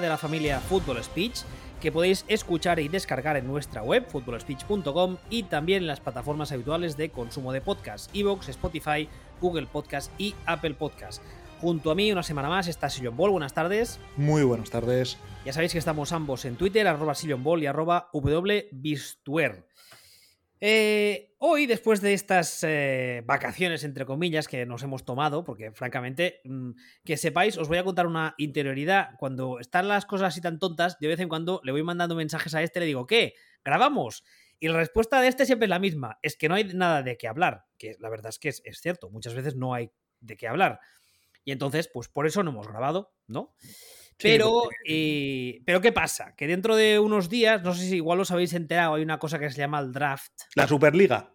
De la familia Fútbol Speech, que podéis escuchar y descargar en nuestra web, footballspeech.com, y también en las plataformas habituales de consumo de podcast, Evox, Spotify, Google Podcast y Apple Podcast. Junto a mí, una semana más, está Sillon Ball. Buenas tardes. Muy buenas tardes. Ya sabéis que estamos ambos en Twitter, arroba Sillon Ball y arroba wbistuer. Eh, hoy, después de estas eh, vacaciones, entre comillas, que nos hemos tomado, porque francamente, mm, que sepáis, os voy a contar una interioridad. Cuando están las cosas así tan tontas, de vez en cuando le voy mandando mensajes a este, le digo, ¿qué? ¿Grabamos? Y la respuesta de este siempre es la misma, es que no hay nada de qué hablar, que la verdad es que es, es cierto, muchas veces no hay de qué hablar. Y entonces, pues por eso no hemos grabado, ¿no? Pero, eh, pero ¿qué pasa? Que dentro de unos días, no sé si igual os habéis enterado, hay una cosa que se llama el draft. La Superliga.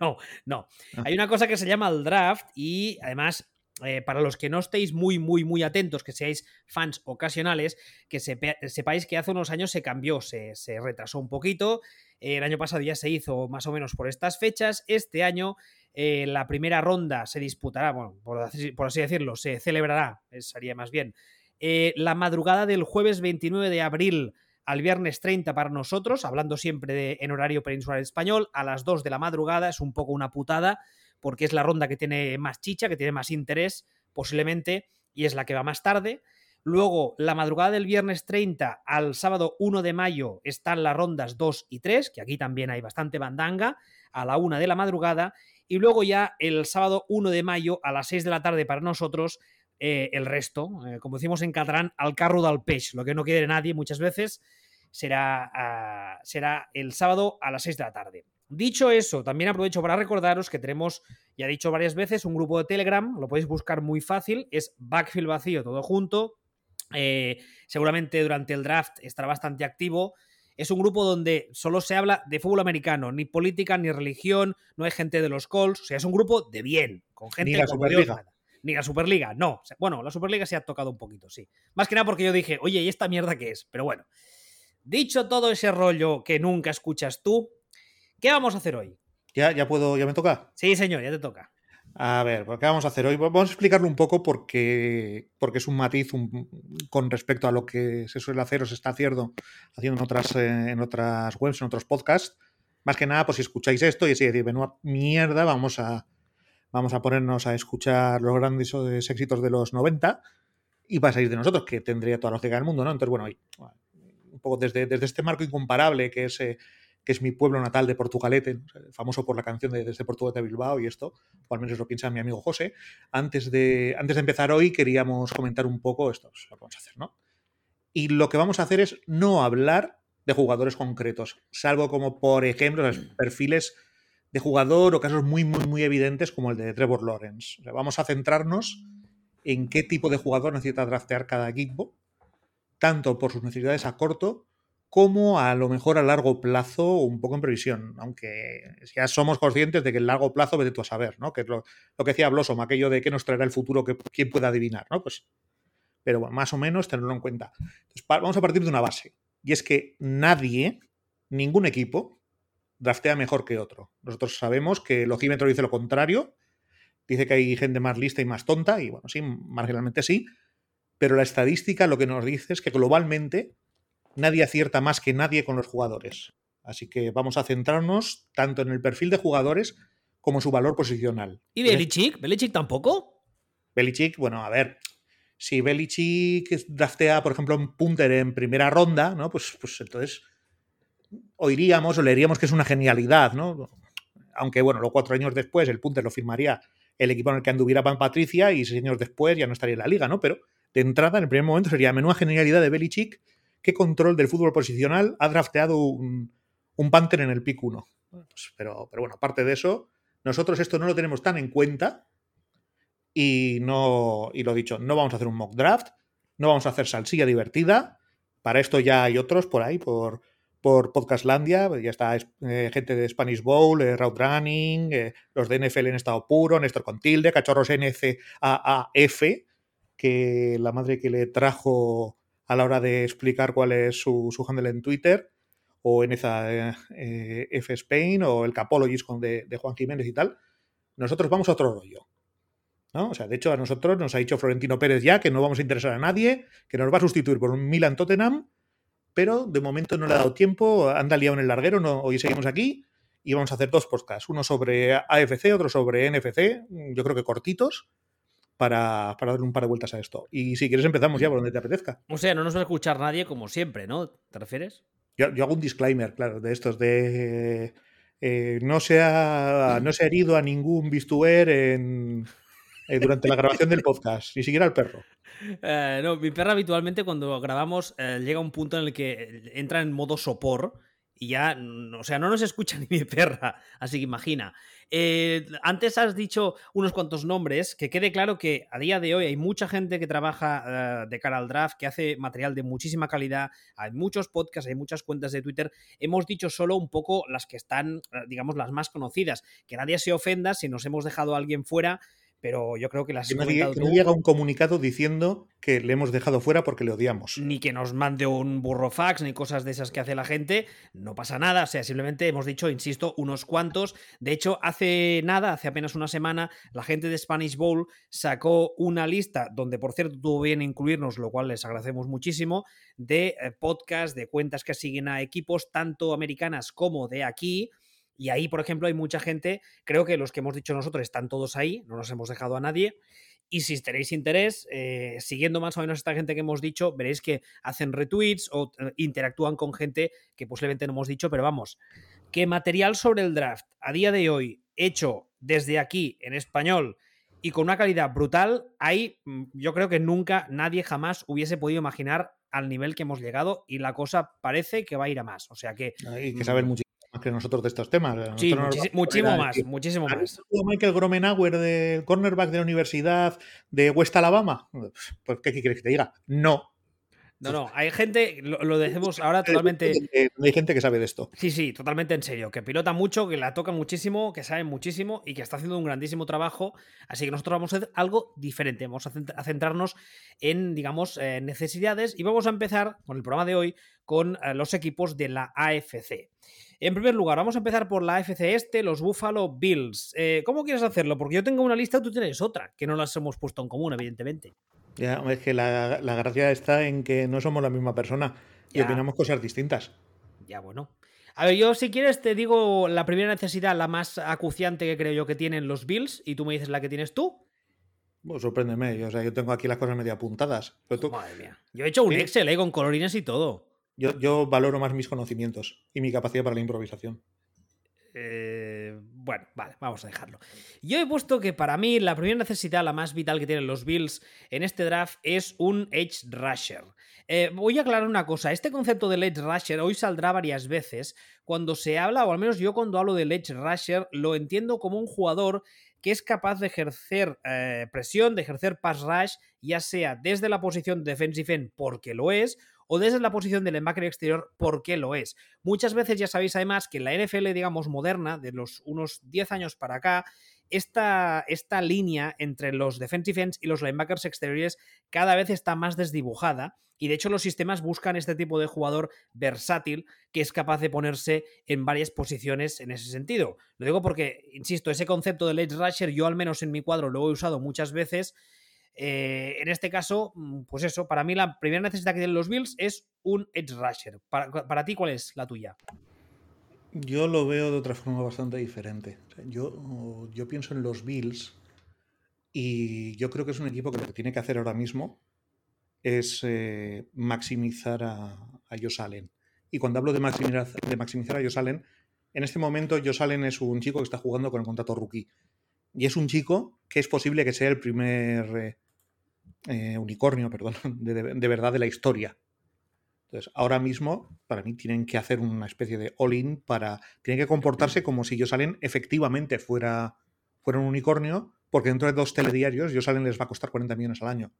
no, no. Ah. Hay una cosa que se llama el draft y además eh, para los que no estéis muy, muy, muy atentos, que seáis fans ocasionales, que sepáis que hace unos años se cambió, se, retrasó un poquito. el año pasado ya se hizo más o menos por estas fechas. Este año eh, la primera ronda se disputará, bueno, por así, por así decirlo, se celebrará, sería más bien, eh, la madrugada del jueves 29 de abril al viernes 30 para nosotros, hablando siempre de, en horario peninsular español, a las 2 de la madrugada, es un poco una putada, porque es la ronda que tiene más chicha, que tiene más interés, posiblemente, y es la que va más tarde. Luego, la madrugada del viernes 30 al sábado 1 de mayo están las rondas 2 y 3, que aquí también hay bastante bandanga, a la 1 de la madrugada. Y luego ya el sábado 1 de mayo a las 6 de la tarde para nosotros eh, el resto, eh, como decimos en catalán, al carro del peix, lo que no quiere nadie muchas veces, será, ah, será el sábado a las 6 de la tarde. Dicho eso, también aprovecho para recordaros que tenemos, ya he dicho varias veces, un grupo de Telegram, lo podéis buscar muy fácil, es Backfield Vacío, todo junto. Eh, seguramente durante el draft estará bastante activo. Es un grupo donde solo se habla de fútbol americano, ni política, ni religión, no hay gente de los calls, o sea, es un grupo de bien, con gente ni la Superliga. Ni la Superliga, no. Bueno, la Superliga se ha tocado un poquito, sí. Más que nada porque yo dije, oye, ¿y esta mierda qué es? Pero bueno. Dicho todo ese rollo que nunca escuchas tú, ¿qué vamos a hacer hoy? ¿Ya, ya puedo, ya me toca? Sí, señor, ya te toca. A ver, ¿qué vamos a hacer hoy? Vamos a explicarlo un poco porque, porque es un matiz con respecto a lo que se suele hacer o se está haciendo, haciendo en otras, eh, en otras webs, en otros podcasts. Más que nada, pues si escucháis esto y así decir, menuda mierda, vamos a, vamos a ponernos a escuchar los grandes éxitos de los 90 y va a salir de nosotros, que tendría toda la lógica del mundo, ¿no? Entonces, bueno, un poco desde, desde este marco incomparable que es, eh, que es mi pueblo natal de Portugalete, famoso por la canción de Desde Portugalete a Bilbao y esto, o al menos lo piensa mi amigo José, antes de, antes de empezar hoy queríamos comentar un poco esto, pues, lo que vamos a hacer, ¿no? Y lo que vamos a hacer es no hablar de jugadores concretos, salvo como, por ejemplo, los perfiles de jugador o casos muy, muy, muy evidentes como el de Trevor Lawrence. vamos a centrarnos en qué tipo de jugador necesita draftear cada equipo, tanto por sus necesidades a corto como a lo mejor a largo plazo un poco en previsión, aunque ya somos conscientes de que el largo plazo vete tú a saber, ¿no? Que es lo, que decía Blossom, aquello de qué nos traerá el futuro, que quién puede adivinar, ¿no? Pues, pero bueno, más o menos tenerlo en cuenta. vamos a partir de una base, y es que nadie, ningún equipo, draftea mejor que otro. Nosotros sabemos que el ojímetro dice lo contrario, dice que hay gente más lista y más tonta, y bueno, sí, marginalmente sí, pero la estadística lo que nos dice es que globalmente nadie acierta más que nadie con los jugadores. Así que vamos a centrarnos tanto en el perfil de jugadores como su valor posicional. ¿Y Belichick? ¿Belichick tampoco? Belichick, bueno, a ver, si Belichick draftea, por ejemplo, un punter en primera ronda, ¿no? Pues, pues entonces oiríamos o leeríamos que es una genialidad, ¿no? Aunque, bueno, luego cuatro años después el punter lo firmaría el equipo en el que anduviera Pan Patricia y seis años después ya no estaría en la liga, ¿no? Pero de entrada, en el primer momento, sería menuda genialidad de Belichick qué control del fútbol posicional ha drafteado un, Panther en el pick 1. Pues, pero, pero bueno, aparte de eso, nosotros esto no lo tenemos tan en cuenta y no, y lo dicho, no vamos a hacer un mock draft, no vamos a hacer salsilla divertida. Para esto ya hay otros por ahí, por, por Podcastlandia, ya está eh, gente de Spanish Bowl, eh, Route Running, eh, los de NFL en estado puro, Néstor Contilde, Cachorros NCAAF, que la madre que le trajo a la hora de explicar cuál es su, su handle en Twitter, o NZF Spain, o el Capologist de, de Juan Jiménez y tal, nosotros vamos a otro rollo. ¿no? O sea, de hecho, a nosotros nos ha dicho Florentino Pérez ya que no vamos a interesar a nadie, que nos va a sustituir por un Milan Tottenham, pero de momento no le ha dado tiempo, anda liado en el larguero, no, hoy seguimos aquí y vamos a hacer dos podcasts, uno sobre AFC, otro sobre NFC, yo creo que cortitos, para, para, darle un par de vueltas a esto. Y si quieres empezamos ya por donde te apetezca. O sea, no nos va a escuchar nadie como siempre, ¿no? ¿Te refieres? Yo, yo hago un disclaimer, claro, de estos de... Eh, no, se ha, no se ha herido a ningún Bistuer en, eh, durante la grabación del podcast, ni siquiera al perro. Eh, no, mi perra habitualmente cuando grabamos eh, llega un punto en el que entra en modo sopor y ya, o sea, no nos escucha ni mi perra, así que imagina. Antes has dicho unos cuantos nombres, que quede claro que a día de hoy hay mucha gente que trabaja de cara al draft, que hace material de muchísima calidad, hay muchos podcasts, hay muchas cuentas de Twitter, hemos dicho solo un poco las que están, digamos, las más conocidas, que nadie se ofenda si nos hemos dejado a alguien fuera pero yo creo que las que que no llega un comunicado diciendo que le hemos dejado fuera porque le odiamos. Ni que nos mande un burro fax, ni cosas de esas que hace la gente. No pasa nada. O sea, simplemente hemos dicho, insisto, unos cuantos. De hecho, hace nada, hace apenas una semana, la gente de Spanish Bowl sacó una lista donde, por cierto, tuvo bien incluirnos, lo cual les agradecemos muchísimo, de eh, podcasts, de cuentas que siguen a equipos, tanto americanas como de aquí y ahí, por ejemplo, hay mucha gente, creo que los que hemos dicho nosotros están todos ahí, no nos hemos dejado a nadie. Y si tenéis interés, eh, siguiendo más o menos esta gente que hemos dicho, veréis que hacen retweets o eh, interactúan con gente que posiblemente no hemos dicho, pero vamos, que material sobre el draft a día de hoy, hecho desde aquí en español y con una calidad brutal, hay, mm, yo creo que nunca nadie jamás hubiese podido imaginar al nivel que hemos llegado y la cosa parece que va a ir a más. O sea que. Hay que saber mucho que nosotros de estos temas. Sí, muchísimo más, muchísimo más. Michael Gromenauer de cornerback de la Universidad de West Alabama? Pues, ¿qué quieres que te diga? No. No, no, hay gente, lo, lo decimos ahora totalmente. Hay gente que sabe de esto. Sí, sí, totalmente en serio, que pilota mucho, que la toca muchísimo, que sabe muchísimo y que está haciendo un grandísimo trabajo. Así que nosotros vamos a hacer algo diferente. Vamos a centrarnos en, digamos, eh, necesidades y vamos a empezar con el programa de hoy con eh, los equipos de la AFC. En primer lugar, vamos a empezar por la AFC Este, los Buffalo Bills. Eh, ¿Cómo quieres hacerlo? Porque yo tengo una lista, tú tienes otra, que no las hemos puesto en común, evidentemente. Ya, es que la, la gracia está en que no somos la misma persona y ya. opinamos cosas distintas. Ya, bueno. A ver, yo si quieres te digo la primera necesidad, la más acuciante que creo yo que tienen los Bills, y tú me dices la que tienes tú. Pues sorpréndeme, o sea, yo tengo aquí las cosas medio apuntadas. Pero tú... Madre mía. Yo he hecho un ¿Sí? Excel ¿eh? con colorines y todo. Yo, valoro más mis conocimientos y mi capacidad para la improvisación. Eh, bueno, vale, vamos a dejarlo. Yo he puesto que para mí la primera necesidad, la más vital que tienen los Bills en este draft es un Edge Rusher. Eh, voy a aclarar una cosa, este concepto del Edge Rusher hoy saldrá varias veces. Cuando se habla, o al menos yo cuando hablo del Edge Rusher, lo entiendo como un jugador que es capaz de ejercer eh, presión, de ejercer pass rush, ya sea desde la posición de defensive end porque lo es, o desde la posición del linebacker exterior porque lo es. Muchas veces ya sabéis además que en la NFL, digamos, moderna, de los unos 10 años para acá, esta, esta línea entre los defensive ends y los linebackers exteriores cada vez está más desdibujada y de hecho los sistemas buscan este tipo de jugador versátil que es capaz de ponerse en varias posiciones en ese sentido. Lo digo porque, insisto, ese concepto del edge rusher yo al menos en mi cuadro lo he usado muchas veces eh, en este caso, mm, pues eso, para mí la primera necesidad que tienen los Bills es un edge rusher. Para, ti, ¿cuál es la tuya? Yo lo veo de otra forma bastante diferente. O sea, yo, yo pienso en los Bills y yo creo que es un equipo que lo que tiene que hacer ahora mismo es eh, maximizar a, a Allen. Y cuando hablo de maximizar, de maximizar a Josh Allen, en este momento Josh Allen es un chico que está jugando con el contrato rookie. Y es un chico que es posible que sea el primer eh, unicornio, perdón, de, verdad de la historia. Entonces, ahora mismo, para mí, tienen que hacer una especie de all-in para. Tienen que comportarse como si yo salen efectivamente fuera, fuera un unicornio, porque dentro de dos telediarios, yo salen les va a costar 40 millones al año.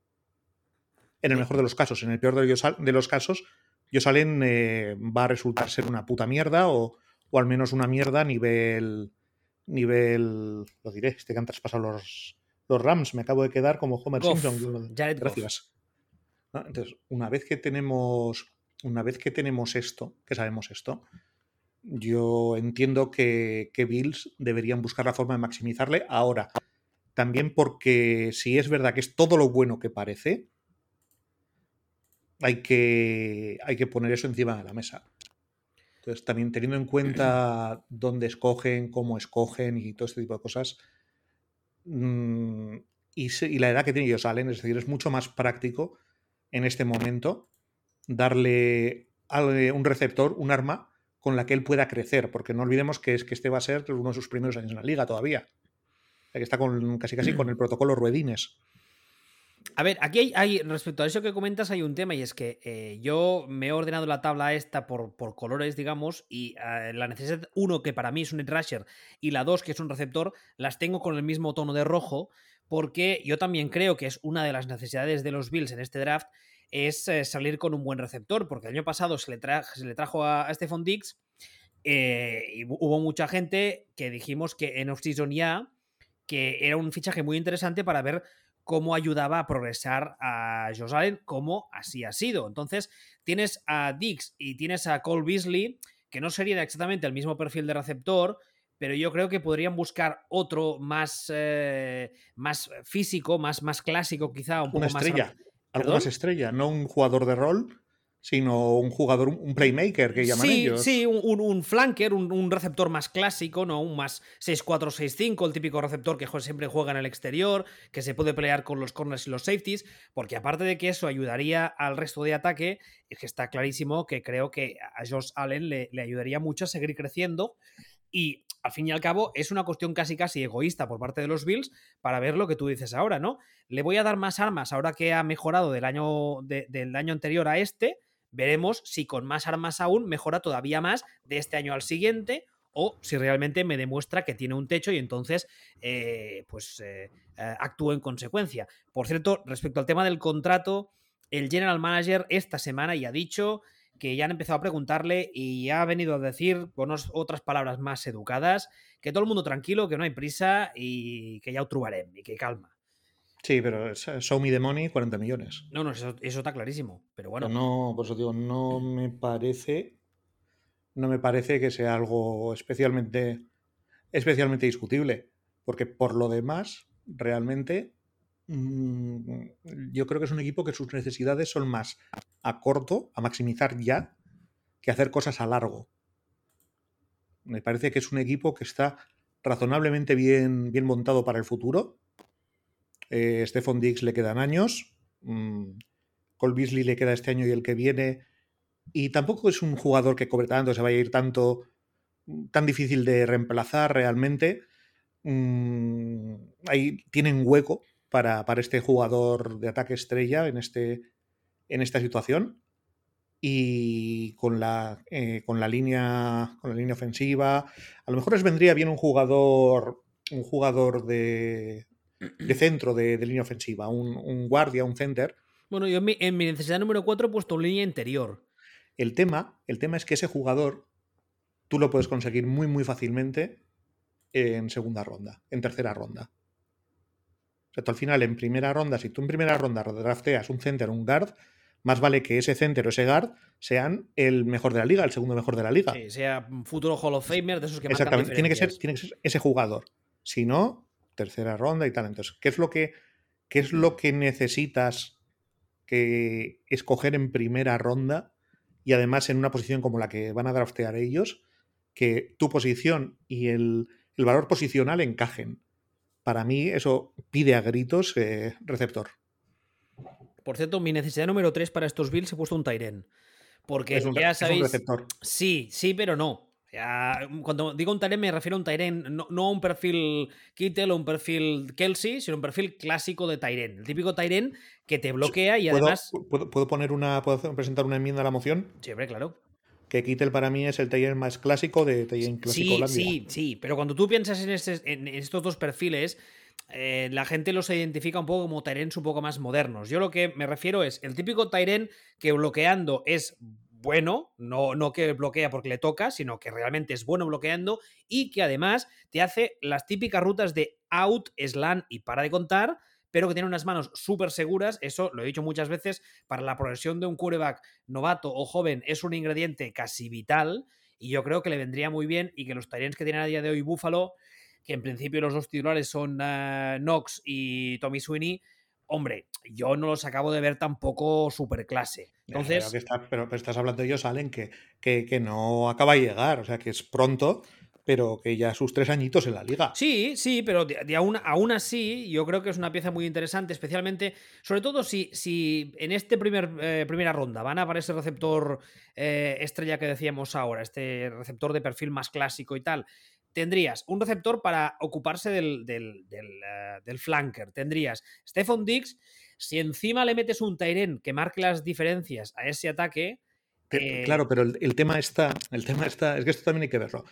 En el mejor de los casos. En el peor de, ellos, de los casos, yo salen eh, va a resultar ser una puta mierda o, o, al menos una mierda a nivel. nivel. Lo diré, este que han traspasado los, los Rams. Me acabo de quedar como Homer Goff, Simpson. Jared Gracias. ¿no? Entonces, una vez que tenemos. Una vez que tenemos esto, que sabemos esto, yo entiendo que, que, Bills deberían buscar la forma de maximizarle. Ahora, también porque si es verdad que es todo lo bueno que parece, hay que, hay que poner eso encima de la mesa. Entonces, también teniendo en cuenta dónde escogen, cómo escogen y todo este tipo de cosas, mm, y, la edad que tiene ellos salen, es decir, es mucho más práctico en este momento darle un receptor, un arma con la que él pueda crecer, porque no olvidemos que es que este va a ser uno de sus primeros años en la liga todavía. Que está con, casi casi con el protocolo Ruedines. A ver, aquí hay, respecto a eso que comentas, hay un tema y es que eh, yo me he ordenado la tabla esta por, por colores, digamos, y eh, la necesidad 1, que para mí es un rusher, y la 2, que es un receptor, las tengo con el mismo tono de rojo, porque yo también creo que es una de las necesidades de los Bills en este draft, es eh, salir con un buen receptor, porque el año pasado se le, se le trajo a, Stephon Diggs y hubo mucha gente que dijimos que en off-season ya, que era un fichaje muy interesante para ver cómo ayudaba a progresar a Josh Allen, como así ha sido. Entonces, tienes a Dix y tienes a Cole Beasley, que no serían exactamente el mismo perfil de receptor, pero yo creo que podrían buscar otro más, eh, más físico, más, más clásico, quizá un poco Una estrella, algo más estrella, no un jugador de rol, sino un jugador, un playmaker que llaman sí, ellos. Sí, un, un flanker, un, receptor más clásico, ¿no? Un más 6-4-6-5, el típico receptor que siempre juega en el exterior, que se puede pelear con los corners y los safeties, porque aparte de que eso ayudaría al resto de ataque, es que está clarísimo que creo que a Josh Allen le, le ayudaría mucho a seguir creciendo y al fin y al cabo es una cuestión casi casi egoísta por parte de los Bills para ver lo que tú dices ahora, ¿no? Le voy a dar más armas ahora que ha mejorado del año, del año anterior a este, Veremos si con más armas aún mejora todavía más de este año al siguiente o si realmente me demuestra que tiene un techo y entonces eh, pues eh, eh, actúo en consecuencia. Por cierto, respecto al tema del contrato, el general manager esta semana ya ha dicho que ya han empezado a preguntarle y ha venido a decir con otras palabras más educadas que todo el mundo tranquilo, que no hay prisa y que ya lo y que calma. Sí, pero Show Me the Money, 40 millones. No, no, eso, está clarísimo. Pero bueno. no, por eso digo, no me parece. No me parece que sea algo especialmente. especialmente discutible. Porque por lo demás, realmente. Mm, yo creo que es un equipo que sus necesidades son más a corto, a maximizar ya, que hacer cosas a largo. Me parece que es un equipo que está razonablemente bien, bien montado para el futuro eh, Stephon Diggs le quedan años. Mm, Cole Beasley le queda este año y el que viene. Y tampoco es un jugador que cobre tanto, se vaya a ir tanto, tan difícil de reemplazar realmente. Mm, ahí tienen hueco para, para, este jugador de ataque estrella en, este, en esta situación. Y con la, eh, con, la línea, con la línea ofensiva, a lo mejor les vendría bien un jugador, un jugador de, de centro de, línea ofensiva, un, guardia, un center. Bueno, yo en mi, necesidad número 4 he puesto línea interior. El tema, el tema es que ese jugador tú lo puedes conseguir muy, muy fácilmente en segunda ronda, en tercera ronda. O sea, tú al final en primera ronda, si tú en primera ronda drafteas un center o un guard, más vale que ese center o ese guard sean el mejor de la liga, el segundo mejor de la liga. Sí, sea futuro Hall of Famer, de esos que Exactamente, tiene que, ser, tiene que ser ese jugador. Si no, tercera ronda y tal. Entonces, ¿qué es lo que, qué es lo que necesitas que escoger en primera ronda y además en una posición como la que van a draftear ellos, que tu posición y el, valor posicional encajen? Para mí eso pide a gritos eh, receptor. Por cierto, mi necesidad número 3 para estos Bills he puesto un Tyren. Porque ya sabéis. receptor. Sí, sí, pero no. Mm, cuando digo un Tyren me refiero a un Tyren, no, a un perfil Kittel o un perfil Kelsey, sino un perfil clásico de Tyren. El típico Tyren que te bloquea y además. ¿puedo, poner una, ¿Puedo presentar una enmienda a la moción? Sí, claro. Que Kittel para mí es el Tyren más clásico de Tyren clásico. Sí, sí, sí. Pero cuando tú piensas en, en estos dos perfiles. Eh, la gente los identifica un poco como Tyrens un poco más modernos. Yo lo que me refiero es el típico Tyren que bloqueando es bueno, no, no que bloquea porque le toca, sino que realmente es bueno bloqueando y que además te hace las típicas rutas de out, slant y para de contar, pero que tiene unas manos súper seguras. Eso lo he dicho muchas veces, para la progresión de un quarterback novato o joven es un ingrediente casi vital y yo creo que le vendría muy bien y que los Tyrants que tienen a día de hoy Buffalo que en principio los dos titulares son eh, Knox y Tommy Sweeney, hombre, yo no los acabo de ver tampoco super clase. Entonces. Pero, estás hablando de ellos, Allen, que, que, no acaba de llegar, o sea que es pronto, pero que ya sus tres añitos en la liga. Sí, sí, pero de, aún, aún, así, yo creo que es una pieza muy interesante, especialmente, sobre todo si, si en este primer, eh, primera ronda van a aparecer receptor eh, estrella que decíamos ahora, este receptor de perfil más clásico y tal tendrías un receptor para ocuparse del, eh, flanker. Tendrías Stephon Dix. Si encima le metes un Tyren que marque las diferencias a ese ataque. Eh, claro, pero el, tema está. El tema está. Es que esto también hay que verlo.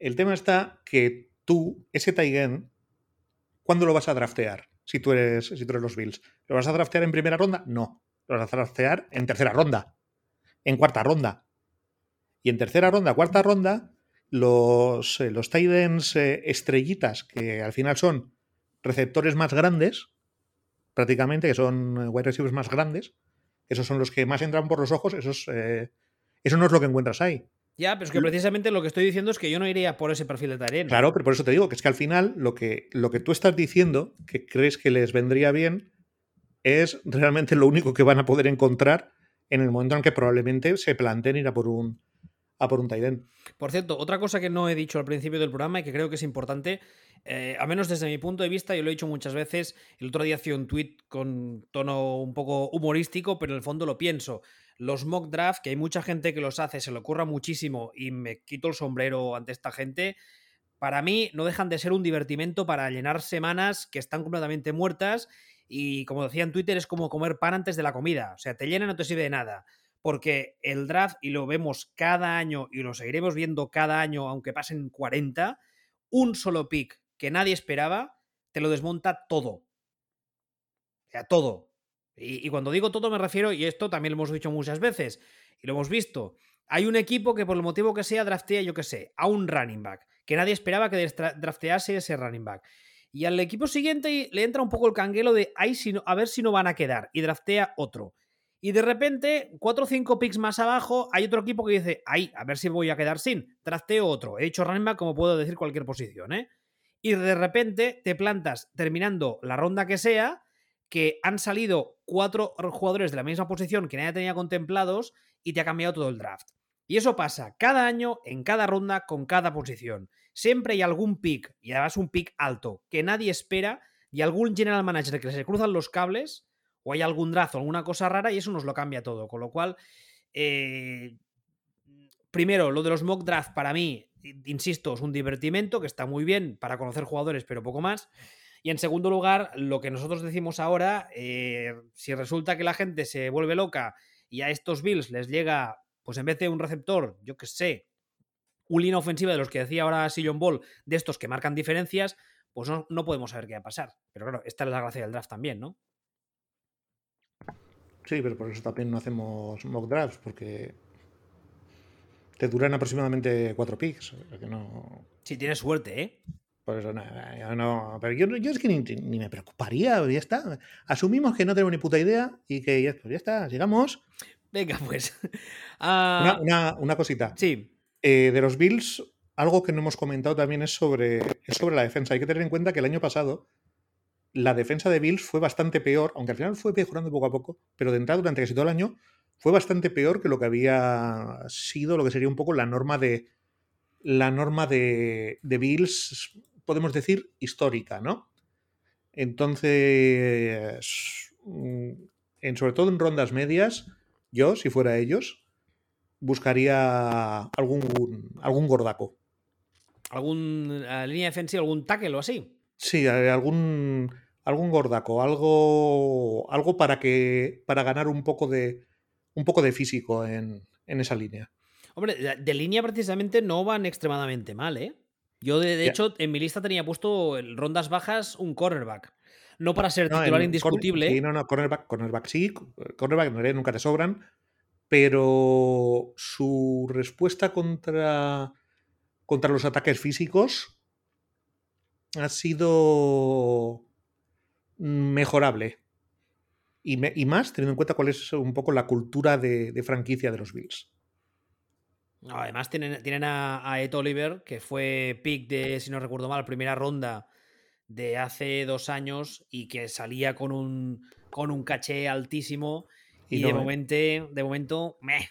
El tema está que tú, ese Tyren, ¿cuándo lo vas a draftear? Si tú eres, si tú eres los Bills. ¿Lo vas a draftear en primera ronda? No. Lo vas a draftear en tercera ronda. En cuarta ronda. Y en tercera ronda, cuarta ronda, los, eh, los eh, estrellitas, que al final son receptores más grandes, prácticamente, que son eh, wide receivers más grandes, esos son los que más entran por los ojos, esos, eso no es lo que encuentras ahí. Ya, pero es que precisamente lo que estoy diciendo es que yo no iría por ese perfil de Tyrene. Claro, pero por eso te digo que es que al final lo que, lo que tú estás diciendo, que crees que les vendría bien, es realmente lo único que van a poder encontrar en el momento en que probablemente se planteen ir a por un, a por un Tyden. Por cierto, otra cosa que no he dicho al principio del programa y que creo que es importante, eh, a menos desde mi punto de vista, yo lo he dicho muchas veces, el otro día hacía un tweet con tono un poco humorístico, pero en el fondo lo pienso. Los mock draft, que hay mucha gente que los hace, se le ocurra muchísimo y me quito el sombrero ante esta gente, para mí no dejan de ser un divertimento para llenar semanas que están completamente muertas y como decía en Twitter es como comer pan antes de la comida, o sea, te llena no te sirve de nada porque el draft, y lo vemos cada año y lo seguiremos viendo cada año, aunque pasen 40, un solo pick que nadie esperaba, te lo desmonta todo. O todo. Y, cuando digo todo me refiero, y esto también lo hemos dicho muchas veces, y lo hemos visto, hay un equipo que por el motivo que sea draftea, yo qué sé, a un running back, que nadie esperaba que draftease ese running back. Y al equipo siguiente le entra un poco el canguelo de, Ay, si a ver si no van a quedar, y draftea otro. Y de repente, cuatro o cinco picks más abajo, hay otro equipo que dice, ay, a ver si voy a quedar sin. Trasteo otro. He dicho running back como puedo decir cualquier posición, ¿eh? Y de repente te plantas terminando la ronda que sea, que han salido cuatro jugadores de la misma posición que nadie tenía contemplados y te ha cambiado todo el draft. Y eso pasa cada año, en cada ronda, con cada posición. Siempre hay algún pick, y además un pick alto, que nadie espera, y algún general manager que se cruzan los cables o hay algún drazo, alguna cosa rara y eso nos lo cambia todo. Con lo cual, eh, primero, lo de los mock draft para mí, insisto, es un divertimento que está muy bien para conocer jugadores, pero poco más. Y en segundo lugar, lo que nosotros decimos ahora, eh, si resulta que la gente se vuelve loca y a estos Bills les llega, pues en vez de un receptor, yo que sé, un línea ofensiva de los que decía ahora Sillon Ball, de estos que marcan diferencias, pues no, no podemos saber qué va a pasar. Pero claro, esta es la gracia del draft también, ¿no? Sí, pero por eso también no hacemos mock drafts, porque te duran aproximadamente cuatro picks. No... Si tienes suerte, ¿eh? Por eso, no, no pero yo, yo, es que ni, me preocuparía, ya está. Asumimos que no tenemos ni puta idea y que ya, pues ya está, sigamos. Venga, pues. una, una, cosita. Sí. Eh, de los Bills, algo que no hemos comentado también es sobre, es sobre la defensa. Hay que tener en cuenta que el año pasado la defensa de Bills fue bastante peor, aunque al final fue mejorando poco a poco, pero de entrada durante casi todo el año fue bastante peor que lo que había sido lo que sería un poco la norma de la norma de, Bills, podemos decir, histórica, ¿no? Entonces, mm, sobre todo en rondas medias, yo, si fuera ellos, buscaría algún, algún gordaco. ¿Algún línea defensiva, algún tackle o así? Sí, algún, algún gordaco, algo, algo para, que, para ganar un poco de, un poco de físico en, esa línea. Hombre, de línea precisamente no van extremadamente mal, ¿eh? Yo, de, hecho, en mi lista tenía puesto en rondas bajas un cornerback. No para ser titular indiscutible. sí, no, no, cornerback, cornerback sí, cornerback nunca te sobran, pero su respuesta contra, contra los ataques físicos ha sido mejorable. Y, más teniendo en cuenta cuál es un poco la cultura de, franquicia de los Bills. además tienen, tienen a, a, Ed Oliver, que fue pick de, si no recuerdo mal, primera ronda de hace dos años y que salía con un, con un caché altísimo y, de, momento, de momento, meh.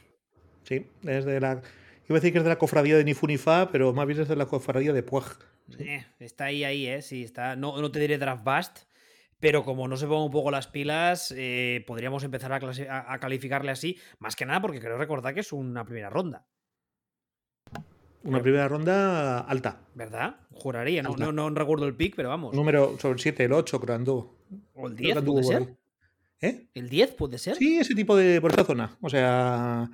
Sí, es de la... Iba a decir que es de la cofradía de Nifunifa, pero más bien es de la cofradía de Pueg. Eh, está ahí, ahí, ¿eh? Sí, está. No, no te diré draft bust, pero como no se ponga un poco las pilas, eh, podríamos empezar a, a, calificarle así. Más que nada porque creo recordar que es una primera ronda. Una primera ronda alta. ¿Verdad? Juraría, no, no, no, recuerdo el pick, pero vamos. Número sobre el 7, el 8, creo anduvo. ¿O el 10 puede ser? ¿Eh? ¿El 10 puede ser? Sí, ese tipo de. por esa zona. O sea,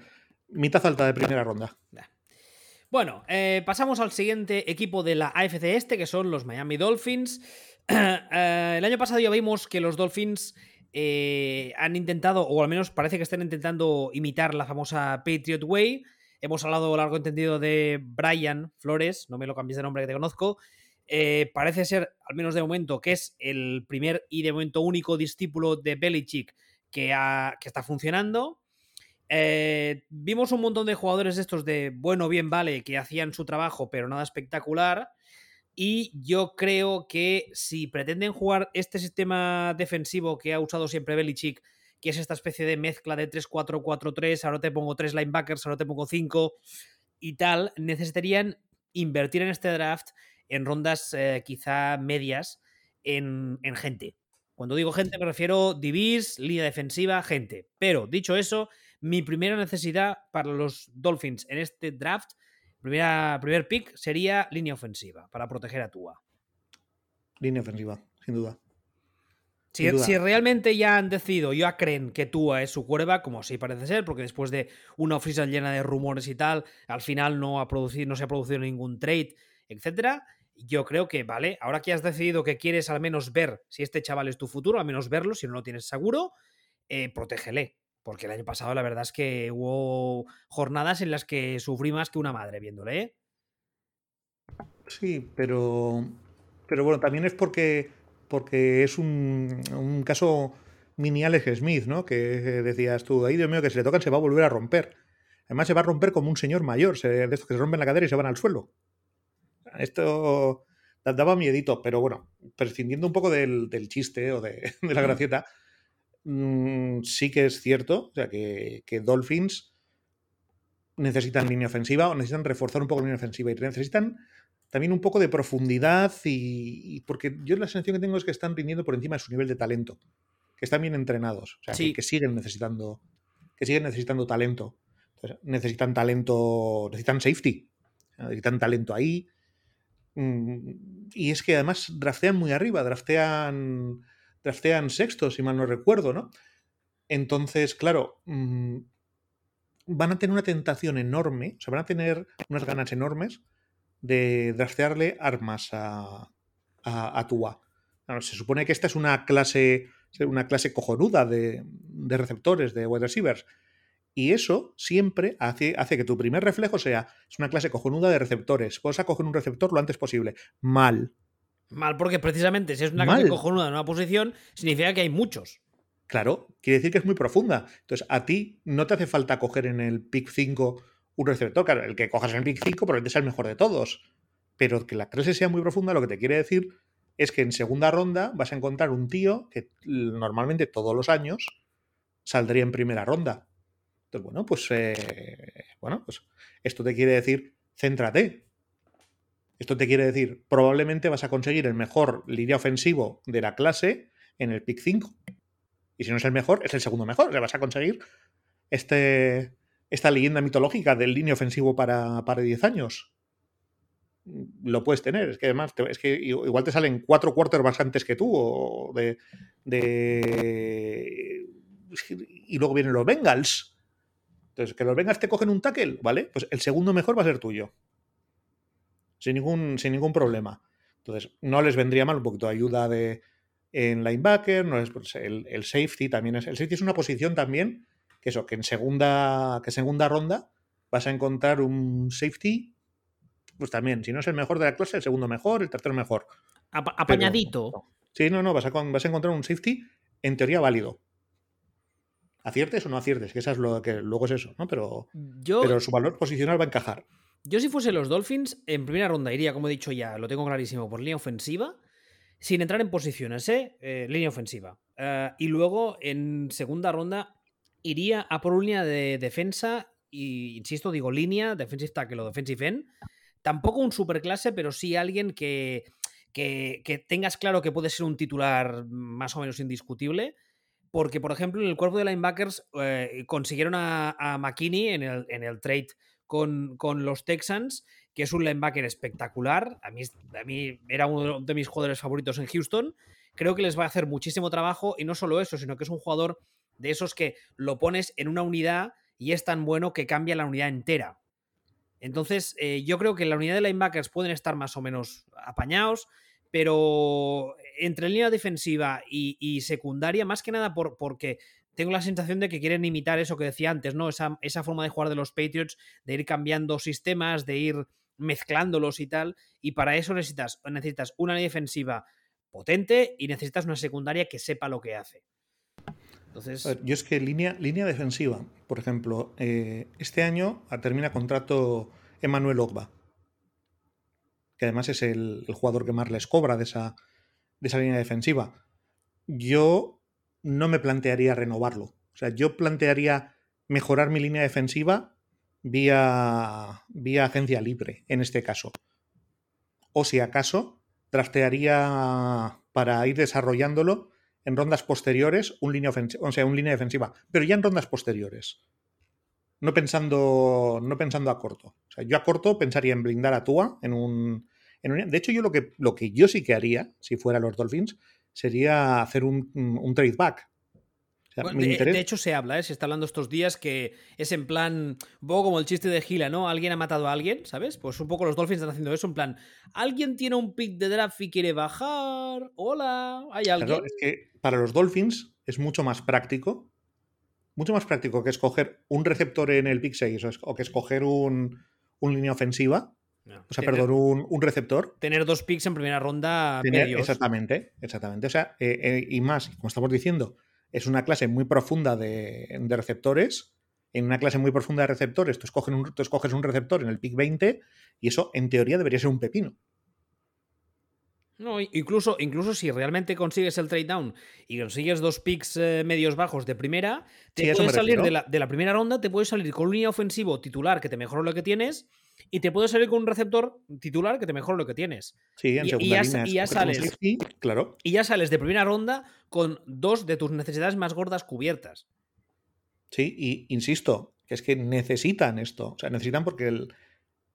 mitad alta de primera ronda. Bueno, eh, pasamos al siguiente equipo de la AFC Este, que son los Miami Dolphins. Eh, el año pasado ya vimos que los Dolphins eh, han intentado, o al menos parece que están intentando imitar la famosa Patriot Way. Hemos hablado largo entendido de Brian Flores, no me lo cambies de nombre que te conozco. parece ser, al menos de momento, que es el primer y de momento único discípulo de Belichick que, que está funcionando. Eh, vimos un montón de jugadores estos de bueno, bien, vale, que hacían su trabajo, pero nada espectacular. Y yo creo que si pretenden jugar este sistema defensivo que ha usado siempre Belichick, que es esta especie de mezcla de 3-4-4-3, ahora te pongo 3 linebackers, ahora te pongo 5 y tal, necesitarían invertir en este draft en rondas eh, quizá medias en, en, gente. Cuando digo gente me refiero divis, línea defensiva, gente. Pero dicho eso, mi primera necesidad para los Dolphins en este draft, primera, primer pick, sería línea ofensiva para proteger a Tua. Línea ofensiva, sin duda. Si, realmente ya han decidido, ya creen que Tua es su cuerva, como así parece ser, porque después de una oficina llena de rumores y tal, al final no, ha producido, no se ha producido ningún trade, etcétera. Yo creo que, vale, ahora que has decidido que quieres al menos ver si este chaval es tu futuro, al menos verlo, si no lo tienes seguro, eh, protégele. Porque el año pasado la verdad es que hubo jornadas en las que sufrí más que una madre viéndole. ¿eh? Sí, pero. Pero bueno, también es porque. Porque es un, un caso mini Alex Smith, ¿no? Que decías tú, ay Dios mío, que si le tocan se va a volver a romper. Además se va a romper como un señor mayor, de estos que se rompen la cadera y se van al suelo. Esto daba miedito, pero bueno, prescindiendo un poco del, del chiste o de, de la gracieta, Mm, sí que es cierto, o sea, que, Dolphins necesitan línea ofensiva o necesitan reforzar un poco la línea ofensiva y necesitan también un poco de profundidad y, porque yo la sensación que tengo es que están rindiendo por encima de su nivel de talento, que están bien entrenados, o sea, que, siguen necesitando que siguen necesitando talento. necesitan talento, necesitan safety, necesitan talento ahí. Mm, y es que además draftean muy arriba, draftean draftean sexto, si mal no recuerdo, ¿no? Entonces, claro, mm, van a tener una tentación enorme, o sea, van a tener unas ganas enormes de draftearle armas a, a, Tua. se supone que esta es una clase, una clase cojonuda de, receptores, de wide receivers. Y eso siempre hace, hace, que tu primer reflejo sea, es una clase cojonuda de receptores. Puedes coger un receptor lo antes posible. Mal. Mal, porque precisamente si es una clase cojonuda en una posición, significa que hay muchos. Claro, quiere decir que es muy profunda. Entonces, a ti no te hace falta coger en el pick 5 un receptor. Claro, el que cojas en el pick 5 probablemente sea el mejor de todos. Pero que la clase sea muy profunda, lo que te quiere decir es que en segunda ronda vas a encontrar un tío que normalmente todos los años saldría en primera ronda. Entonces, bueno, pues, eh, bueno, pues esto te quiere decir, céntrate, esto te quiere decir, probablemente vas a conseguir el mejor línea ofensivo de la clase en el pick 5. Y si no es el mejor, es el segundo mejor. Sea, vas a conseguir este, esta leyenda mitológica del línea ofensivo para, para 10 años. Lo puedes tener. Es que además, es que igual te salen cuatro quarterbacks antes que tú. O de, de, y luego vienen los Bengals. Entonces, que los Bengals te cogen un tackle, ¿vale? Pues el segundo mejor va a ser tuyo sin ningún, sin ningún problema. Entonces, no les vendría mal un poquito de ayuda de, en linebacker, no es, pues, el, safety también es. El safety es una posición también que eso, que en segunda, que segunda ronda vas a encontrar un safety, pues también, si no es el mejor de la clase, el segundo mejor, el tercero mejor. apañadito. Sí, no, no, vas a, vas a encontrar un safety en teoría válido. Aciertes o no aciertes, que esa es lo que luego es eso, ¿no? Pero, pero su valor posicional va a encajar. Yo, si fuese los Dolphins, en primera ronda iría, como he dicho ya, lo tengo clarísimo, por línea ofensiva, sin entrar en posiciones, ¿eh? eh línea ofensiva. Eh, y luego, en segunda ronda, iría a por una línea de defensa, y insisto, digo línea, defensive tackle o defensive end. Tampoco un superclase, pero sí alguien que, que, tengas claro que puede ser un titular más o menos indiscutible porque, por ejemplo, en el cuerpo de linebackers eh, consiguieron a, a McKinney en el, en el trade con, los Texans, que es un linebacker espectacular. A mí, a mí era uno de mis jugadores favoritos en Houston. Creo que les va a hacer muchísimo trabajo y no solo eso, sino que es un jugador de esos que lo pones en una unidad y es tan bueno que cambia la unidad entera. Entonces, eh, yo creo que la unidad de linebackers pueden estar más o menos apañados, pero entre línea defensiva y, secundaria, más que nada por, porque tengo la sensación de que quieren imitar eso que decía antes, ¿no? Esa, esa, forma de jugar de los Patriots, de ir cambiando sistemas, de ir mezclándolos y tal. Y para eso necesitas, necesitas una línea defensiva potente y necesitas una secundaria que sepa lo que hace. Entonces... yo es que línea, línea defensiva, por ejemplo, eh, este año termina contrato Emmanuel Ogba, que además es el, el jugador que más les cobra de esa, de esa línea defensiva. Yo no me plantearía renovarlo. O sea, yo plantearía mejorar mi línea defensiva vía, vía agencia libre, en este caso. O si acaso, trastearía para ir desarrollándolo en rondas posteriores un línea sea, un línea defensiva, pero ya en rondas posteriores. No pensando, no pensando a corto. O sea, yo a corto pensaría en blindar a Tua en un, de hecho, yo lo que, lo que yo sí que haría, si fuera los Dolphins, sería hacer un, un trade back. de, hecho, se habla, ¿eh? se está hablando estos días que es en plan, un poco como el chiste de Gila, ¿no? Alguien ha matado a alguien, ¿sabes? Pues un poco los Dolphins están haciendo eso, en plan, alguien tiene un pick de draft y quiere bajar, hola, hay alguien. es que para los Dolphins es mucho más práctico, mucho más práctico que escoger un receptor en el pick 6 o que escoger un, un línea ofensiva o sea, perdón, un, receptor. Tener dos picks en primera ronda. Exactamente, exactamente. O sea, eh, eh, y más, como estamos diciendo, es una clase muy profunda de, receptores. En una clase muy profunda de receptores, tú, escoges un, tú escoges un receptor en el pick 20 y eso, en teoría, debería ser un pepino. No, incluso, incluso si realmente consigues el trade down y consigues dos picks eh, medios bajos de primera, te puedes salir de la, de la, primera ronda, te puedes salir con un línea ofensivo titular que te mejora lo que tienes y te puedes salir con un receptor titular que te mejora lo que tienes. Sí, en y, ya, sales. claro. Y ya sales de primera ronda con dos de tus necesidades más gordas cubiertas. Sí, y insisto, que es que necesitan esto. O sea, necesitan porque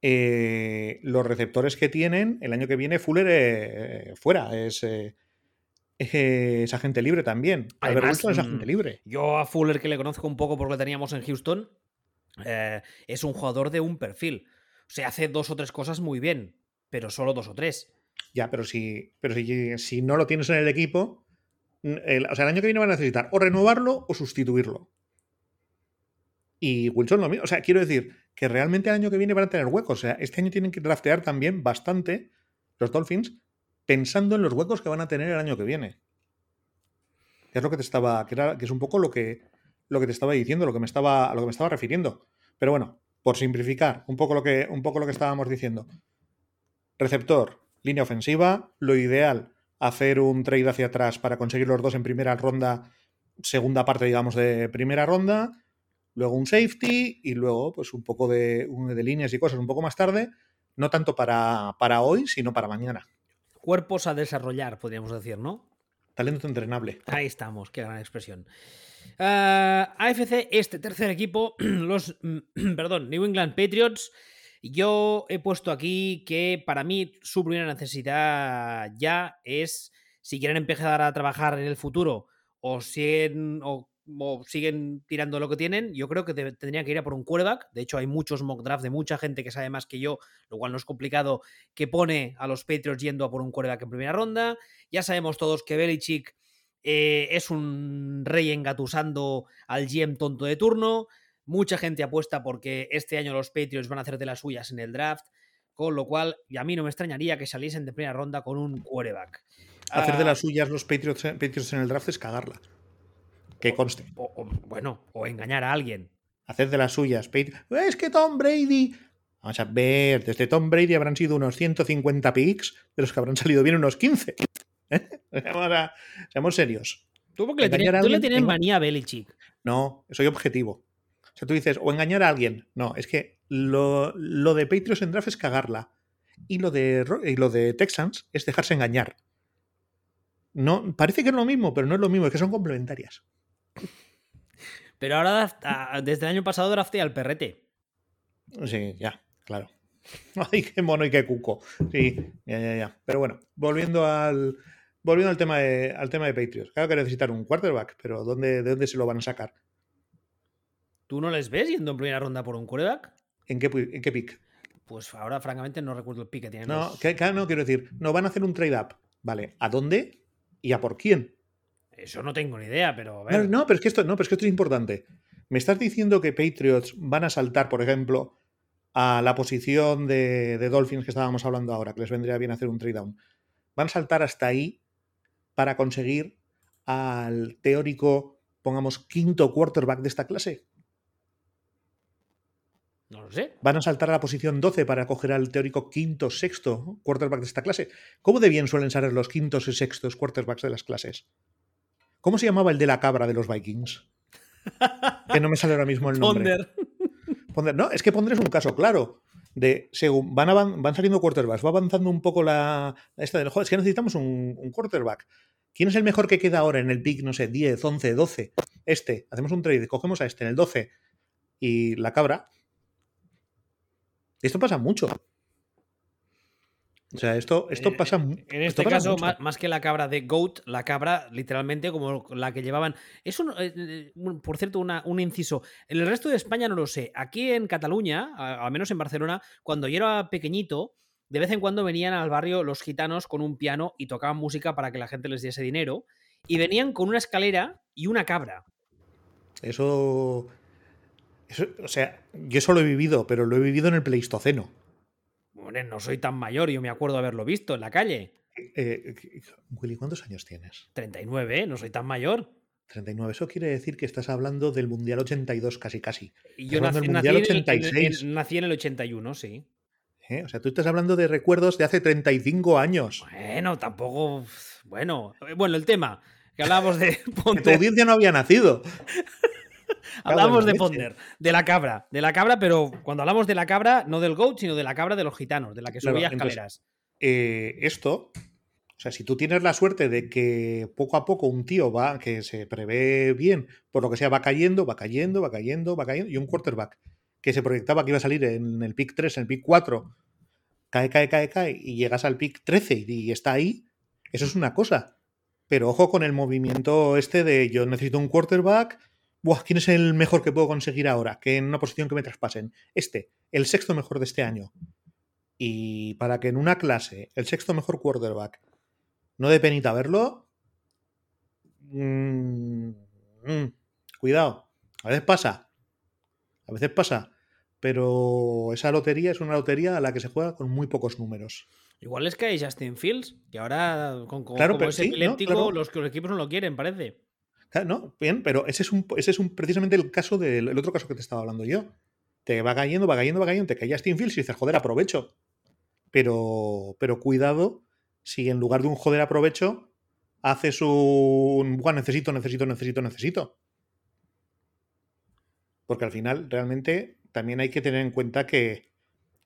eh, los receptores que tienen, el año que viene, Fuller eh, fuera. Es. Eh, es agente libre también. Además, es agente mm, libre. Yo a Fuller, que le conozco un poco porque lo teníamos en Houston, es un jugador de un perfil. O sea, hace dos o tres cosas muy bien, pero solo dos o tres. Ya, pero si, pero si, no lo tienes en el equipo, o sea, el año que viene van a necesitar o renovarlo o sustituirlo. Y Wilson lo mismo. O sea, quiero decir que realmente el año que viene van a tener huecos. O sea, este año tienen que draftear también bastante los Dolphins pensando en los huecos que van a tener el año que viene. Que es lo que te estaba. que, es un poco lo que, lo que te estaba diciendo, lo que me estaba, a lo que me estaba refiriendo. Pero bueno, por simplificar un poco lo que, un poco lo que estábamos diciendo. Receptor, línea ofensiva, lo ideal, hacer un trade hacia atrás para conseguir los dos en primera ronda, segunda parte, digamos, de primera ronda, luego un safety y luego pues un poco de, de líneas y cosas un poco más tarde, no tanto para, para hoy, sino para mañana. Cuerpos a desarrollar, podríamos decir, ¿no? Talento entrenable. Ahí estamos, qué gran expresión. Ah, AFC, este tercer equipo, los perdón, New England Patriots. Yo he puesto aquí que para mí su primera necesidad ya es si quieren empezar a trabajar en el futuro o o, siguen tirando lo que tienen, yo creo que tendrían que ir a por un quarterback. De hecho, hay muchos mock draft de mucha gente que sabe más que yo, lo cual no es complicado, que pone a los Patriots yendo a por un quarterback en primera ronda. Ya sabemos todos que Belichick eh, es un rey engatusando al GM tonto de turno. Mucha gente apuesta porque este año los Patriots van a hacer de las suyas en el draft. Con lo cual, y a mí no me extrañaría que saliesen de primera ronda con un quarterback. Hacer de ah, las suyas los Patriots, en el draft es cagarla. Que conste. bueno, o engañar a alguien. Hacer de las suyas. Es que Tom Brady. Vamos a ver, desde Tom Brady habrán sido unos 150 picks, de los que habrán salido bien unos 15. ¿Eh? seamos serios. ¿Tú, le tienes, manía a Belichick? No, soy objetivo. O sea, tú dices, o engañar a alguien. No, es que lo, de Patriots en draft es cagarla. Y lo, de, y lo de Texans es dejarse engañar. No, parece que es lo mismo, pero no es lo mismo, es que son complementarias. Pero ahora, desde el año pasado, drafté al perrete. Sí, ya, claro. Ay, qué mono y qué cuco. Sí, ya, ya, ya. Pero bueno, volviendo al, volviendo al tema de, al tema de Patriots. Claro que necesitar un quarterback, pero ¿dónde, ¿de dónde se lo van a sacar? ¿Tú no les ves yendo en primera ronda por un quarterback? ¿En qué, en qué pick? Pues ahora, francamente, no recuerdo el pick que tienen. No, no, quiero decir, no van a hacer un trade-up. Vale, ¿a dónde y a por quién? Eso no tengo ni idea, pero. No, pero es que esto, no, pero es que esto es importante. ¿Me estás diciendo que Patriots van a saltar, por ejemplo, a la posición de, de Dolphins que estábamos hablando ahora, que les vendría bien hacer un trade down? ¿Van a saltar hasta ahí para conseguir al teórico, pongamos, quinto quarterback de esta clase? No lo sé. ¿Van a saltar a la posición 12 para coger al teórico quinto, sexto quarterback de esta clase? ¿Cómo de bien suelen ser los quintos y sextos quarterbacks de las clases? ¿Cómo se llamaba el de la cabra de los Vikings? que no me sale ahora mismo el nombre. Ponder. No, es que Ponder es un caso claro. De según van, van saliendo quarterbacks, va avanzando un poco la. Esta del es que necesitamos un, un, quarterback. ¿Quién es el mejor que queda ahora en el pick, no sé, 10, 11, 12? Este. Hacemos un trade, cogemos a este en el 12 y la cabra. Esto pasa mucho. O sea, esto, esto pasa. En este caso, más, que la cabra de Goat, la cabra literalmente como la que llevaban. Es un, eh, eh, por cierto, un inciso. En el resto de España no lo sé. Aquí en Cataluña, al menos en Barcelona, cuando yo era pequeñito, de vez en cuando venían al barrio los gitanos con un piano y tocaban música para que la gente les diese dinero. Y venían con una escalera y una cabra. Eso. Eso, o sea, yo eso lo he vivido, pero lo he vivido en el Pleistoceno no soy tan mayor, yo me acuerdo haberlo visto en la calle. Eh, Willy, ¿cuántos años tienes? 39, ¿eh? no soy tan mayor. 39, eso quiere decir que estás hablando del Mundial 82 casi casi. Y yo nací, mundial 86. En, nací en el 81, sí. ¿Eh? O sea, tú estás hablando de recuerdos de hace 35 años. Bueno, tampoco. Bueno, bueno, el tema que hablábamos de. que tu audiencia no había nacido. hablamos de Ponder, de la cabra, de la cabra, pero cuando hablamos de la cabra, no del GOAT, sino de la cabra de los gitanos, de la que subía escaleras. Eh, esto, o sea, si tú tienes la suerte de que poco a poco un tío va, que se prevé bien, por lo que sea, va cayendo, va cayendo, va cayendo, va cayendo, y un quarterback que se proyectaba que iba a salir en el pick 3, en el pick 4, cae, cae, cae, cae, y llegas al pick 13 y está ahí, eso es una cosa. Pero ojo con el movimiento este de yo necesito un quarterback ¿quién es el mejor que puedo conseguir ahora? Que en una posición que me traspasen. Este, el sexto mejor de este año. Y para que en una clase el sexto mejor quarterback no dé penita verlo, mm, mm, cuidado. A veces pasa. A veces pasa. Pero esa lotería es una lotería a la que se juega con muy pocos números. Igual es que hay Justin Fields, que ahora con, claro, como es epiléptico, los, los equipos no lo quieren, parece. No, bien, pero ese es, un, ese es un, precisamente el caso del otro caso que te estaba hablando yo. Te va cayendo, va cayendo, va cayendo, te cae Justin Fields y dices, joder, aprovecho. Pero, pero cuidado si en lugar de un joder aprovecho, haces un, bueno, necesito, necesito, necesito, necesito. Porque al final, realmente, también hay que tener en cuenta que,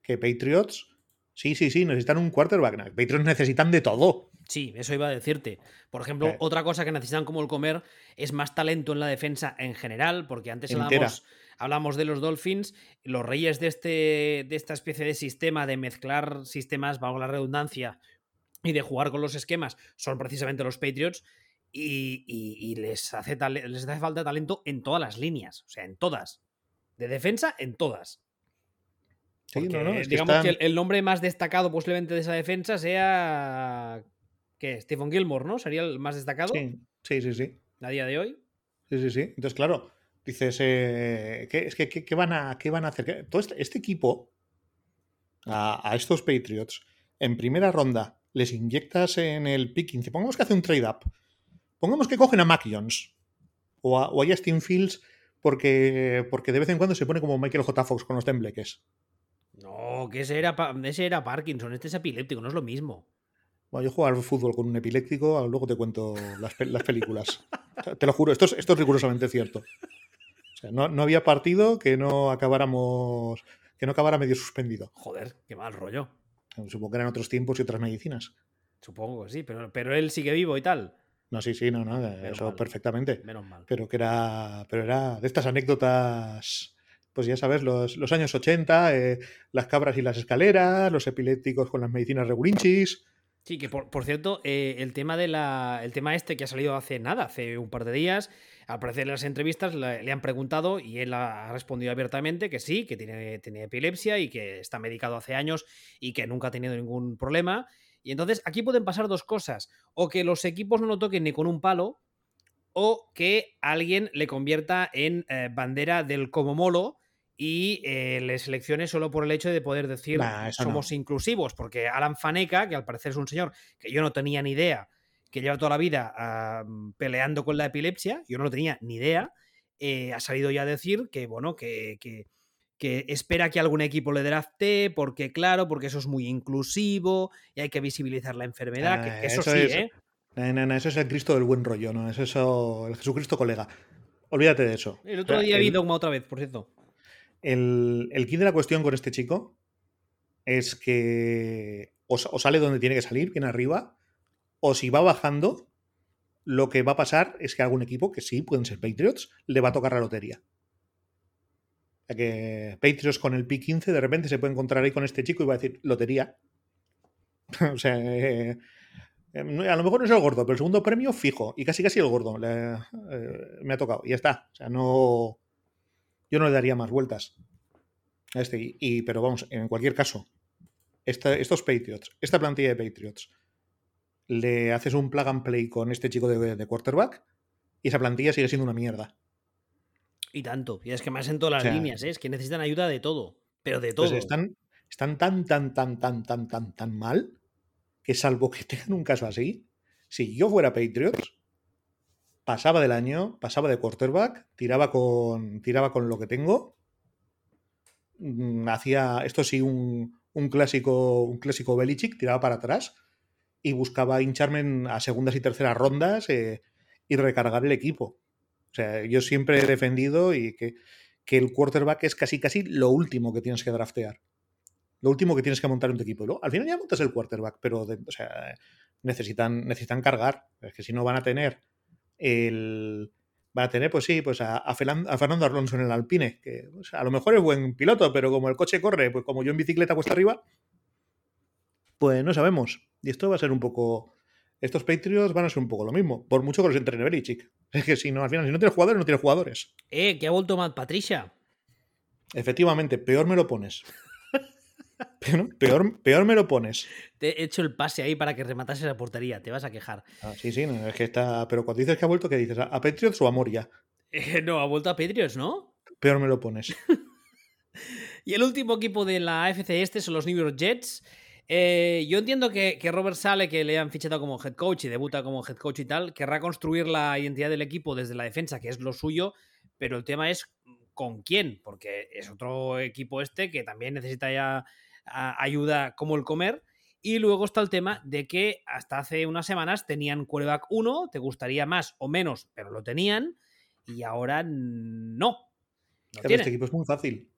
que Patriots, sí, sí, sí, necesitan un quarterback. Patriots necesitan de todo. Sí, eso iba a decirte. Por ejemplo, eh. otra cosa que necesitan como el comer es más talento en la defensa en general, porque antes hablamos, de los Dolphins, los reyes de, este, de esta especie de sistema de mezclar sistemas bajo la redundancia y de jugar con los esquemas son precisamente los Patriots y, les, hace les hace falta talento en todas las líneas, o sea, en todas. De defensa, en todas. Digamos que el nombre más destacado posiblemente de esa defensa sea que Stephen Gilmore, ¿no? Sería el más destacado. Sí, sí, sí. sí. A día de hoy. Sí, sí, sí. Entonces, claro, dices, eh, ¿qué, es que, ¿qué, van a, ¿qué van a hacer? Todo este, este equipo, a, estos Patriots, en primera ronda, les inyectas en el pick 15. Pongamos que hace un trade-up. Pongamos que cogen a Mac Jones. O a, o a Justin Fields porque, porque de vez en cuando se pone como Michael J. Fox con los tembleques. No, que ese era, ese era Parkinson, este es epiléptico, no es lo mismo. Bueno, yo juego al fútbol con un epiléptico, luego te cuento las, las películas. te lo juro, esto es, esto es rigurosamente cierto. O sea, no, no, había partido que no acabáramos. que no acabara medio suspendido. Joder, qué mal rollo. Supongo que eran otros tiempos y otras medicinas. Supongo que sí, pero, pero él sigue vivo y tal. No, sí, sí, no, no, Menos eso mal. perfectamente. Menos mal. Pero que era. Pero era de estas anécdotas. Pues ya sabes, los, los años 80, eh, las cabras y las escaleras, los epilépticos con las medicinas regulinchis. Sí, que por, por cierto, eh, el tema de la. El tema este que ha salido hace nada, hace un par de días. Al parecer en las entrevistas le, han preguntado y él ha respondido abiertamente que sí, que tiene, tiene epilepsia y que está medicado hace años y que nunca ha tenido ningún problema. Y entonces aquí pueden pasar dos cosas. O que los equipos no lo toquen ni con un palo, o que alguien le convierta en eh, bandera del como molo y eh, le seleccione solo por el hecho de poder decir Nah, somos inclusivos. Porque Alan Faneca, que al parecer es un señor que yo no tenía ni idea, que lleva toda la vida ah, peleando con la epilepsia, yo no lo tenía ni idea, eh, ha salido ya a decir que, bueno, que, que, que espera que algún equipo le drafte, porque claro, porque eso es muy inclusivo y hay que visibilizar la enfermedad, que, Ah, que eso, eso sí, es- ¿eh? No, no, no, eso es el Cristo del buen rollo, ¿no? Es eso, el Jesucristo colega. Olvídate de eso. El otro día vi el- Dogma otra vez, por cierto. El, el kit de la cuestión con este chico es que o, sa- o sale donde tiene que salir, bien arriba, o si va bajando, lo que va a pasar es que algún equipo, que sí, pueden ser Patriots, le va a tocar la lotería. O sea que Patriots con el P15 de repente se puede encontrar ahí con este chico y va a decir, lotería. o sea, eh, eh, a lo mejor no es el gordo, pero el segundo premio fijo. Y casi casi el gordo. eh, me ha tocado. Y ya está. O sea, no. Yo no le daría más vueltas a este. Y, y- pero vamos, en cualquier caso, esta- estos Patriots, esta plantilla de Patriots, le haces un plug and play con este chico de, de quarterback y esa plantilla sigue siendo una mierda. Y tanto. Y es que más en todas las O sea, líneas, ¿eh? es que necesitan ayuda de todo. Pero de todo. Pues están, están tan, tan, tan, tan, tan, tan, tan mal que salvo que tengan un caso así, si yo fuera Patriots, pasaba del año, pasaba de quarterback, tiraba con, tiraba con lo que tengo, mm, hacía, esto sí, un, un clásico, un clásico Belichick, tiraba para atrás y buscaba hincharme a segundas y terceras rondas eh, y recargar el equipo. O sea, yo siempre he defendido y que, que el quarterback es casi casi lo último que tienes que draftear. Lo último que tienes que montar en tu equipo. Luego, al final ya montas el quarterback, pero necesitan, necesitan cargar. Es que si no van a tener el. Van a tener, pues sí, pues a, Fernando Alonso en el Alpine, que pues, a lo mejor es buen piloto, pero como el coche corre, pues como yo en bicicleta cuesta arriba, pues no sabemos. Y esto va a ser un poco. Estos Patriots van a ser un poco lo mismo, por mucho que los entrene Belichick. Es que si no, al final, si no tienes jugadores, no tienes jugadores. Eh, que ha vuelto Matt Patricia. Efectivamente, peor me lo pones. Peor, peor, peor me lo pones. Te he hecho el pase ahí para que rematase la portería. Te vas a quejar. Ah, sí, sí, no, es que está. Pero cuando dices que ha vuelto, ¿qué dices? ¿A Patriots o a Moria? Eh, no, ha vuelto a Patriots, ¿no? Peor me lo pones. Y el último equipo de la AFC este son los New York Jets. Eh, yo entiendo que, que Robert Sale, que le han fichado como head coach y debuta como head coach y tal, querrá construir la identidad del equipo desde la defensa, que es lo suyo, pero el tema es con quién, porque es otro equipo este que también necesita ya ayuda como el comer. Y luego está el tema de que hasta hace unas semanas tenían quarterback 1, te gustaría más o menos, pero lo tenían, y ahora no. No Claro, tienen. este equipo es muy fácil.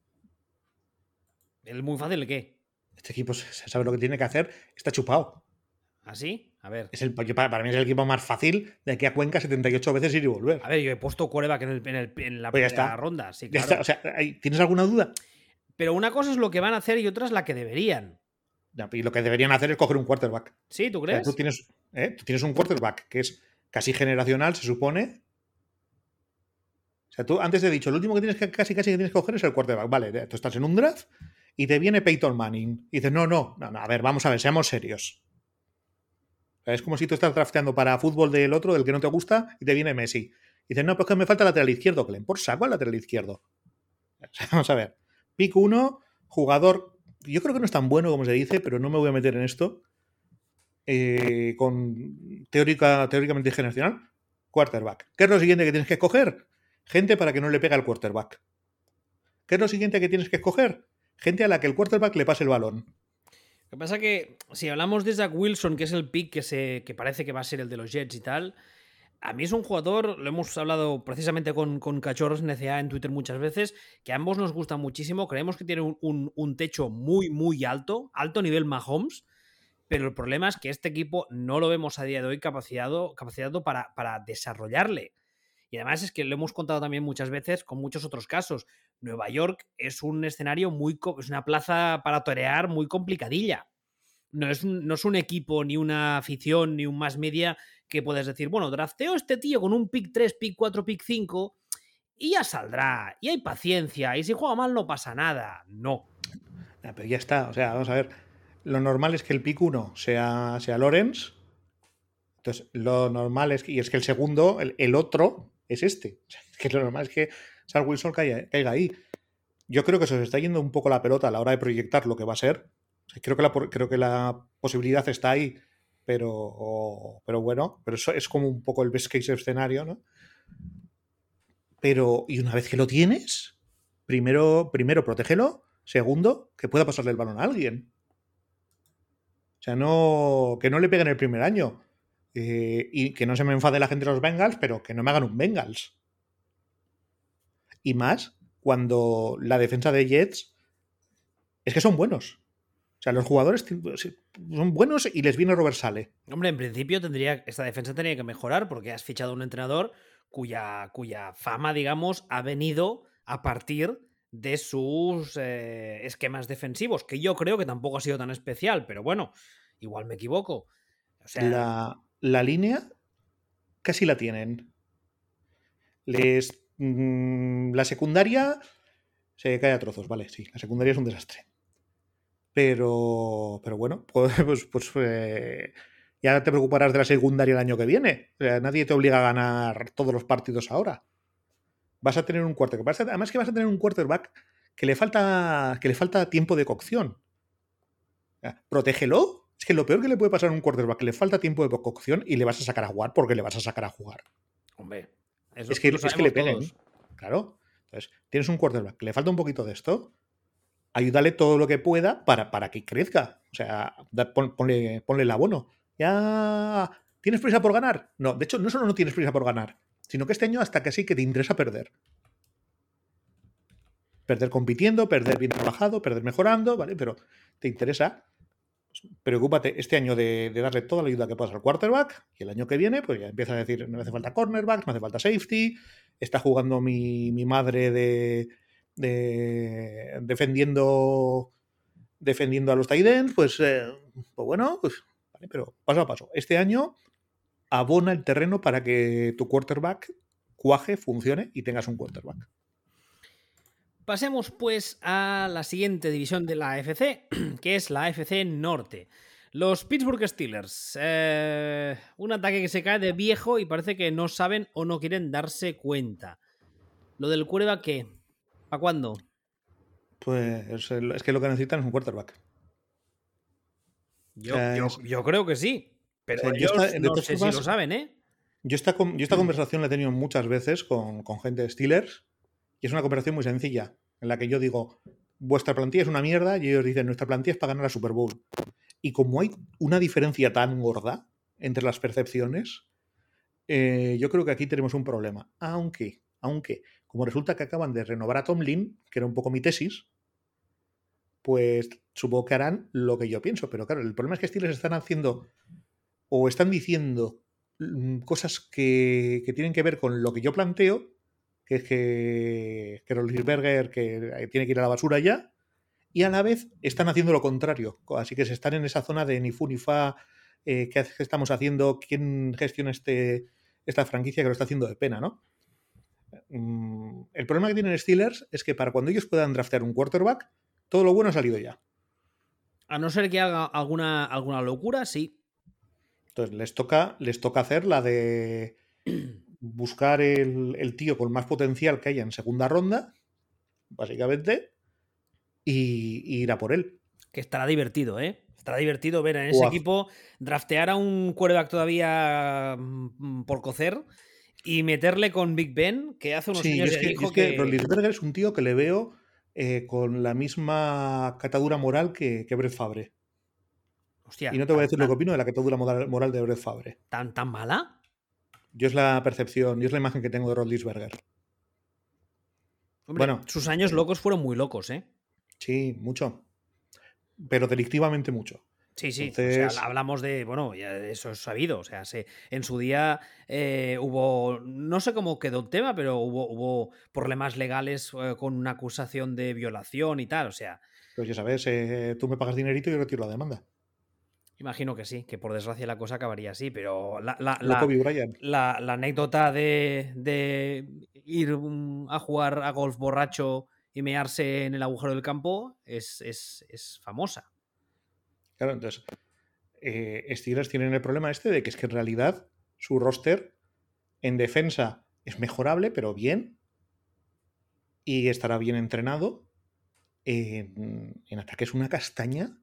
Es muy fácil el qué. Este equipo sabe lo que tiene que hacer. Está chupado. ¿Así? A ver. Es el, yo- para, para mí es el equipo más fácil de aquí a Cuenca 78 veces ir y volver. A ver, yo he puesto quarterback en, el- en el- en la Pues primera está. ronda, sí, Ya claro. está, o sea, ¿tienes alguna duda? Pero una cosa es lo que van a hacer y otra es la que deberían. Y lo que deberían hacer es coger un quarterback. ¿Sí? ¿Tú O sea, crees? tú, tienes, ¿eh? tú tienes un quarterback que es casi generacional, se supone. O sea, tú antes he dicho, lo último que tienes que casi casi que tienes que coger es el quarterback. Vale, tú estás en un draft y te viene Peyton Manning. Y dices, no, no, no, no, a ver, vamos a ver, seamos serios. O sea, es como si tú estás drafteando para fútbol del otro, del que no te gusta, y te viene Messi. Y dices, no, pues que me falta lateral izquierdo, Clem. Por saco el lateral izquierdo. O sea, vamos a ver. Pick 1, jugador. Yo creo que no es tan bueno como se dice, pero no me voy a meter en esto. Eh, con teórica, teóricamente generacional. quarterback. ¿Qué es lo siguiente que tienes que escoger? Gente para que no le pegue al quarterback. ¿Qué es lo siguiente que tienes que escoger? Gente a la que el quarterback le pase el balón. Lo que pasa que si hablamos de Zach Wilson, que es el pick que, se, que parece que va a ser el de los Jets y tal, a mí es un jugador, lo hemos hablado precisamente con, con Cachorros NCA en Twitter muchas veces, que a ambos nos gusta muchísimo. Creemos que tiene un, techo muy, muy alto, alto nivel Mahomes. Pero el problema es que este equipo no lo vemos a día de hoy capacitado, capacitado para, para desarrollarle. Y además es que lo hemos contado también muchas veces con muchos otros casos. Nueva York es un escenario muy. es una plaza para torear muy complicadilla. No es, un, no es un equipo, ni una afición, ni un más media que puedes decir, bueno, drafteo este tío con un pick 3, pick 4, pick 5 y ya saldrá. Y hay paciencia. Y si juega mal no pasa nada. No. pero ya está. O sea, vamos a ver. Lo normal es que el pick 1 sea, sea Lorenz. Entonces, lo normal es que, y es que el segundo, el, otro, es este. que lo normal es que Sal Wilson caiga, caiga, ahí. Yo creo que se os está yendo un poco la pelota a la hora de proyectar lo que va a ser. creo, que la, creo que la posibilidad está ahí pero, pero bueno, pero eso es como un poco el best case escenario, ¿no? Pero, y una vez que lo tienes, primero, primero protégelo, segundo, que pueda pasarle el balón a alguien. O sea, no, que no le peguen el primer año. Eh, y que no se me enfade la gente de los Bengals, pero que no me hagan un Bengals. Y más cuando la defensa de Jets es que son buenos. O sea, los jugadores son buenos y les viene Robert Sale. Hombre, en principio tendría esta defensa tendría que mejorar porque has fichado un entrenador cuya, cuya fama, digamos, ha venido a partir de sus eh, esquemas defensivos, que yo creo que tampoco ha sido tan especial, pero bueno, igual me equivoco. la, la, línea casi la tienen. Les, mm, la secundaria se cae a trozos, vale, sí, la secundaria es un desastre. Pero, pero bueno, pues, pues, pues eh, ya te preocuparás de la secundaria el año que viene. nadie te obliga a ganar todos los partidos ahora. Vas a tener un quarterback. Además que vas a tener un quarterback que le falta, que le falta tiempo de cocción. Protégelo. Es que lo peor que le puede pasar a un quarterback que le falta tiempo de cocción y le vas a sacar a jugar porque le vas a sacar a jugar. Hombre, es que, es que le peguen. Claro. Entonces, tienes un quarterback que le falta un poquito de esto ayúdale todo lo que pueda para, para que crezca. O sea, ponle, el abono. Ya. ¿Tienes prisa por ganar? No, de hecho, no solo no tienes prisa por ganar, sino que este año hasta que sí que te interesa perder. Perder compitiendo, perder bien trabajado, perder mejorando, ¿vale? Pero te interesa. Preocúpate este año de, darle toda la ayuda que puedas al quarterback y el año que viene, pues ya empieza a decir, me hace falta cornerback, no me hace falta safety, está jugando mi madre de, de, defendiendo defendiendo a los Titans, pues, eh, pues bueno, pues pero paso a paso. Este año abona el terreno para que tu quarterback cuaje, funcione y tengas un quarterback. Pasemos pues a la siguiente división de la AFC, que es la AFC Norte. Los Pittsburgh Steelers. Eh, un ataque que se cae de viejo y parece que no saben o no quieren darse cuenta. Lo del quarterback, ¿qué? ¿A cuándo? Pues es que lo que necesitan es un quarterback. Yo, creo que sí. Pero ellos no sé si lo saben, ¿eh? Yo esta, yo esta conversación la he tenido muchas veces con, gente de Steelers y es una conversación muy sencilla en la que yo digo, vuestra plantilla es una mierda y ellos dicen, nuestra plantilla es para ganar la Super Bowl. Y como hay una diferencia tan gorda entre las percepciones, eh, yo creo que aquí tenemos un problema. Aunque, aunque como resulta que acaban de renovar a Tomlin, que era un poco mi tesis, pues supongo que harán lo que yo pienso. Pero claro, el problema es que Steelers están haciendo o están diciendo mm, cosas que, tienen que ver con lo que yo planteo, que es que, que que tiene que ir a la basura ya, y a la vez están haciendo lo contrario. Así que se están en esa zona de ni fu ni fa, eh, qué estamos haciendo, quién gestiona este, esta franquicia que lo está haciendo de pena, ¿no? Mm, el problema que tienen Steelers es que para cuando ellos puedan draftear un quarterback, todo lo bueno ha salido ya. A no ser que haga alguna, alguna locura, sí. Entonces les toca, les toca hacer la de buscar el, tío con más potencial que haya en segunda ronda, básicamente, y, ir a por él. Que estará divertido, ¿eh? Estará divertido ver en ese equipo draftear a un quarterback todavía mm, por cocer Y meterle con Big Ben, que hace unos Sí, años es que, dijo es que que- Roethlisberger es un tío que le veo eh, con la misma catadura moral que, que Brett Favre. Hostia, Y no te voy a decir lo que opino de la catadura moral moral de Brett Favre. tan, tan mala. Yo es la percepción, yo es la imagen que tengo de Roethlisberger. Hombre, Bueno. sus años locos fueron muy locos, ¿eh? Sí, mucho. Pero delictivamente mucho. Sí, sí. Entonces- O sea, hablamos de, bueno, ya eso es sabido. O sea, se, en su día eh, hubo, no sé cómo quedó el tema, pero hubo, hubo problemas legales eh, con una acusación de violación y tal. O sea, Pues ya sabes, eh, tú me pagas dinerito y yo retiro la demanda. imagino que sí, que por desgracia la cosa acabaría así, pero la, la- Lo la- Kobe Bryant. la- la anécdota de, de ir mm, a jugar a golf borracho y mearse en el agujero del campo es, es- es famosa. Claro, entonces, eh, Steelers tienen el problema este de que es que en realidad su roster en defensa es mejorable, pero bien. Y estará bien entrenado. En, en ataque es una castaña,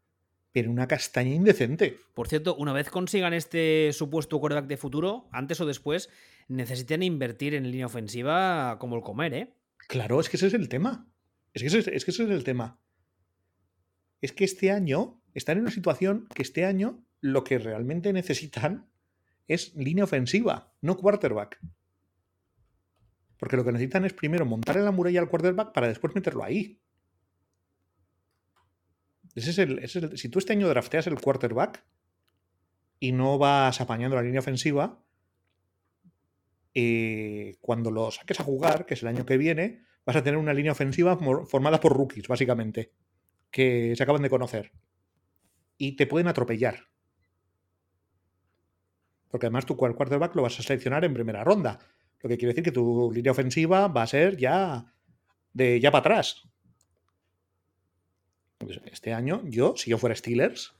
pero una castaña indecente. Por cierto, una vez consigan este supuesto quarterback de futuro, antes o después, necesitan invertir en línea ofensiva como el comer, ¿eh? Claro, es que ese es el tema. Es que ese es, es que ese es el tema. Es que este año están en una situación que este año lo que realmente necesitan es línea ofensiva, no quarterback. Porque lo que necesitan es primero montar en la muralla al quarterback para después meterlo ahí. Ese es el, ese es el- si tú este año drafteas el quarterback y no vas apañando la línea ofensiva, eh, cuando lo saques a jugar, que es el año que viene, vas a tener una línea ofensiva formada por rookies, básicamente, que se acaban de conocer. Y te pueden atropellar. Porque además tu quarterback lo vas a seleccionar en primera ronda. Lo que quiere decir que tu línea ofensiva va a ser ya de ya para atrás. Pues este año, yo, si yo fuera Steelers,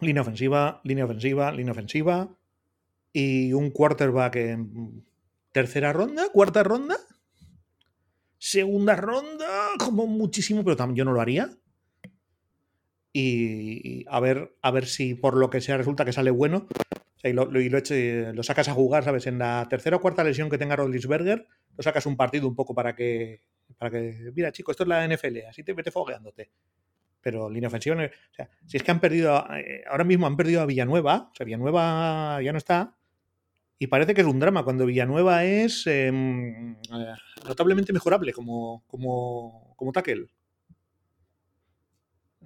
línea ofensiva, línea ofensiva, línea ofensiva, y un quarterback en tercera ronda, cuarta ronda, segunda ronda, como muchísimo, pero también yo no lo haría. Y a ver, a ver si por lo que sea resulta que sale bueno. Y lo, lo- lo sacas a jugar, ¿sabes? En la tercera o cuarta lesión que tenga Rodlisberger, lo sacas un partido un poco para que. Para que. Mira, chico, esto es la NFL, así te vete fogueándote. Pero línea ofensiva. O sea, si es que han perdido. eh, Ahora mismo han perdido a Villanueva. O sea, Villanueva ya no está. Y parece que es un drama cuando Villanueva es em, eh, notablemente mejorable como, como, como tackle.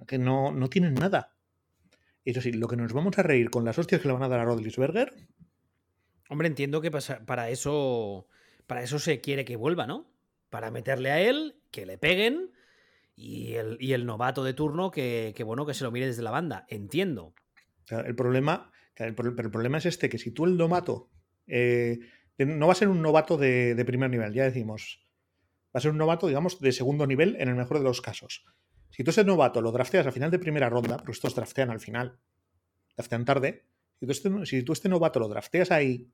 Que no, no tienen nada. Eso sí, lo que nos vamos a reír con las hostias que le van a dar a Rodlisberger, Hombre, entiendo que pasa- para eso, para eso se quiere que vuelva, ¿no? Para meterle a él, que le peguen y el, y el novato de turno que, que, bueno, que se lo mire desde la banda. Entiendo. El problema, el, el problema es este, que si tú el novato, eh, no va a ser un novato de, de primer nivel, ya decimos, va a ser un novato, digamos, de segundo nivel en el mejor de los casos. Si tú ese novato lo drafteas al final de primera ronda, porque estos draftean al final, draftean tarde, si tú este, si tú este novato lo drafteas ahí,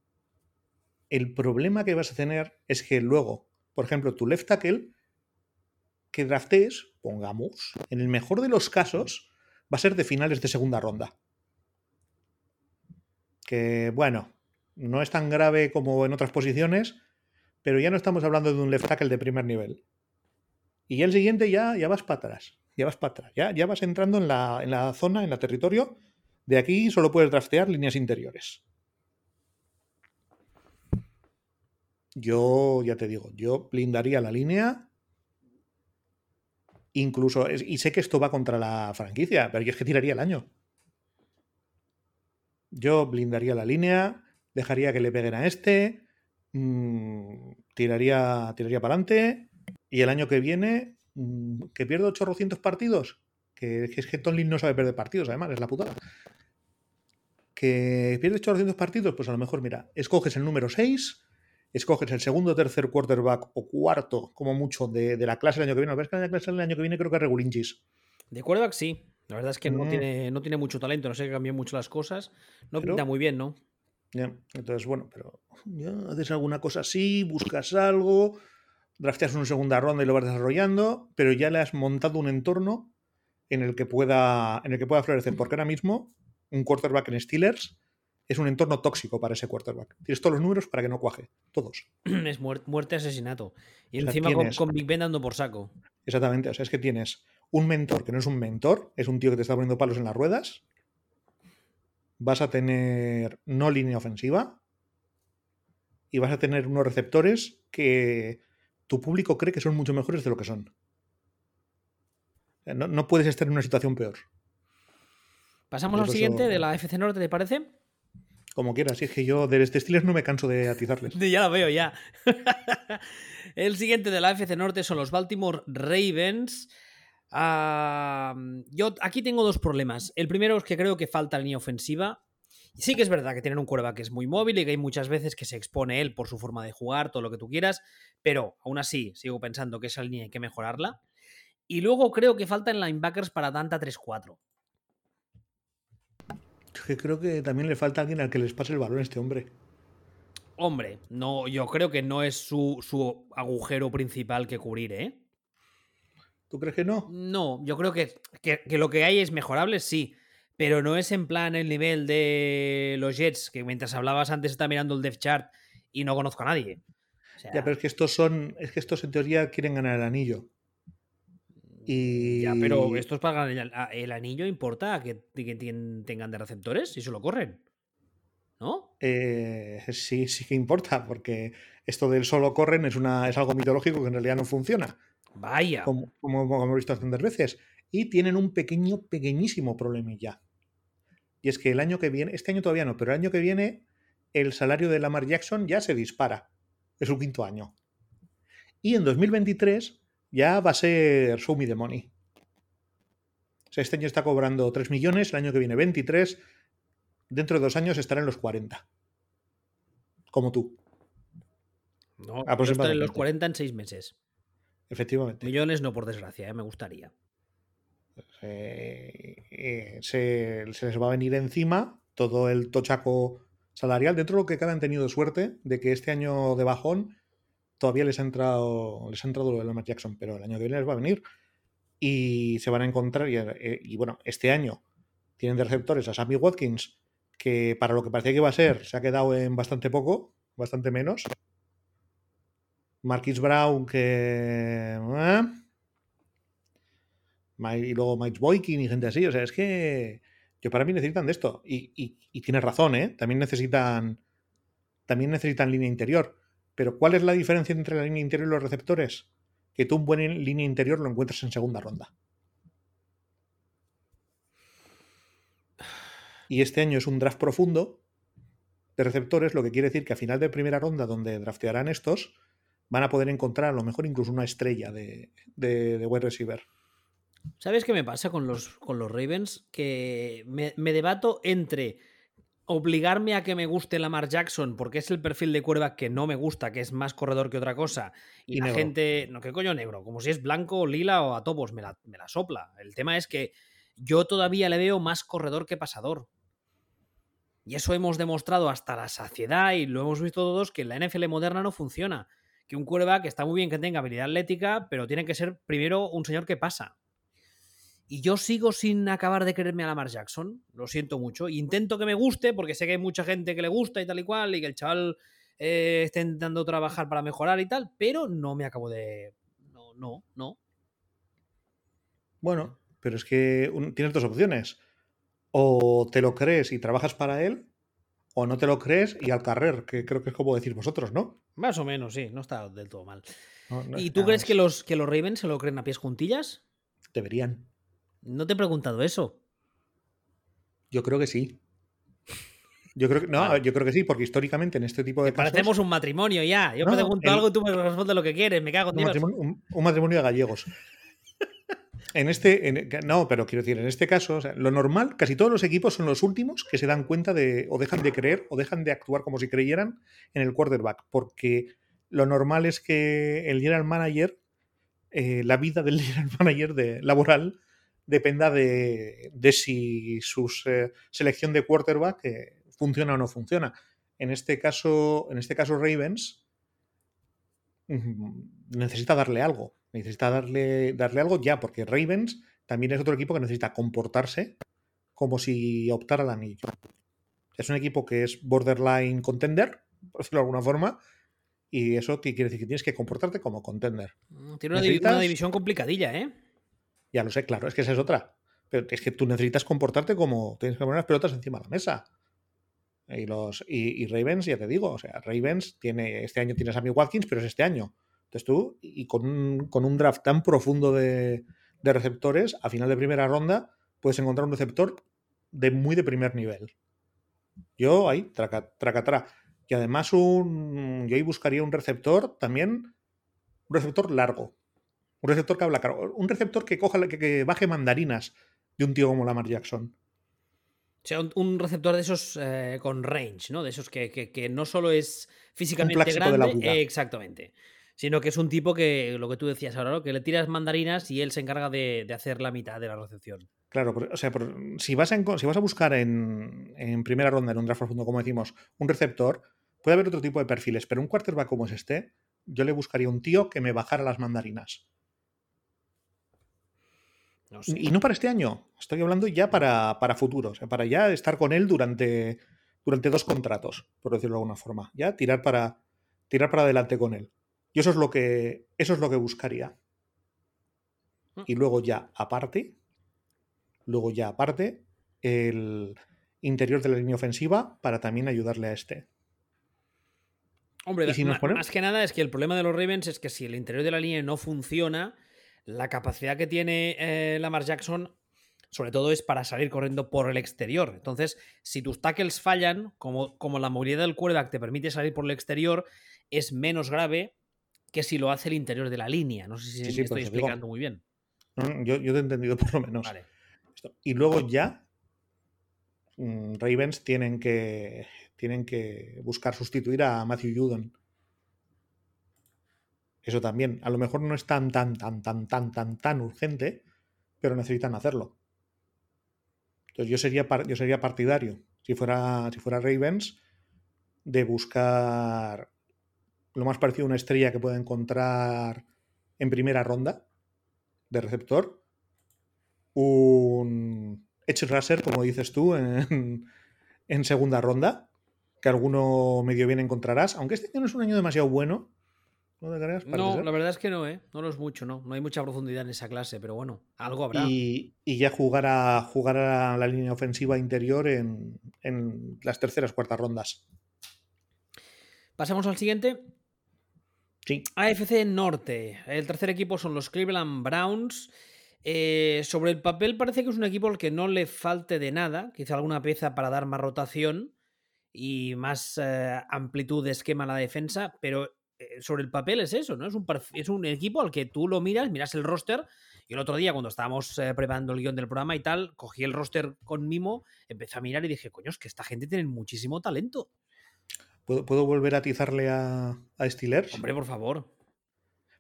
el problema que vas a tener es que luego, por ejemplo, tu left tackle, que draftees, pongamos, en el mejor de los casos, va a ser de finales de segunda ronda que bueno, no es tan grave como en otras posiciones, pero ya no estamos hablando de un left tackle de primer nivel. Y ya el siguiente ya, ya vas para atrás, ya vas para atrás, ya, ya vas entrando en la, en la zona, en la territorio. De aquí solo puedes draftear líneas interiores. Yo, ya te digo, yo blindaría la línea. Incluso, y sé que esto va contra la franquicia, pero yo es que tiraría el año. Yo blindaría la línea, dejaría que le peguen a este, mm, tiraría, tiraría para adelante y el año que viene, que pierdo 800 partidos, que, que es que Tomlin no sabe perder partidos, además, es la putada. Que pierde 800 partidos, pues a lo mejor, mira, escoges el número 6, escoges el segundo, tercer quarterback o cuarto, como mucho, de, de la clase del año que viene. ¿Ves que la clase del año que viene creo que es Regulinchis? De quarterback sí. La verdad es que no, Mm. tiene, no tiene mucho talento, no sé que cambió mucho las cosas. No Pero- pinta muy bien, ¿no? Ya, Entonces, bueno, pero ya haces alguna cosa así, buscas algo, drafteas una segunda ronda y lo vas desarrollando, pero ya le has montado un entorno en el que pueda, en el que pueda florecer. Porque ahora mismo, un quarterback en Steelers es un entorno tóxico para ese quarterback. Tienes todos los números para que no cuaje, todos. es muerte, asesinato. Y encima con, Big Ben dando por saco. Exactamente, o sea, es que tienes un mentor que no es un mentor, es un tío que te está poniendo palos en las ruedas. Vas a tener no línea ofensiva y vas a tener unos receptores que tu público cree que son mucho mejores de lo que son. No, no puedes estar en una situación peor. Pasamos al siguiente de la FC Norte, ¿te parece? Como quieras, es que yo de este Steelers no me canso de atizarles. ya lo veo, ya. el siguiente de la FC Norte son los Baltimore Ravens. yo aquí tengo dos problemas. El primero es que creo que falta línea ofensiva. Sí que es verdad que tienen un que es muy móvil y que hay muchas veces que se expone él por su forma de jugar, todo lo que tú quieras, pero aún así sigo pensando que esa línea hay que mejorarla. Y luego creo que faltan linebackers para Danta 3-4 que creo que también le falta alguien al que les pase el balón a este hombre. Hombre, no, yo creo que no es su, agujero principal que cubrir, ¿eh? ¿Tú crees que no? No, yo creo que, lo que hay es mejorable, sí. Pero no es en plan el nivel de los Jets, que mientras hablabas antes está mirando el depth chart y no conozco a nadie. Ya, pero es que estos son. Es que estos en teoría quieren ganar el anillo. Ya, pero estos pagan el, el anillo, ¿importa que, tengan de receptores si solo corren? ¿No? Eh, sí, sí que importa, porque esto del solo corren es, una, es algo mitológico que en realidad no funciona. Vaya. Como, como, hemos visto tantas veces. Y tienen un pequeño, pequeñísimo problemilla. Y es que el año que viene, este año todavía no, pero el año que viene, el salario de Lamar Jackson ya se dispara. Es su quinto año. Y en 2023 ya va a ser Show Me the Money. O sea, este año está cobrando 3 millones, el año que viene 23, dentro de dos años estará en los 40. Como tú. No, en los 40 en 6 meses. Efectivamente. Millones no, por desgracia, ¿eh? me gustaría. Eh, se, les va a venir encima todo el tochaco salarial. Dentro de lo que cada han tenido suerte de que este año de bajón todavía les ha entrado, les ha entrado lo de Lamar Jackson, pero el año que viene les va a venir y se van a encontrar. Eh, y, bueno, este año tienen de receptores a Sammy Watkins, que para lo que parecía que iba a ser, se ha quedado en bastante poco, bastante menos. Marquis Brown, que. Eh, y luego Mike Boykin y gente así. O sea, es que. Yo para mí necesitan de esto. Y, y, tienes razón, ¿eh? También necesitan. También necesitan línea interior. Pero ¿cuál es la diferencia entre la línea interior y los receptores? Que tú un buen línea interior lo encuentras en segunda ronda. Y este año es un draft profundo de receptores, lo que quiere decir que a final de primera ronda, donde draftearán estos, van a poder encontrar a lo mejor incluso una estrella de, de, wide receiver. ¿Sabes qué me pasa con los, con los Ravens? Que me debato entre obligarme a que me guste Lamar Jackson porque es el perfil de cuerva que no me gusta, que es más corredor que otra cosa. Y, la gente, no, ¿qué coño negro? Como si es blanco, lila o a topos, me la, me la sopla. El tema es que yo todavía le veo más corredor que pasador. Y eso hemos demostrado hasta la saciedad y lo hemos visto todos que en la NFL moderna no funciona. Que un que está muy bien que tenga habilidad atlética, pero tiene que ser primero un señor que pasa. Y yo sigo sin acabar de quererme a Lamar Jackson. Lo siento mucho. Intento que me guste porque sé que hay mucha gente que le gusta y tal y cual y que el chaval eh, está intentando trabajar para mejorar y tal, pero no me acabo de... No, no, no. Bueno, pero es que tienes dos opciones. O te lo crees y trabajas para él, o no te lo crees y al carrer, que creo que es como decir vosotros, ¿no? Más o menos, sí, no está del todo mal. ¿Y tú crees que los, que los Ravens se lo creen a pies juntillas? Deberían. No te he preguntado eso. Yo creo que sí. Yo creo que, no, yo creo que sí, porque históricamente en este tipo de casos. Parecemos un matrimonio ya. Yo me pregunto algo y tú me respondes lo que quieres. Me cago en un matrimonio, un, matrimonio de gallegos. en este. no, pero quiero decir, en este caso, lo normal, casi todos los equipos son los últimos que se dan cuenta de. o dejan de creer o dejan de actuar como si creyeran en el quarterback. Porque lo normal es que el general manager, eh, la vida del general manager de, laboral, dependa de, si su eh, selección de quarterback eh, funciona o no funciona. En este caso, en este caso Ravens necesita darle algo. Necesita darle, darle algo ya, porque Ravens también es otro equipo que necesita comportarse como si optara al anillo. Es un equipo que es borderline contender, por decirlo de alguna forma, y eso quiere decir que tienes que comportarte como contender. Mm, tiene una, una división complicadilla, ¿eh? Ya lo sé, claro, es que esa es otra. Pero es que tú necesitas comportarte como. Tienes que poner las pelotas encima de la mesa. Y, los, y, Ravens, ya te digo, o sea, Ravens tiene. Este año tienes a mi Watkins, pero es este año. Entonces tú, y con un, con un draft tan profundo de, de, receptores, a final de primera ronda, puedes encontrar un receptor de muy de primer nivel. Yo ahí, traca, traca, Y además, un, yo ahí buscaría un receptor también, un receptor largo. Un receptor que habla. Un receptor que coja, que, que baje mandarinas de un tío como Lamar Jackson. O sea, un, receptor de esos eh, con range, ¿no? De esos que, no solo es físicamente grande, exactamente, sino que es un tipo que, lo que tú decías ahora, ¿no? Que le tiras mandarinas y él se encarga de, hacer la mitad de la recepción. Claro, o sea, si, vas a, si vas a buscar en, primera ronda, en un draft profundo, como decimos, un receptor, puede haber otro tipo de perfiles, pero un quarterback como es este, yo le buscaría un tío que me bajara las mandarinas. Y no para este año, estoy hablando ya para, para futuro, o sea, para ya estar con él durante, durante dos contratos, por decirlo de alguna forma. Ya tirar para, tirar para adelante con él. Y eso es lo que, eso es lo que buscaría. Mm. Y luego ya aparte, luego ya aparte, el interior de la línea ofensiva para también ayudarle a este. Hombre, más que nada es que el problema de los Ravens es que si el interior de la línea no funciona, la capacidad que tiene eh, Lamar Jackson, sobre todo, es para salir corriendo por el exterior. Entonces, si tus tackles fallan, como, como la movilidad del quarterback te permite salir por el exterior, es menos grave que si lo hace el interior de la línea. No sé si estoy explicando muy bien. Yo, yo, te he entendido por lo menos. Y luego ya mm, Ravens tienen que, tienen que buscar sustituir a Matthew Judon. Eso también, a lo mejor no es tan, tan, tan, tan, tan, tan, tan urgente, pero necesitan hacerlo. Entonces yo sería, yo sería partidario, si fuera, si fuera Ravens, de buscar lo más parecido a una estrella que pueda encontrar en primera ronda de receptor. Un Edge Racer, como dices tú, en, en segunda ronda, que alguno medio bien encontrarás, aunque este año no es un año demasiado bueno ¿No, la verdad es que no, ¿eh? No lo es mucho, ¿no? No hay mucha profundidad en esa clase, pero bueno, algo habrá. Y, ya jugar a, jugar a la línea ofensiva interior en, las terceras, cuartas rondas. Pasamos al siguiente. Sí. AFC Norte. El tercer equipo son los Cleveland Browns. Eh, sobre el papel parece que es un equipo al que no le falte de nada, quizá alguna pieza para dar más rotación y más eh, amplitud de esquema a la defensa, pero sobre el papel es eso, ¿no? Es un, es un equipo al que tú lo miras, miras el roster. Y el otro día, cuando estábamos eh, preparando el guion del programa y tal, cogí el roster con mimo, empecé a mirar y dije, coño, es que esta gente tiene muchísimo talento. ¿Puedo, volver a atizarle a, a Steelers? Hombre, por favor.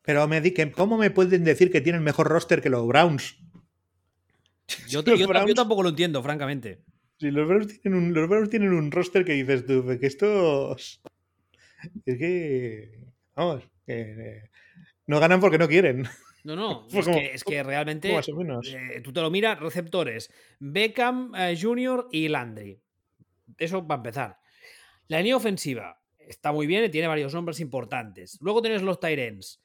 Pero me di ¿cómo me pueden decir que tienen mejor roster que los Browns? Yo, yo, tampoco lo entiendo, francamente. Si los Browns tienen un, los Browns tienen un roster que dices tú, que estos. Es que Vamos, no ganan porque no quieren. No, no, es, que, realmente eh, tú te lo miras, receptores, Beckham eh, Jr. y Landry. Eso va a empezar. La línea ofensiva está muy bien y tiene varios nombres importantes. Luego tienes los Tyrens,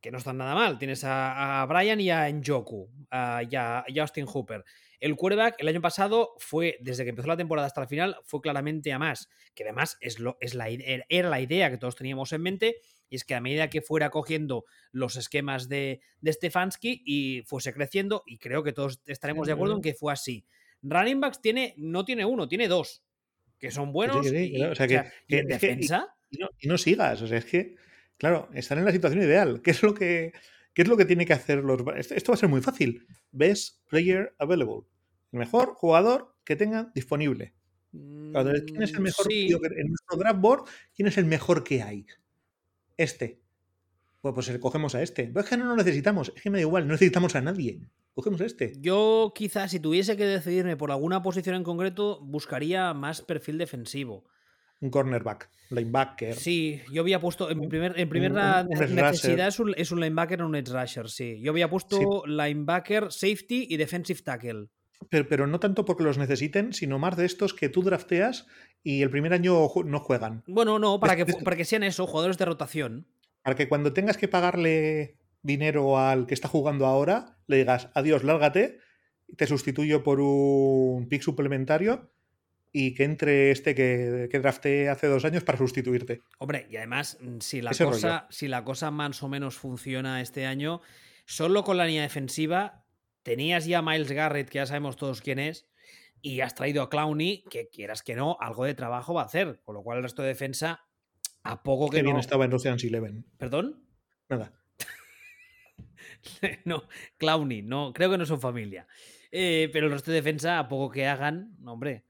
que no están nada mal. Tienes a, Brian y a Njoku, y a Justin Hooper. El quarterback el año pasado fue, desde que empezó la temporada hasta el final, fue claramente a más, que además es lo, es la, era la idea que todos teníamos en mente, y es que a medida que fuera cogiendo los esquemas de, de Stefanski y fuese creciendo, y creo que todos estaremos de acuerdo en que fue así. Running backs tiene, no tiene uno, tiene dos, que son buenos. y, defensa. y, no, sigas, o sea, es que, claro, están en la situación ideal. ¿Qué es lo que, qué es lo que tiene que hacer los... Esto va a ser muy fácil. Best player available mejor jugador que tengan disponible. ¿Quién es el mm, mejor en nuestro draft board? ¿Quién es el mejor que hay? Este. Pues, pues cogemos a este. Pero es que no lo necesitamos. Es que me da igual, no necesitamos a nadie. Cogemos a este. Yo quizás si tuviese que decidirme por alguna posición en concreto, buscaría más perfil defensivo. Un cornerback, linebacker. Sí, yo había puesto en primer, en primera necesidad es un, es un, linebacker o un edge rusher, sí. Yo había puesto linebacker, safety y defensive tackle. Pero, no tanto porque los necesiten, sino más de estos que tú drafteas y el primer año no juegan. Bueno, no, para que, para que sean eso, jugadores de rotación. Para que cuando tengas que pagarle dinero al que está jugando ahora, le digas adiós, lárgate, te sustituyo por un pick suplementario y que entre este que, que drafté hace dos años para sustituirte. Hombre, y además, mm, si la, cosa, si la cosa más o menos funciona este año, solo con la línea defensiva tenías ya a Miles Garrett, que ya sabemos todos quién es, y has traído a Clowney, que quieras que no, algo de trabajo va a hacer, con lo cual el resto de defensa, a poco que Qué bien estaba en Ocean's Eleven. ¿Perdón? Nada. no, Clowney, no, creo que no son familia. Eh, pero el resto de defensa, a poco que hagan, hombre,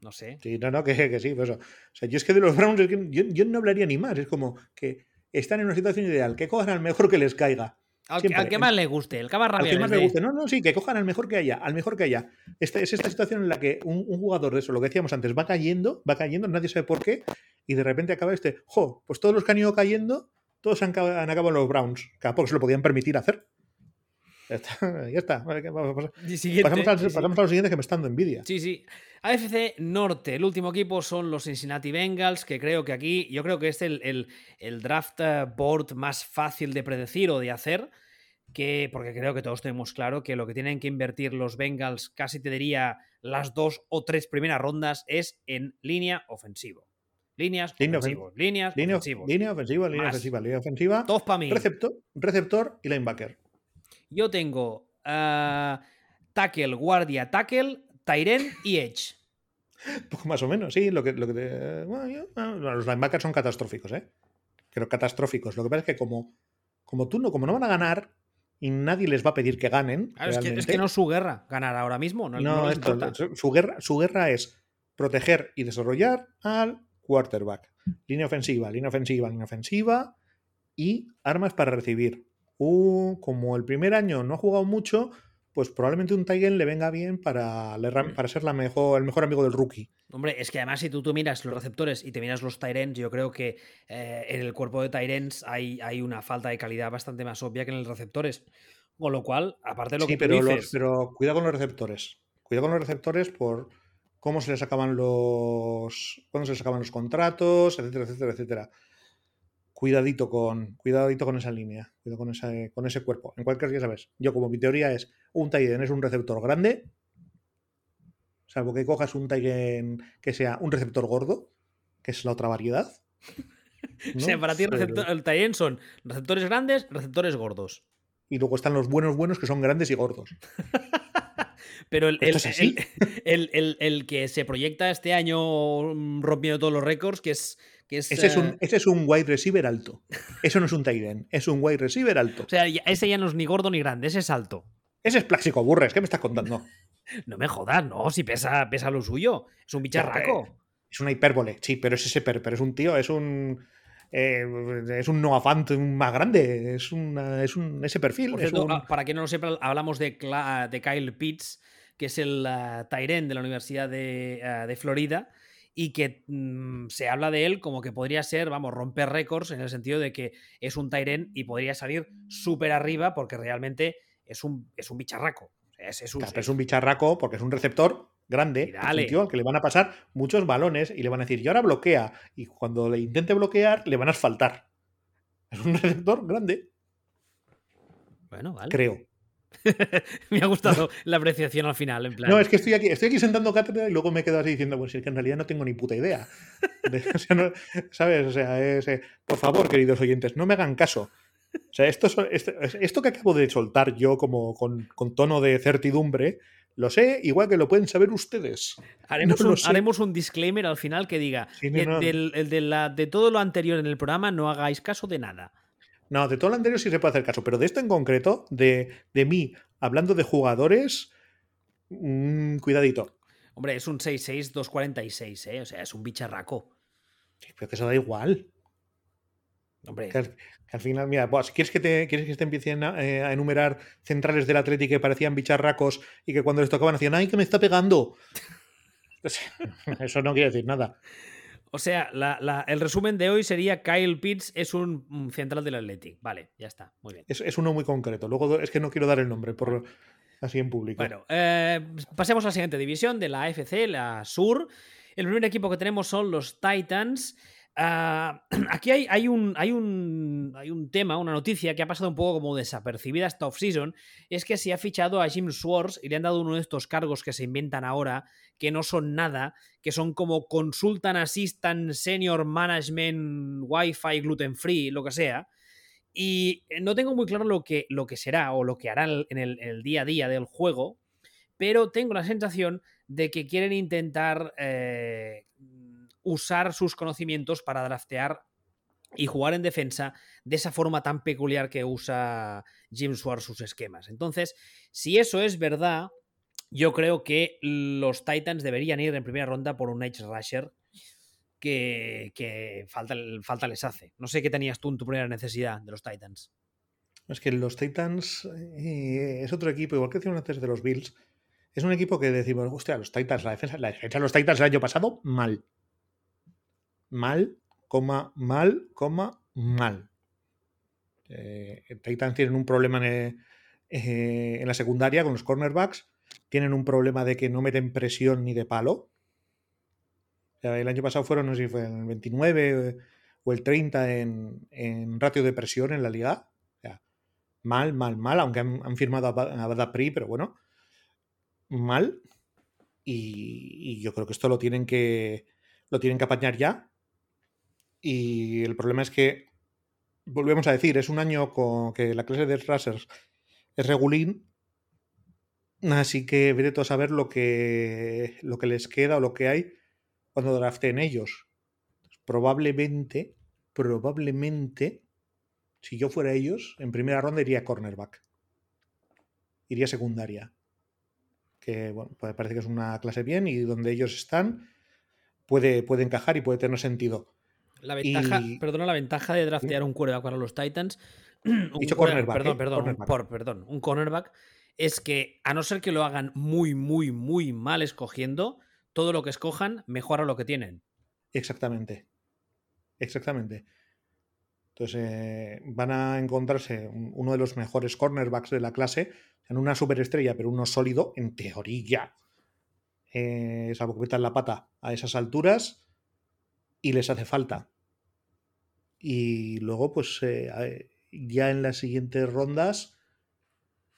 no sé. Sí, no, no, que, que sí. Pues, o sea, yo es que de los Browns, yo, no hablaría ni más. Es como que están en una situación ideal, que cojan al mejor que les caiga. Al que, más le guste, el que más Al que más le guste. No, no, sí, que cojan al mejor que haya, al mejor que haya. Esta, es esta situación en la que un, jugador de eso, lo que decíamos antes, va cayendo, va cayendo, nadie sabe por qué, y de repente acaba este, jo, pues todos los que han ido cayendo, todos han, han acabado en los Browns, que a poco se lo podían permitir hacer. Ya está. Ya está. Pasamos, al, pasamos, a lo siguiente que me está dando envidia. Sí, sí. AFC Norte, el último equipo son los Cincinnati Bengals, que creo que aquí, yo creo que es el, el, draft eh, board más fácil de predecir o de hacer, que, porque creo que todos tenemos claro que lo que tienen que invertir los Bengals, casi te diría las dos o tres primeras rondas, es en línea ofensivo. Líneas línea ofensivos, líneas línea, Línea ofensiva, línea ofensiva, línea ofensiva. Todos para mí. Receptor, receptor y linebacker. Yo tengo uh, tackle, guardia, tackle, Tyren y Edge. Poco más o menos, sí. Lo que, lo que los linebackers son catastróficos, ¿eh? Pero catastróficos. Lo que pasa es que como, como tú no, como no van a ganar y nadie les va a pedir que ganen. es, que, no es su guerra ganar ahora mismo. No, no, su, guerra, su guerra es proteger y desarrollar al quarterback. Línea ofensiva, línea ofensiva, línea ofensiva y armas para recibir como el primer año no ha jugado mucho, pues probablemente un Tigen le venga bien para, mm. para ser la mejor, el mejor amigo del rookie. Hombre, es que además si tú, tú miras los receptores y te miras los Tyrens, yo creo que eh, en el cuerpo de Tyrens hay, hay una falta de calidad bastante más obvia que en los receptores. Con lo cual, aparte de lo que pero, dices... pero cuidado con los receptores. Cuidado con los receptores por cómo se les acaban los. cuándo se les acaban los contratos, etcétera, etcétera, etcétera cuidadito con, cuidadito con esa línea, cuidado con, ese, con ese cuerpo. En cualquier caso, ya sabes, yo como mi teoría es un Tigen es un receptor grande, salvo que cojas un Tigen que sea un receptor gordo, que es la otra variedad. O sea, para ti el, el son receptores grandes, receptores gordos. Y luego están los buenos buenos que son grandes y gordos. Pero el, el, el, que se proyecta este año rompiendo todos los récords, que es ese, es un, eh, ese es un wide receiver alto. Eso no es un tight es un wide receiver alto. O sea, ese ya no es ni gordo ni grande, ese es alto. Ese es Pláxico Burres, ¿qué me estás contando? no me jodas, no, si pesa, pesa lo suyo. Es un bicharraco. Es una hipérbole, sí, pero es ese, pero, es un tío, es un. Eh, es un Noah Fant más grande, es, es un, ese perfil. Ah, para quien no lo sepa, hablamos de, de Kyle Pitts, que es el uh, de la Universidad de, uh, de Florida y que mm, se habla de él como que podría ser, vamos, romper récords en el sentido de que es un Tyren y podría salir súper arriba porque realmente es un, es un bicharraco. Es, un, es un bicharraco porque es un receptor grande, al que le van a pasar muchos balones y le van a decir, y ahora bloquea. Y cuando le intente bloquear, le van a asfaltar. Es un receptor grande. Bueno, vale. Creo. me ha gustado la apreciación al final. En plan. No, es que estoy aquí, estoy aquí sentando cátedra y luego me quedo así diciendo, pues es que en realidad no tengo ni puta idea. ¿Sabes? O sea, eh, por favor, queridos oyentes, no me hagan caso. O sea, esto, esto, que acabo de soltar yo como con, tono de certidumbre, lo sé, igual que lo pueden saber ustedes. Haremos, un, haremos un, disclaimer al final que diga, de, de todo lo anterior en el programa no hagáis caso de nada. No, de todo lo anterior sí se puede hacer caso, pero de esto en concreto, de, de mí hablando de jugadores, mm, cuidadito. Hombre, es un 6-6-246, ¿eh? O sea, es un bicharraco. pero que eso da igual. Hombre. Que al, final, mira, pues, ¿quieres que te, ¿quieres que te empiecen eh, a, enumerar centrales del Atlético que parecían bicharracos y que cuando les tocaban hacían, ¡ay, que me está pegando! eso no quiere decir nada. O sea, el resumen de hoy sería Kyle Pitts es un central del Athletic. Vale, ya está, muy bien. Es, uno muy concreto. Luego es que no quiero dar el nombre. Por... Así en público. Bueno, eh, pasemos a la siguiente división de la AFC, la Sur. El primer equipo que tenemos son los Titans. Ah, aquí hay, un, hay, un, tema, una noticia que ha pasado un poco como desapercibida esta off-season. Es que se ha fichado a Jim Swartz y le han dado uno de estos cargos que se inventan ahora, que no son nada, que son como Consultant Assistant, Senior Management, Wi-Fi, Gluten Free, lo que sea. Y no tengo muy claro lo que, será o lo que hará en el, día a día del juego, pero tengo la sensación de que quieren intentar eh, usar sus conocimientos para draftear y jugar en defensa de esa forma tan peculiar que usa Jim Swartz sus esquemas. Entonces, si eso es verdad, yo creo que los Titans deberían ir en primera ronda por un Edge Rusher que, falta, falta les hace. No sé qué tenías tú en tu primera necesidad de los Titans. Es que los Titans eh, es otro equipo, igual que decíamos antes de los Bills. Es un equipo que decimos, hostia, los Titans, la defensa, la defensa de los Titans el año pasado, mal. Mal, coma, mal, coma, mal. Eh, Titans tienen un problema en, eh, en la secundaria con los cornerbacks. Tienen un problema de que no meten presión ni de palo el año pasado fueron, no sé si fue el 29 o el 30 en, ratio de presión en la liga. mal, mal, mal, aunque han, firmado a, Badapri, pero bueno, mal. Y, yo creo que esto lo tienen que lo tienen que apañar ya. Y el problema es que, volvemos a decir, es un año con que la clase de Racers es regulín. Así que veré a saber lo que, lo que les queda o lo que hay cuando draften ellos. Probablemente, probablemente, si yo fuera ellos, en primera ronda iría cornerback. Iría secundaria. Que bueno, pues parece que es una clase bien y donde ellos están puede, puede encajar y puede tener sentido. La ventaja, perdona, la ventaja de draftear un quarterback para los Titans. Un Dicho cornerback. Perdón, ¿eh? perdón, Por, perdón. Un cornerback es que, a no ser que lo hagan muy, muy, muy mal escogiendo, todo lo que escojan mejora lo que tienen. Exactamente. Exactamente. Entonces eh, van a encontrarse uno de los mejores cornerbacks de la clase, en una superestrella, pero uno sólido, en teoría. Eh, salvo que metan la pata a esas alturas y les hace falta. Y luego, pues eh, ya en las siguientes rondas,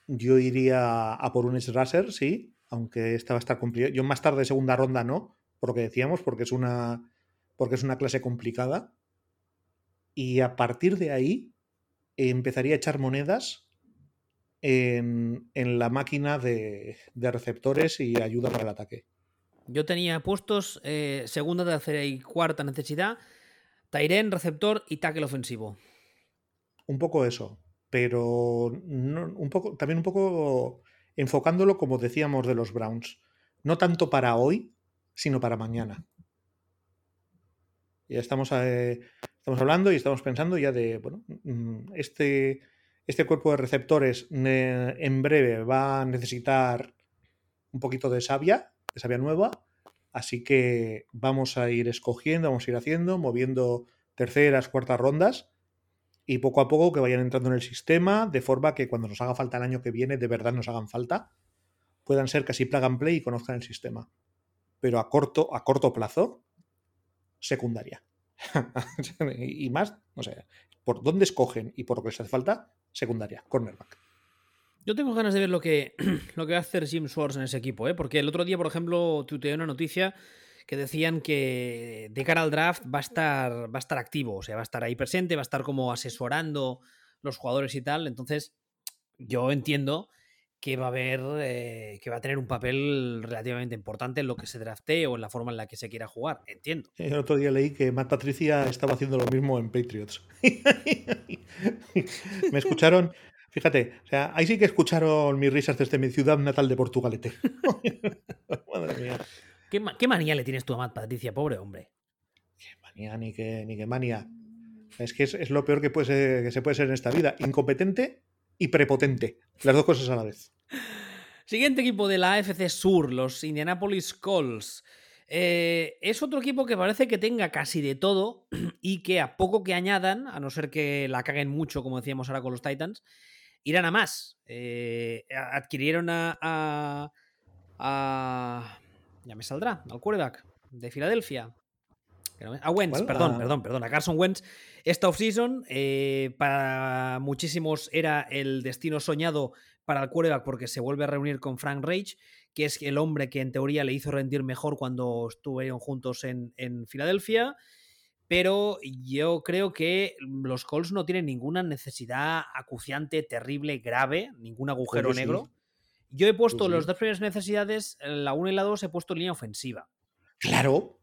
yo iría a por un S-Racer, sí, aunque esta va a estar complicada. Yo más tarde, segunda ronda, no, por lo que decíamos, porque es una, porque es una clase complicada. Y a partir de ahí empezaría a echar monedas en, la máquina de, receptores y ayuda para el ataque. Yo tenía puestos eh, segunda, tercera y cuarta necesidad, Tairen, receptor y tackle ofensivo. Un poco eso, pero un poco, también un poco enfocándolo como decíamos de los Browns, no tanto para hoy, sino para mañana. Ya estamos, eh, estamos hablando y estamos pensando ya de, bueno, mm, este, este cuerpo de receptores en breve va a necesitar un poquito de savia, de savia nueva, así que vamos a ir escogiendo, vamos a ir haciendo, moviendo terceras, cuartas rondas y poco a poco que vayan entrando en el sistema, de forma que cuando nos haga falta el año que viene, de verdad nos hagan falta, puedan ser casi plug and play y conozcan el sistema. Pero a corto, a corto plazo, secundaria. y más, no sé, por dónde escogen y por lo que les hace falta, secundaria, cornerback. Yo tengo ganas de ver lo que, lo que va a hacer Jim Swords en ese equipo, ¿eh? porque el otro día, por ejemplo, tuiteé una noticia que decían que de cara al draft va a estar, va a estar activo, o sea, va a estar ahí presente, va a estar como asesorando los jugadores y tal. Entonces, yo entiendo que va a haber, eh, que va a tener un papel relativamente importante en lo que se draftee o en la forma en la que se quiera jugar. Entiendo. El otro día leí que Matt Patricia estaba haciendo lo mismo en Patriots. Me escucharon, fíjate, o sea, ahí sí que escucharon mis risas desde mi ciudad natal de Portugalete. Madre mía. ¿Qué, manía le tienes tú a Matt Patricia, pobre hombre? Qué manía, ni qué, ni qué manía. Es que es, lo peor que, puede que se puede ser en esta vida. Incompetente y prepotente. Las dos cosas a la vez. Siguiente equipo de la AFC Sur, los Indianapolis Colts. Eh, es otro equipo que parece que tenga casi de todo y que a poco que añadan, a no ser que la caguen mucho, como decíamos ahora con los Titans, irán a más. Eh, adquirieron a, a, Ya me saldrá, al quarterback de Filadelfia. A Wentz, perdón, perdón, perdón, a Carson Wentz. Esta offseason, eh, para muchísimos era el destino soñado para el quarterback porque se vuelve a reunir con Frank Reich, que es el hombre que en teoría le hizo rendir mejor cuando estuvieron juntos en, en Filadelfia pero yo creo que los Colts no tienen ninguna necesidad acuciante, terrible, grave, ningún agujero negro. Yo he puesto las dos primeras necesidades, la 1 y la 2 he puesto línea ofensiva. Claro.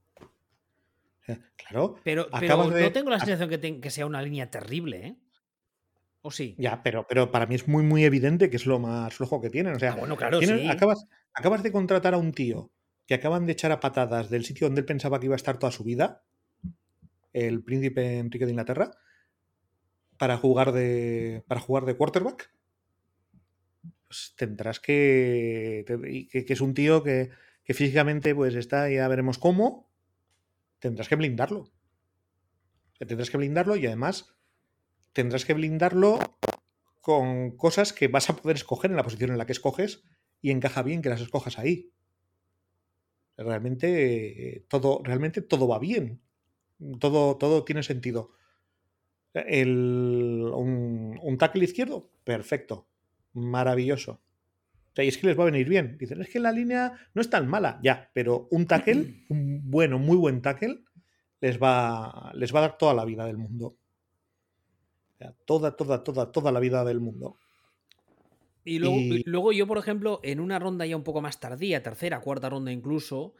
Claro. Pero, no tengo la sensación que, que, sea una línea terrible, ¿eh? ¿O sí? Ya, pero, pero para mí es muy, muy evidente que es lo más flojo que tienen. O sea, ah, bueno, claro, sí. acabas, acabas de contratar a un tío que acaban de echar a patadas del sitio donde él pensaba que iba a estar toda su vida el príncipe Enrique de Inglaterra para jugar de, para jugar de quarterback, pues tendrás que, que, es un tío que, físicamente pues está, ya veremos cómo, tendrás que blindarlo. Tendrás que blindarlo y además tendrás que blindarlo con cosas que vas a poder escoger en la posición en la que escoges y encaja bien que las escojas ahí. Realmente todo, realmente todo va bien. Todo, todo tiene sentido. El, un, un, tackle izquierdo, perfecto. Maravilloso. y es que les va a venir bien. Dicen, es que la línea no es tan mala. Ya, pero un tackle, un bueno, muy buen tackle, les va, les va a dar toda la vida del mundo. toda, toda, toda, toda la vida del mundo. Y luego, y luego, yo, por ejemplo, en una ronda ya un poco más tardía, tercera, cuarta ronda incluso,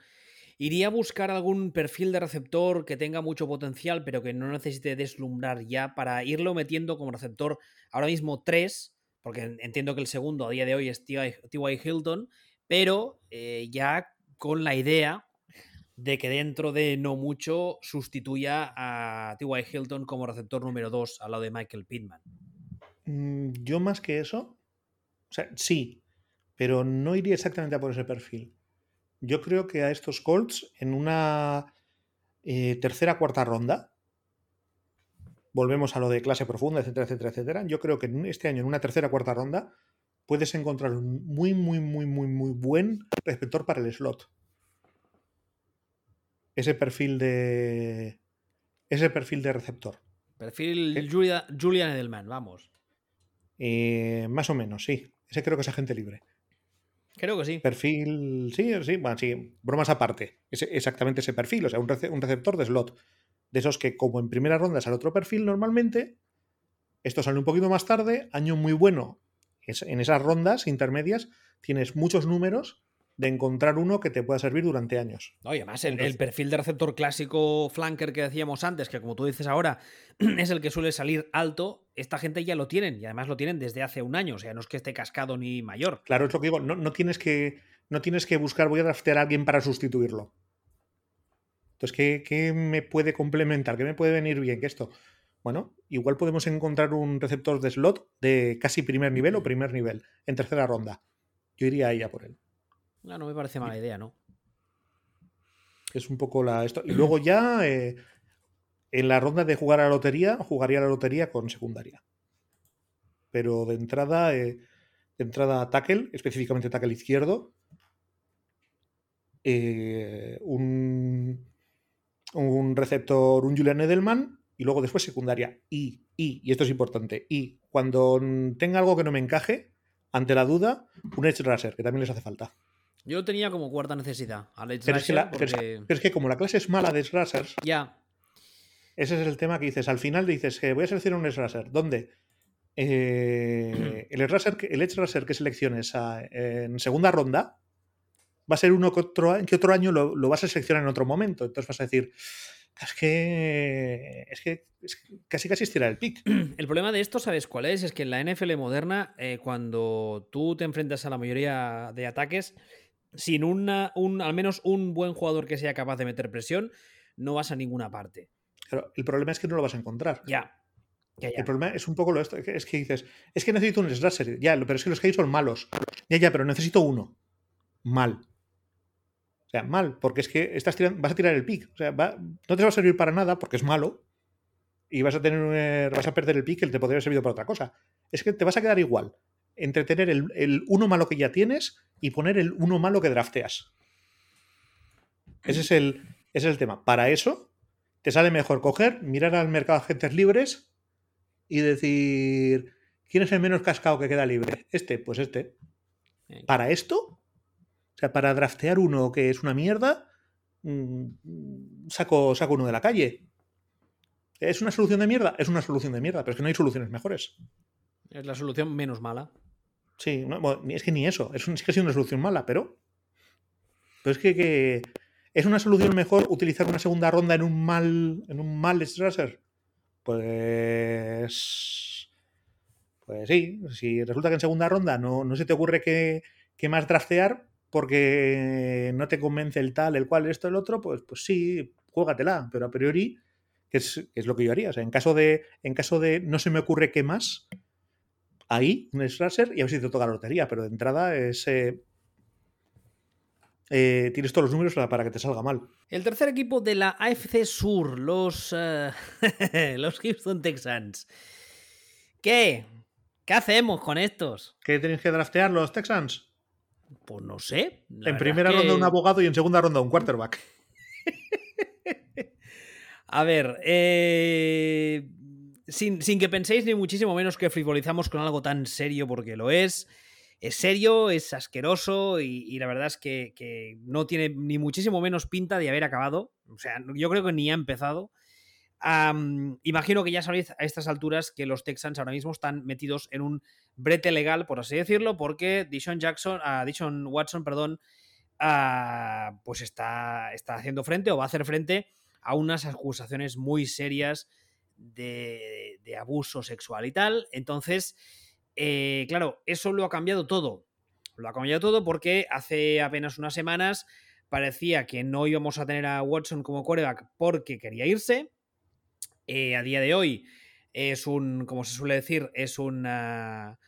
Iría a buscar algún perfil de receptor que tenga mucho potencial, pero que no necesite deslumbrar ya para irlo metiendo como receptor ahora mismo 3, porque entiendo que el segundo a día de hoy es T.Y. Hilton, pero eh, ya con la idea de que dentro de no mucho sustituya a T.Y. Hilton como receptor número 2 al lado de Michael Pittman. Mm, yo más que eso, o sea, sí, pero no iría exactamente a por ese perfil. Yo creo que a estos Colts en una eh, tercera cuarta ronda, volvemos a lo de clase profunda, etcétera, etcétera, etcétera. Yo creo que este año en una tercera cuarta ronda puedes encontrar un muy, muy, muy, muy, muy buen receptor para el slot. Ese perfil de. Ese perfil de receptor. Perfil eh, Julian Edelman, vamos. Eh, más o menos, sí. Ese creo que es agente libre. Creo que sí. Perfil, sí, sí, bueno, sí, bromas aparte. Es exactamente ese perfil, o sea, un, receptor de slot. De esos que, como en primera ronda es al otro perfil normalmente, esto sale un poquito más tarde, año muy bueno. en esas rondas intermedias tienes muchos números de encontrar uno que te pueda servir durante años. Oye, además, el, perfil de receptor clásico flanker que decíamos antes, que como tú dices ahora, es el que suele salir alto, esta gente ya lo tienen, y además lo tienen desde hace un año, o sea, no es que esté cascado ni mayor. Claro, es lo que digo, no, tienes, que, no tienes que buscar, voy a draftear a alguien para sustituirlo. Entonces, ¿qué, ¿qué, me puede complementar? ¿Qué me puede venir bien que esto? Bueno, igual podemos encontrar un receptor de slot de casi primer nivel o primer nivel en tercera ronda. Yo iría ahí a por él. No, no me parece mala idea, ¿no? Es un poco la. Esto. Y luego ya, eh, en la ronda de jugar a la lotería, jugaría la lotería con secundaria. Pero de entrada, eh, de entrada tackle, específicamente tackle izquierdo. Eh, un, un receptor, un Julian Edelman, y luego después secundaria. Y, y, y esto es importante, y cuando tenga algo que no me encaje, ante la duda, un edge rusher, que también les hace falta. Yo lo tenía como cuarta necesidad. pero, es que como la clase es mala de Srashers. Ya. Ese es el tema que dices. Al final dices que voy a seleccionar un Srasher. ¿Dónde? Eh, el, Srasher, el Edge Racer que selecciones en segunda ronda va a ser uno que otro, que otro año lo, vas a seleccionar en otro momento. Entonces vas a decir, es que, es que, casi casi estirar el pick. El problema de esto, ¿sabes cuál es? Es que en la NFL moderna, eh, cuando tú te enfrentas a la mayoría de ataques, sin una, un, al menos un buen jugador que sea capaz de meter presión, no vas a ninguna parte. Pero el problema es que no lo vas a encontrar. Ya. El problema es un poco lo esto, es que dices, es que necesito un slasher, ya, pero es que los que hay son malos. Ya, ya, pero necesito uno. Mal. O sea, mal, porque es que estás tirando, vas a tirar el pick. O sea, no te va a servir para nada porque es malo. Y vas a tener vas a perder el pick que te podría haber servido para otra cosa. es que te vas a quedar igual entre tener el, el uno malo que ya tienes y poner el uno malo que drafteas. Ese es el, ese es el tema. Para eso, te sale mejor coger, mirar al mercado de agentes libres y decir, ¿quién es el menos cascado que queda libre? Este, pues este. Para esto, o sea, para draftear uno que es una mierda, mm, saco, saco uno de la calle. ¿Es una solución de mierda? Es una solución de mierda, pero es que no hay soluciones mejores. Es la solución menos mala. Sí, no, es que ni eso. Es, es que ha sido una solución mala, pero. Pero es que, que ¿Es una solución mejor utilizar una segunda ronda en un mal, en un mal Strasser? Pues. Pues sí, si resulta que en segunda ronda no, no se te ocurre que, que, más draftear porque no te convence el tal, el cual, esto, el otro, pues, pues sí, juégatela, pero a priori, es, es lo que yo haría. O sea, en caso de, en caso de no se me ocurre qué más, ahí, un Strasser, y a ver si te toca la lotería, pero de entrada es. Eh, tienes todos los números para, que te salga mal. El tercer equipo de la AFC Sur, los, uh, los Houston Texans. ¿Qué? ¿Qué hacemos con estos? ¿Qué tenéis que draftear los Texans? Pues no sé. En primera ronda un abogado y en segunda ronda un quarterback. A ver, eh, sin, sin, que penséis ni muchísimo menos que frivolizamos con algo tan serio porque lo es es serio, es asqueroso y, la verdad es que, no tiene ni muchísimo menos pinta de haber acabado. O sea, yo creo que ni ha empezado. imagino que ya sabéis a estas alturas que los Texans ahora mismo están metidos en un brete legal, por así decirlo, porque Dishon Jackson, uh, Watson, perdón, uh, pues está, está haciendo frente o va a hacer frente a unas acusaciones muy serias de, de abuso sexual y tal. Entonces, eh, claro, eso lo ha cambiado todo. Lo ha cambiado todo porque hace apenas unas semanas parecía que no íbamos a tener a Watson como quarterback porque quería irse. Eh, a día de hoy es un, como se suele decir, es un,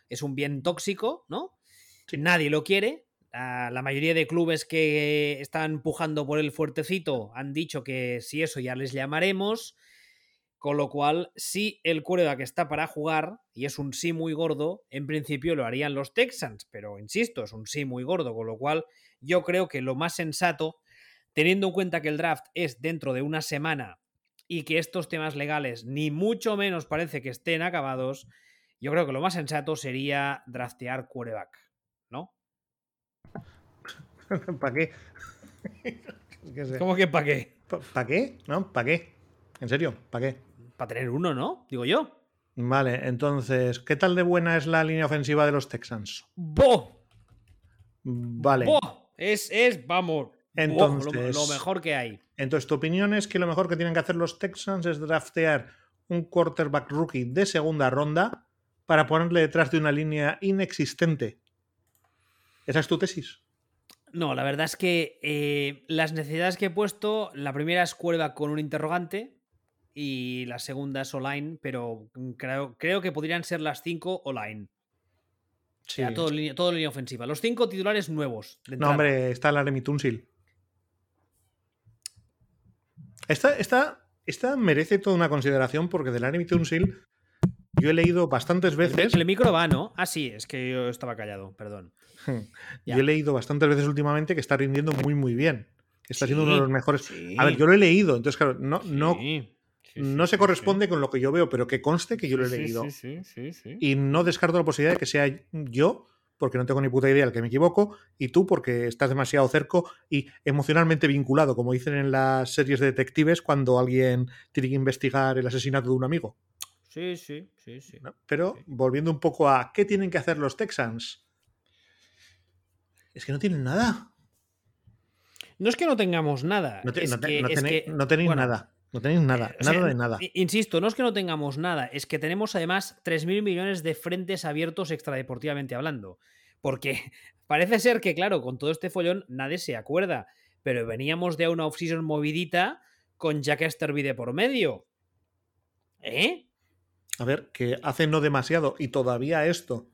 es un bien tóxico, ¿no? Nadie lo quiere. la mayoría de clubes que están empujando por el fuertecito han dicho que si eso ya les llamaremos. Con lo cual, si el que está para jugar, y es un sí muy gordo, en principio lo harían los Texans, pero insisto, es un sí muy gordo, con lo cual yo creo que lo más sensato, teniendo en cuenta que el draft es dentro de una semana y que estos temas legales ni mucho menos parece que estén acabados, yo creo que lo más sensato sería draftear quarterback, ¿no? ¿Para qué? ¿Cómo que para qué? ¿Para qué? ¿No? ¿Para qué? ¿En serio? ¿Para qué? Para tener uno, ¿no? Digo yo. Vale, entonces, ¿qué tal de buena es la línea ofensiva de los Texans? ¡Bo! Vale. ¡Bo! Es, es, vamos. Entonces, lo, mejor que hay. Entonces, tu opinión es que lo mejor que tienen que hacer los Texans es draftear un quarterback rookie de segunda ronda para ponerle detrás de una línea inexistente. ¿Esa es tu tesis? No, la verdad es que eh, las necesidades que he puesto, la primera es cuerda con un interrogante, y la segunda es online, pero mm, creo, creo que podrían ser las cinco online. Sí. O sea, todo línea, todo línea ofensiva. Los cinco titulares nuevos. no, hombre, está la Remy Tunsil. Esta, esta, esta, merece toda una consideración porque de la Remy Tunsil yo he leído bastantes veces. El, micro va, ¿no? Ah, sí, es que yo estaba callado, perdón. yo he leído bastantes veces últimamente que está rindiendo muy, muy bien. Que está siendo uno de los mejores. A ver, yo lo he leído, entonces, claro, no, no, no se corresponde con lo que yo veo, pero que conste que yo lo he leído. Y no descarto la posibilidad de que sea yo, porque no tengo ni puta idea del que me equivoco, y tú porque estás demasiado cerca y emocionalmente vinculado, como dicen en las series de detectives cuando alguien tiene que investigar el asesinato de un amigo. Sí, sí, sí, sí. Pero volviendo un poco a qué tienen que hacer los Texans. Es que no tienen nada. No es que no tengamos nada. No, no tenéis nada. No tenéis nada, eh, nada de nada. Insisto, no es que no tengamos nada, es que tenemos además 3.000 millones de frentes abiertos extradeportivamente hablando. Porque parece ser que, claro, con todo este follón nadie se acuerda, pero veníamos de una off-season movidita con Jack Esterby de por medio. ¿Eh? A ver, que hace no demasiado y todavía esto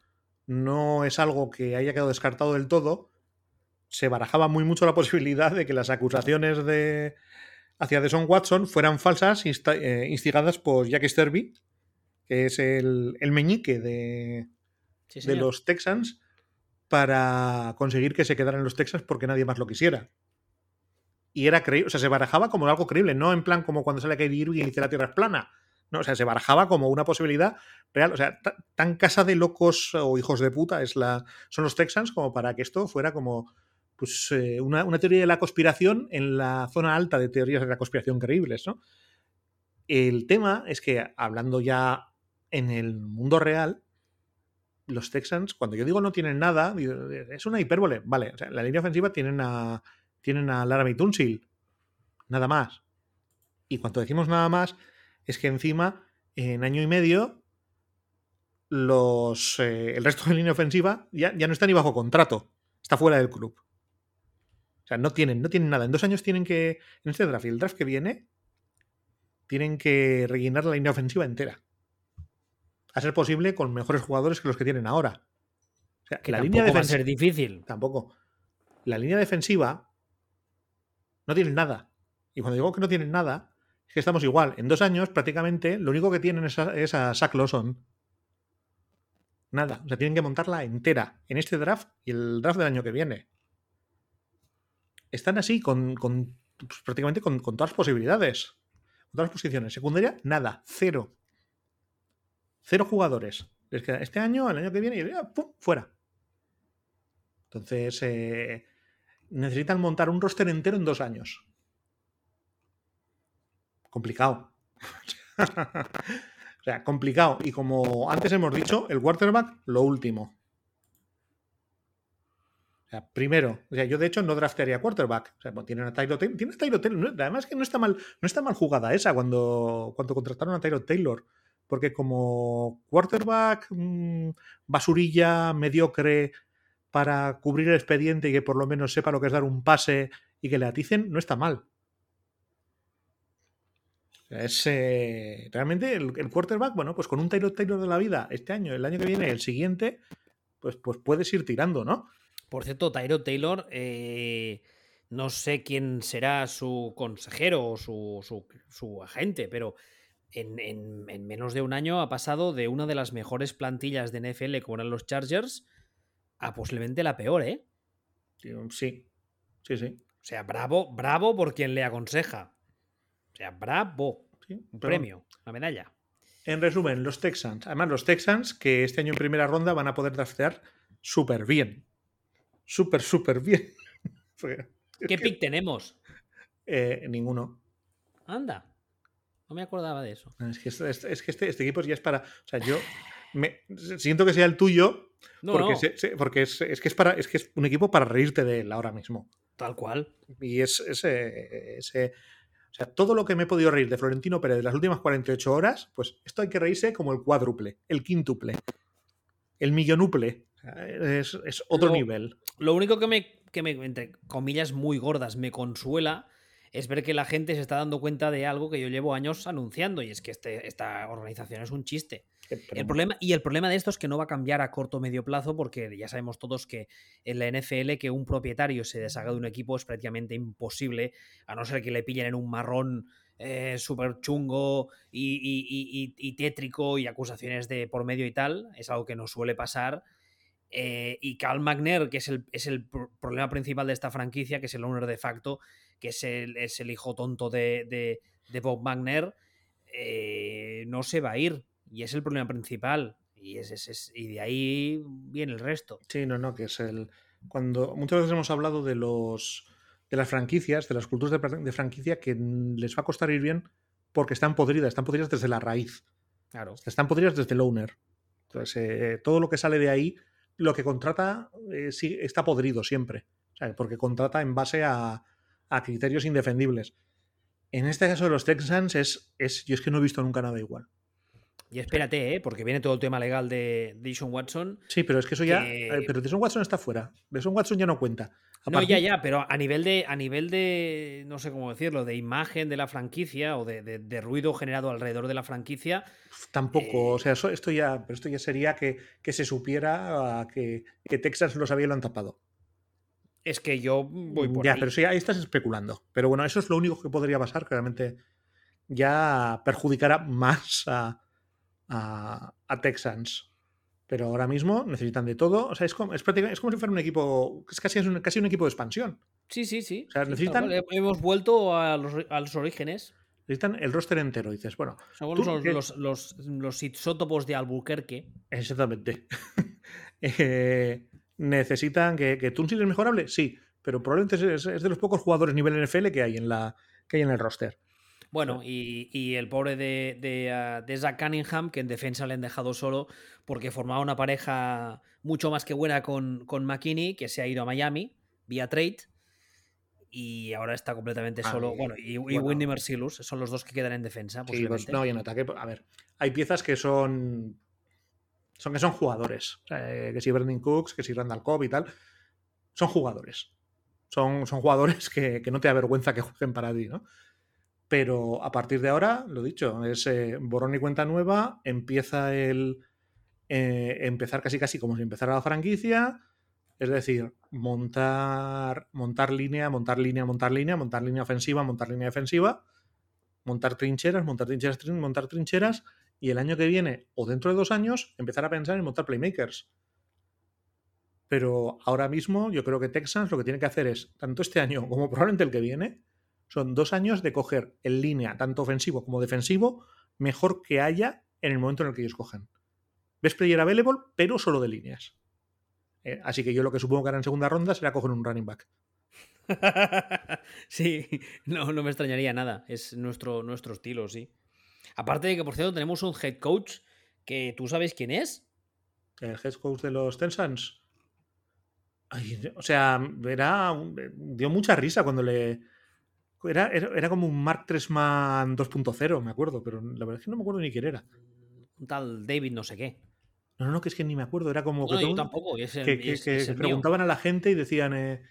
no es algo que haya quedado descartado del todo, se barajaba muy mucho la posibilidad de que las acusaciones de hacia Deson Watson fueran falsas, eh, instigadas por Jack Sterby, que es el, el meñique de, de los Texans, para conseguir que se quedaran los Texans porque nadie más lo quisiera. Y era creíble, o sea, se barajaba como algo creíble, no en plan como cuando sale Kyrie Irving y dice la Tierra es plana. No, o sea, se barajaba como una posibilidad real. O sea, tan casa de locos o hijos de puta es la, son los Texans como para que esto fuera como pues, eh, una, teoría de la conspiración en la zona alta de teorías de la conspiración creíbles, ¿no? El tema es que, hablando ya en el mundo real, los Texans, cuando yo digo no tienen nada, es una hipérbole. Vale, o sea, la línea ofensiva tienen a, tienen a Laramie Tunsil, nada más. Y cuando decimos nada más, es que encima, en año y medio, los, eh, el resto de la línea ofensiva ya, ya no está ni bajo contrato, está fuera del club. O sea, no tienen, no tienen nada. En dos años tienen que, en este draft y el draft que viene, tienen que rellenar la línea ofensiva entera a ser posible con mejores jugadores que los que tienen ahora. O sea, que la línea defensiva. Va a ser difícil. Tampoco. La línea defensiva no tienen nada. Y cuando digo que no tienen nada, es que estamos igual. En dos años, prácticamente, lo único que tienen es a, es a Zach Lawson. Nada. O sea, tienen que montarla entera en este draft y el draft del año que viene. Están así con, pues, prácticamente con, con todas las posibilidades. Con todas las posiciones. Secundaria, nada. Cero. Cero jugadores. Este año, el año que viene, y ¡pum! fuera. Entonces, eh, necesitan montar un roster entero en dos años. Complicado. o sea, complicado. Y como antes hemos dicho, el quarterback, lo último. O sea, primero, o sea, yo de hecho no draftearía quarterback. O sea, pues tienen a Tyler Taylor. Tiene a Tyler Taylor. Además que no está mal, no está mal jugada esa cuando, cuando contrataron a Tyler Taylor porque como quarterback mm, basurilla, mediocre, para cubrir el expediente y que por lo menos sepa lo que es dar un pase y que le aticen, no está mal. Es eh, realmente el, quarterback, bueno, pues con un Taylor Taylor de la vida este año, el año que viene, el siguiente, pues, pues puedes ir tirando, ¿no? Por cierto, Tyro Taylor, eh, no sé quién será su consejero o su, su, su agente, pero en, menos de un año ha pasado de una de las mejores plantillas de NFL como eran los Chargers a posiblemente la peor, ¿eh? Sí, sí, sí. O sea, bravo, bravo por quien le aconseja. O sea, bravo. un premio, una medalla. En resumen, los Texans. Además, los Texans que este año en primera ronda van a poder draftear súper bien. Súper, súper bien. ¿Qué pick tenemos? Eh, ninguno. Anda. No me acordaba de eso. Es que, este, es, que este, este, equipo ya es para. O sea, yo me, siento que sea el tuyo. porque, porque es, que es para. Es que es un equipo para reírte de él ahora mismo. Tal cual. Y es ese, ese. O sea, todo lo que me he podido reír de Florentino Pérez de las últimas 48 horas, pues esto hay que reírse como el cuádruple, el quíntuple, el millonuple. Es, es, otro nivel. Lo único que me, que me, entre comillas muy gordas, me consuela es ver que la gente se está dando cuenta de algo que yo llevo años anunciando y es que este, esta organización es un chiste. El problema, y el problema de esto es que no va a cambiar a corto o medio plazo porque ya sabemos todos que en la NFL que un propietario se deshaga de un equipo es prácticamente imposible, a no ser que le pillen en un marrón eh, súper chungo y, tétrico y acusaciones de por medio y tal. Es algo que no suele pasar. Eh, y Carl Magner, que es el, es el problema principal de esta franquicia, que es el owner de facto, que es el, es el hijo tonto de, Bob Wagner, eh, no se va a ir. Y es el problema principal. Y, es, y de ahí viene el resto. Sí, no, no, que es el. Cuando muchas veces hemos hablado de los de las franquicias, de las culturas de, franquicia, que les va a costar ir bien porque están podridas, están podridas desde la raíz. Claro. Están podridas desde el owner. Entonces, eh, todo lo que sale de ahí, lo que contrata, eh, sí, está podrido siempre. porque contrata en base a, a criterios indefendibles. En este caso de los Texans es, es, yo es que no he visto nunca nada igual. Y espérate, ¿eh? porque viene todo el tema legal de Dishon Watson. Sí, pero es que eso ya. Eh, pero Dishon Watson está fuera. Dishon Watson ya no cuenta. No, ya, ya, pero a nivel de. A nivel de. No sé cómo decirlo, de imagen de la franquicia o de, ruido generado alrededor de la franquicia. Tampoco. o sea, eso, esto ya. Pero esto ya sería que, que se supiera que, que Texas lo sabía y lo han tapado. Es que yo voy por ya, pero sí, ahí estás especulando. Pero bueno, eso es lo único que podría pasar, que realmente ya perjudicará más a, a, Texans. Pero ahora mismo necesitan de todo. O sea, es como, es es como si fuera un equipo. Es casi, es un, casi un equipo de expansión. Sí, sí, sí. O sea, necesitan. Hemos vuelto a los, a los orígenes. Necesitan el roster entero. Dices, bueno. Son los, los, los, isótopos de Albuquerque. Exactamente. eh, necesitan que, que Tunsil es mejorable, sí, pero probablemente es, de los pocos jugadores nivel NFL que hay en, la, que hay en el roster. Bueno, y, el pobre de, de, uh, Zach Cunningham, que en defensa le han dejado solo porque formaba una pareja mucho más que buena con, con McKinney, que se ha ido a Miami vía trade. Y ahora está completamente ah, solo. bueno, y, Windy Mercilus son los dos que quedan en defensa. Sí, pues, no, y en ataque. A ver, hay piezas que son son que son jugadores. Eh, que si Brendan Cooks, que si Randall Cobb y tal. Son jugadores. Son, son jugadores que, no te da vergüenza que jueguen para ti, ¿no? Pero a partir de ahora, lo dicho, es eh, y cuenta nueva. Empieza el. Eh, empezar casi casi como si empezara la franquicia. Es decir, montar, montar línea, montar línea, montar línea, montar línea ofensiva, montar línea defensiva, montar trincheras, montar trincheras, montar trincheras y el año que viene o dentro de dos años empezar a pensar en montar playmakers. Pero ahora mismo yo creo que Texans lo que tiene que hacer es, tanto este año como probablemente el que viene, son dos años de coger en línea, tanto ofensivo como defensivo, mejor que haya en el momento en el que ellos cogen. Best player available, pero solo de líneas. Eh, así que yo lo que supongo que hará en segunda ronda será coger un running back. sí, no, no me extrañaría nada. Es nuestro, nuestro estilo, sí. Aparte de que, por cierto, tenemos un head coach que tú sabes quién es. El head coach de los Tensans. o sea, era, dio mucha risa cuando le. Era, era, como un Mark Tresman 2.0, me acuerdo, pero la verdad es que no me acuerdo ni quién era. Un tal David no sé qué. No, no, que es que ni me acuerdo. Era como que, yo tampoco. que, preguntaban a la gente y decían, eh,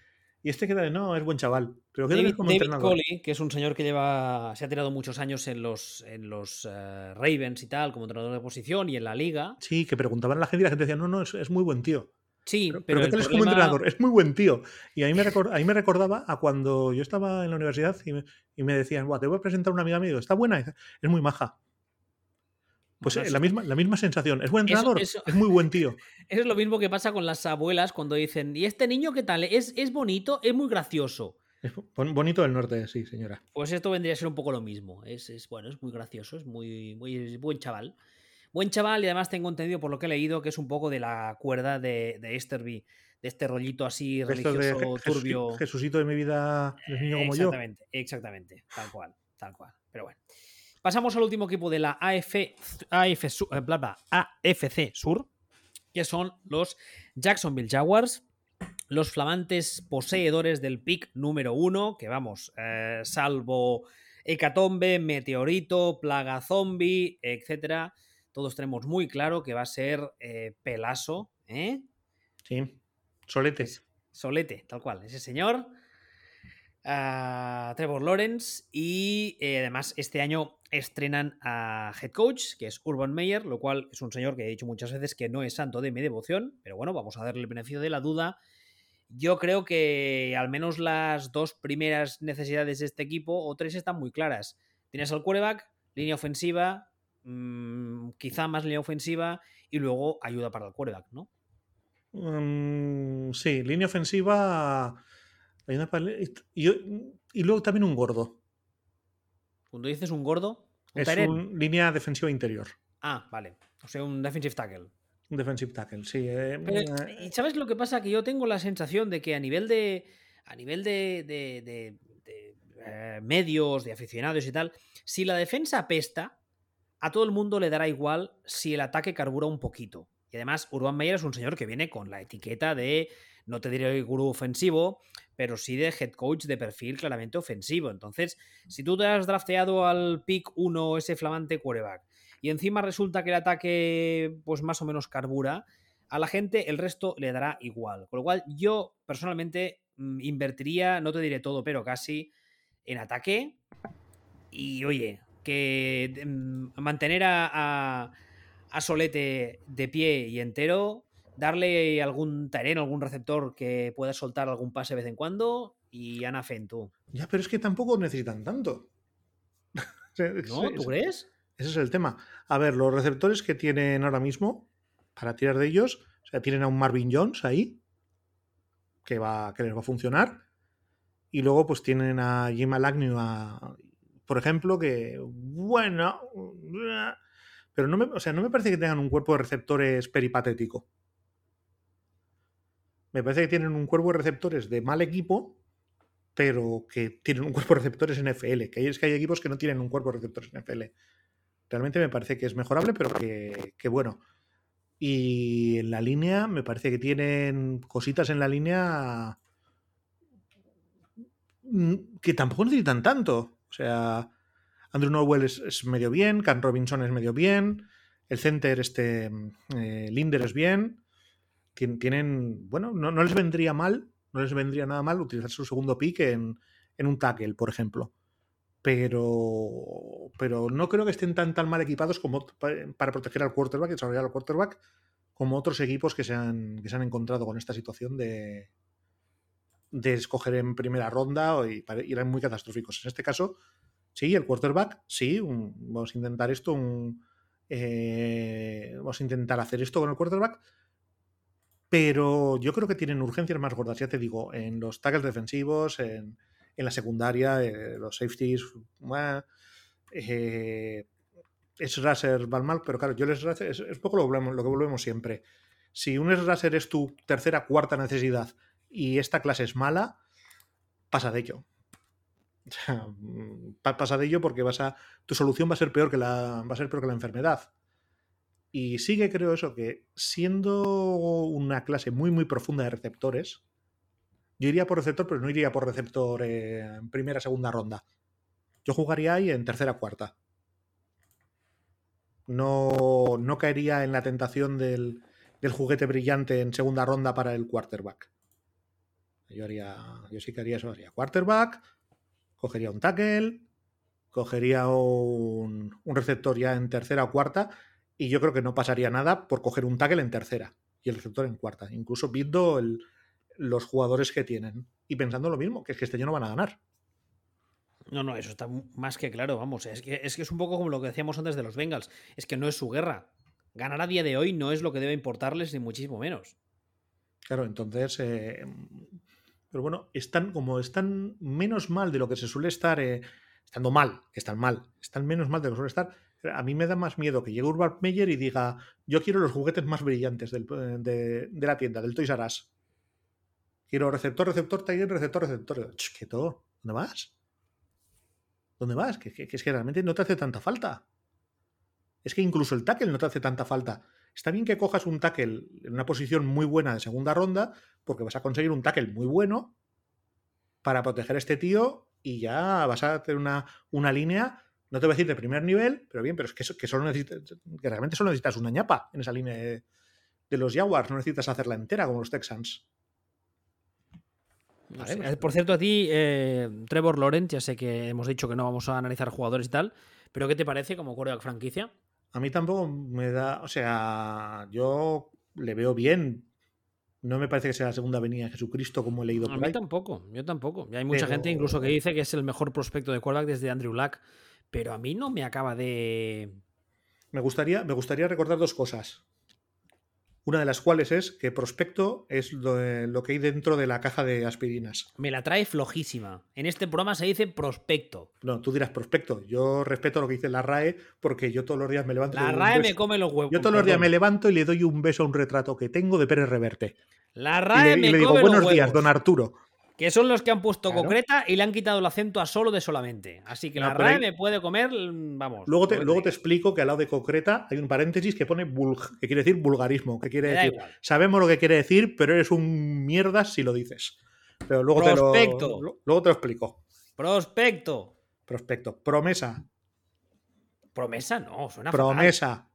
y este de no, es buen chaval. Pero David, Coley, que es un señor que lleva, se ha tirado muchos años en los, en los eh, Ravens y tal, como entrenador de posición y en la liga. Sí, que preguntaban a la gente y la gente decía, no, no, es, muy buen tío. Sí, pero, ¿qué tal es como entrenador? Es muy buen tío. Y ahí me, ahí me recordaba a cuando yo estaba en la universidad y me, y me decían, te voy a presentar a una amiga mía. Está buena, es muy maja. Pues eh, la, misma, la misma sensación. ¿Es buen entrenador? Es muy buen tío. Eso es lo mismo que pasa con las abuelas cuando dicen, ¿y este niño qué tal? ¿Es, es bonito? ¿Es muy gracioso? Es bonito del norte, sí, señora. Pues esto vendría a ser un poco lo mismo. Es, es bueno, es muy gracioso, es muy, muy buen chaval. Buen chaval, y además tengo entendido por lo que he leído que es un poco de la cuerda de, de Esterby, de este rollito así religioso, turbio. Jesucito de mi vida, es niño como yo. Exactamente, exactamente, tal cual, tal cual. Pero bueno. Pasamos al último equipo de la AF, AF, eh, AFC Sur, que son los Jacksonville Jaguars, los flamantes poseedores del pick número uno, que vamos, eh, salvo hecatombe, meteorito, plaga zombie, etcétera, todos tenemos muy claro que va a ser eh, Pelaso, ¿eh? Sí, Solete. Solete, tal cual, ese señor a Trevor Lawrence y eh, además este año estrenan a head coach, que es Urban Meyer, lo cual es un señor que he dicho muchas veces que no es santo de mi devoción, pero bueno, vamos a darle el beneficio de la duda. Yo creo que al menos las dos primeras necesidades de este equipo, o tres, están muy claras. Tienes al quarterback, línea ofensiva, mm, quizá más línea ofensiva y luego ayuda para el quarterback, ¿no? Mm, sí, línea ofensiva y, luego también un gordo. Cuando dices un gordo, es una línea defensiva interior. Ah, vale. O sea, un defensive tackle. Un defensive tackle, sí. Eh, ¿Y sabes lo que pasa? Que yo tengo la sensación de que a nivel de. A nivel de. Eh, medios, de aficionados y tal, si la defensa apesta, a todo el mundo le dará igual si el ataque carbura un poquito. Y además, Urban Meyer es un señor que viene con la etiqueta de no te diré gurú ofensivo, pero sí de head coach de perfil claramente ofensivo. Entonces, si tú te has drafteado al pick 1 ese flamante quarterback y encima resulta que el ataque pues más o menos carbura, a la gente el resto le dará igual. Con lo cual yo personalmente mm, invertiría, no te diré todo, pero casi en ataque. Y oye, que mm, mantener a, a Solete de pie y entero darle algún terreno, algún receptor que pueda soltar algún pase de vez en cuando y Ana Fentu. Ya, pero es que tampoco necesitan tanto. ¿No? ¿Tú crees? Ese es el tema. A ver, los receptores que tienen ahora mismo, para tirar de ellos, o sea, tienen a un Marvin Jones ahí, que, va, que les va a funcionar. Y luego, pues tienen a Jim Agnew, por ejemplo, que, bueno, pero no me, o sea, no me parece que tengan un cuerpo de receptores peripatético. Me parece que tienen un cuerpo de receptores de mal equipo, pero que tienen un cuerpo de receptores en FL. Que hay, es que hay equipos que no tienen un cuerpo de receptores en FL. Realmente me parece que es mejorable, pero que, que bueno. Y en la línea, me parece que tienen cositas en la línea mm, que tampoco necesitan tanto. O sea, Andrew Norwell es, medio bien, Can Robinson es medio bien, el center, este eh, Linder es bien. tienen, bueno, no, les vendría mal, no les vendría nada mal utilizar su segundo pick en, en un tackle, por ejemplo pero, pero no creo que estén tan, tan mal equipados como para proteger al quarterback y desarrollar al quarterback como otros equipos que se han, que se han encontrado con esta situación de, de escoger en primera ronda y, eran muy catastróficos. En este caso, sí, el quarterback, sí, vamos a intentar esto, eh, vamos a intentar hacer esto con el quarterback, pero yo creo que tienen urgencias más gordas, ya te digo, en los tackles defensivos, en, en la secundaria, eh, los safeties, eh, es Raser mal, pero claro, yo les es, es, poco lo, lo, que volvemos siempre. Si un Raser es tu tercera, cuarta necesidad y esta clase es mala, pasa de ello. pasa de ello porque tu solución va a ser peor que la, que enfermedad. Y sigue, creo eso, que siendo una clase muy, muy profunda de receptores, yo iría por receptor, pero no iría por receptor en primera, segunda ronda. Yo jugaría ahí en tercera, cuarta. No, no caería en la tentación del, juguete brillante en segunda ronda para el quarterback. Yo haría, yo sí que haría eso, haría quarterback, cogería un tackle, cogería un, un, receptor ya en tercera o cuarta, y yo creo que no pasaría nada por coger un tackle en tercera y el receptor en cuarta. Incluso viendo el, los jugadores que tienen. Y pensando lo mismo, que es que este año no van a ganar. No, no, eso está más que claro, vamos. Es que, es que es un poco como lo que decíamos antes de los Bengals. Es que no es su guerra. Ganar a día de hoy no es lo que debe importarles, ni muchísimo menos. Claro, entonces. Eh, pero bueno, están como están menos mal de lo que se suele estar. Eh, estando mal, que están mal. Están menos mal de lo que suele estar. A mí me da más miedo que llegue Urban Meyer y diga: Yo quiero los juguetes más brillantes del, de, la tienda, del Toys R Us. Quiero receptor, receptor, taller, receptor, receptor. ¿Qué todo? ¿Dónde vas? ¿Dónde vas? Que, es que realmente no te hace tanta falta. Es que incluso el tackle no te hace tanta falta. Está bien que cojas un tackle en una posición muy buena de segunda ronda, porque vas a conseguir un tackle muy bueno para proteger a este tío y ya vas a tener una, una línea, no te voy a decir de primer nivel, pero bien, pero es que, que, solo necesitas, que realmente solo necesitas una ñapa en esa línea de, de los Jaguars, no necesitas hacerla entera como los Texans. Eh, por cierto, a ti, eh, Trevor Lawrence, ya sé que hemos dicho que no vamos a analizar jugadores y tal, pero ¿qué te parece como quarterback franquicia? A mí tampoco me da, o sea, yo le veo bien. No me parece que sea la segunda venida de Jesucristo como he leído por A mí tampoco, yo tampoco. Y hay mucha gente incluso que dice que es el mejor prospecto de quarterback desde Andrew Luck, pero a mí no me acaba de... Me gustaría, me gustaría recordar dos cosas. Una de las cuales es que prospecto es lo, que hay dentro de la caja de aspirinas. Me la trae flojísima. En este programa se dice prospecto. No, tú dirás prospecto. Yo respeto lo que dice la RAE porque yo todos los días me levanto. La RAE me come los huevos. Yo todos los días me levanto y le doy un beso a un retrato que tengo de Pérez Reverte. La RAE me y le digo, buenos días, don Arturo. Que son los que han puesto concreta y le han quitado el acento a solo de solamente. Así que la RAE me puede comer, vamos. Luego te, luego te explico que al lado de concreta hay un paréntesis que pone que quiere decir vulgarismo, que quiere decir. Sabemos lo que quiere decir, pero eres un mierda si lo dices. Pero luego te lo, luego te lo explico. Prospecto. Prospecto. Promesa. Promesa no, suena Promesa.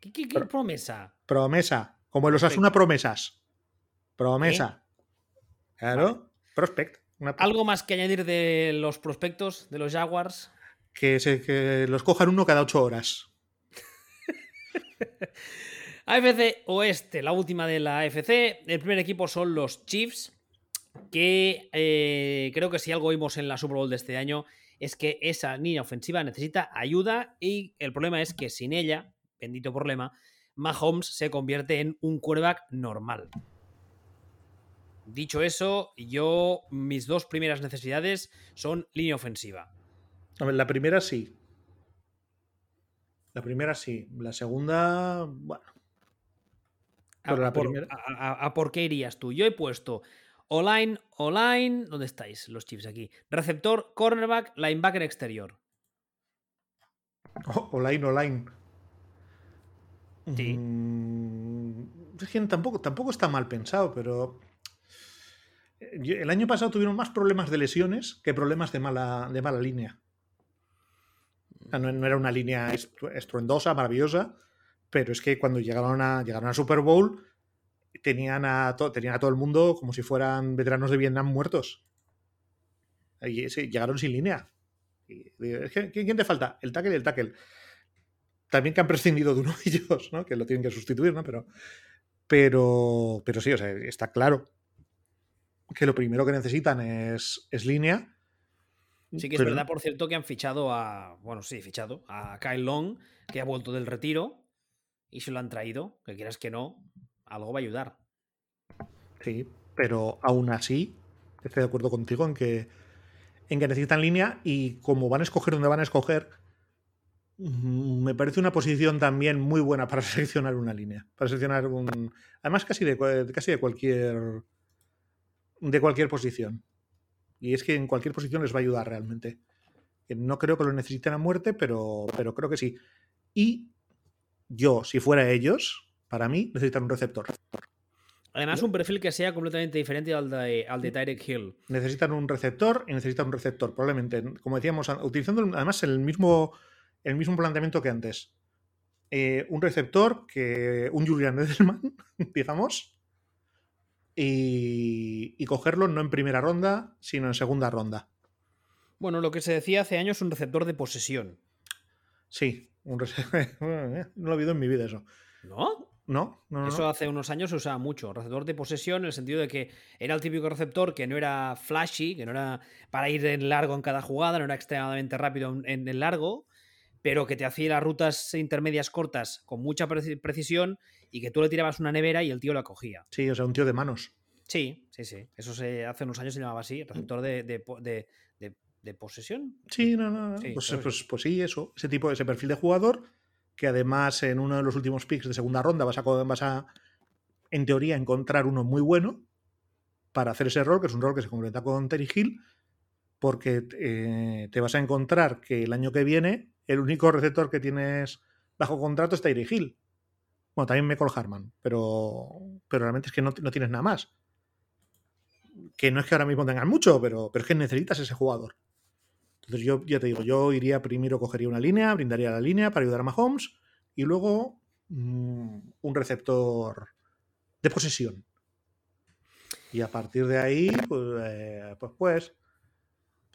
¿Qué, qué, promesa? Promesa. Como los Asuna promesas. Promesa. Claro. Prospect. ¿Algo más que añadir de los prospectos de los Jaguars? Que, se, que los cojan uno cada ocho horas. AFC Oeste, la última de la AFC. El primer equipo son los Chiefs, que eh, creo que si algo vimos en la Super Bowl de este año es que esa línea ofensiva necesita ayuda y el problema es que sin ella, bendito problema, Mahomes se convierte en un quarterback normal. Dicho eso, yo mis dos primeras necesidades son línea ofensiva. A ver, la primera sí. La primera sí. La segunda, bueno. a, por, a, por, qué irías tú? Yo he puesto online, online. ¿Dónde estáis los chips aquí? Receptor, cornerback, linebacker exterior. online, online. Sí. Mm, es que tampoco, tampoco está mal pensado, pero el año pasado tuvieron más problemas de lesiones que problemas de mala, de mala línea. no, era una línea estruendosa, maravillosa, pero es que cuando llegaron a, Super Bowl tenían a, tenían a todo el mundo como si fueran veteranos de Vietnam muertos. Y llegaron sin línea. ¿Quién te falta? El tackle y el tackle. También que han prescindido de uno de ellos, ¿no? que lo tienen que sustituir, ¿no? pero, pero, pero sí, o sea, está claro que lo primero que necesitan es, es línea. Sí que es verdad, por cierto, que han fichado a. Bueno, sí, fichado a Kyle Long, que ha vuelto del retiro y se lo han traído. Que quieras que no, algo va a ayudar. Sí, pero aún así, estoy de acuerdo contigo en que, en que necesitan línea y como van a escoger donde van a escoger, mm, me parece una posición también muy buena para seleccionar una línea. Para seleccionar un. Además, casi de, casi de cualquier de cualquier posición. Y es que en cualquier posición les va a ayudar realmente. No creo que lo necesiten a muerte, pero, pero creo que sí. Y yo, si fuera ellos, para mí, necesitan un receptor. Además, un perfil que sea completamente diferente al de, al de Tyreek Hill. Necesitan un receptor y necesitan un receptor. Probablemente, como decíamos, utilizando además el mismo, el mismo planteamiento que antes. Eh, un receptor que un Julian Edelman, digamos, y, cogerlo no en primera ronda, sino en segunda ronda. Bueno, lo que se decía hace años es un receptor de posesión. Sí, un no lo he oído en mi vida eso. ¿No? No, no, Eso hace unos años se usaba mucho. Receptor de posesión en el sentido de que era el típico receptor que no era flashy, que no era para ir en largo en cada jugada, no era extremadamente rápido en el largo, pero que te hacía las rutas intermedias cortas con mucha precisión y que tú le tirabas una nevera y el tío la cogía. Sí, o sea, un tío de manos. Sí, sí, sí. Eso se, hace unos años se llamaba así, receptor de, de, posesión. Sí, no, no. pues, pues, pues, sí, eso. Ese tipo, ese perfil de jugador, que además en uno de los últimos picks de segunda ronda vas a, vas a en teoría, encontrar uno muy bueno para hacer ese rol, que es un rol que se complementa con Terry Hill, porque eh, te vas a encontrar que el año que viene el único receptor que tienes bajo contrato es Terry Hill. Bueno, también Michael Harman, pero, pero realmente es que no, tienes nada más. Que no es que ahora mismo tengan mucho, pero, pero es que necesitas ese jugador. Entonces yo ya te digo, yo iría primero, cogería una línea, brindaría la línea para ayudar a Mahomes y luego mm, un receptor de posesión. Y a partir de ahí, pues, eh, pues, pues,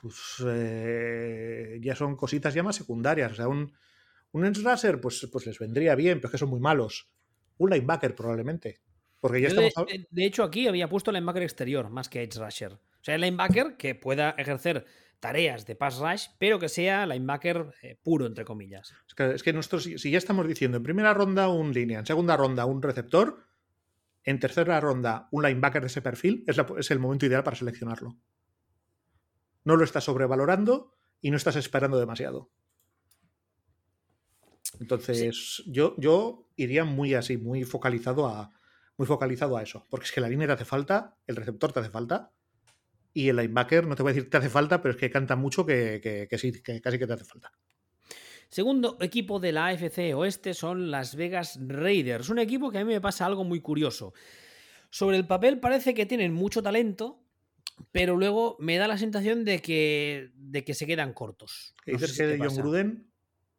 pues eh, ya son cositas ya más secundarias. O sea, un, un edge rusher, pues, pues les vendría bien, pero es que son muy malos. Un linebacker, probablemente. Porque ya estamos... de, hecho, aquí había puesto linebacker exterior más que edge rusher. O sea, el linebacker que pueda ejercer tareas de pass rush, pero que sea linebacker eh, puro, entre comillas. Es que, es que nosotros, si ya estamos diciendo en primera ronda un línea, en segunda ronda un receptor, en tercera ronda un linebacker de ese perfil, es, es el momento ideal para seleccionarlo. No lo estás sobrevalorando y no estás esperando demasiado. Entonces, yo, yo iría muy así, muy focalizado a muy focalizado a eso. Porque es que la línea te hace falta, el receptor te hace falta, y el linebacker, no te voy a decir te hace falta, pero es que canta mucho que, sí, que casi que te hace falta. Segundo equipo de la AFC Oeste son Las Vegas Raiders. Un equipo que a mí me pasa algo muy curioso. Sobre el papel parece que tienen mucho talento, pero luego me da la sensación de que, de que se quedan cortos. ¿Qué dices que de John Gruden?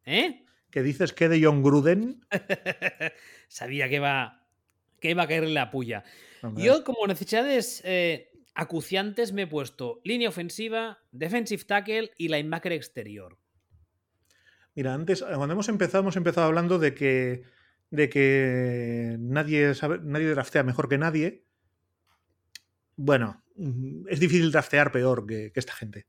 ¿Eh? ¿Qué dices que de John Gruden? Sabía que iba, que iba a caerle la puya. Yo, como necesidades eh, acuciantes, me he puesto línea ofensiva, defensive tackle y linebacker exterior. Mira, antes, cuando hemos empezado, hemos empezado hablando de que, de que nadie, sabe, nadie draftea mejor que nadie. Bueno, es difícil draftear peor que, esta gente.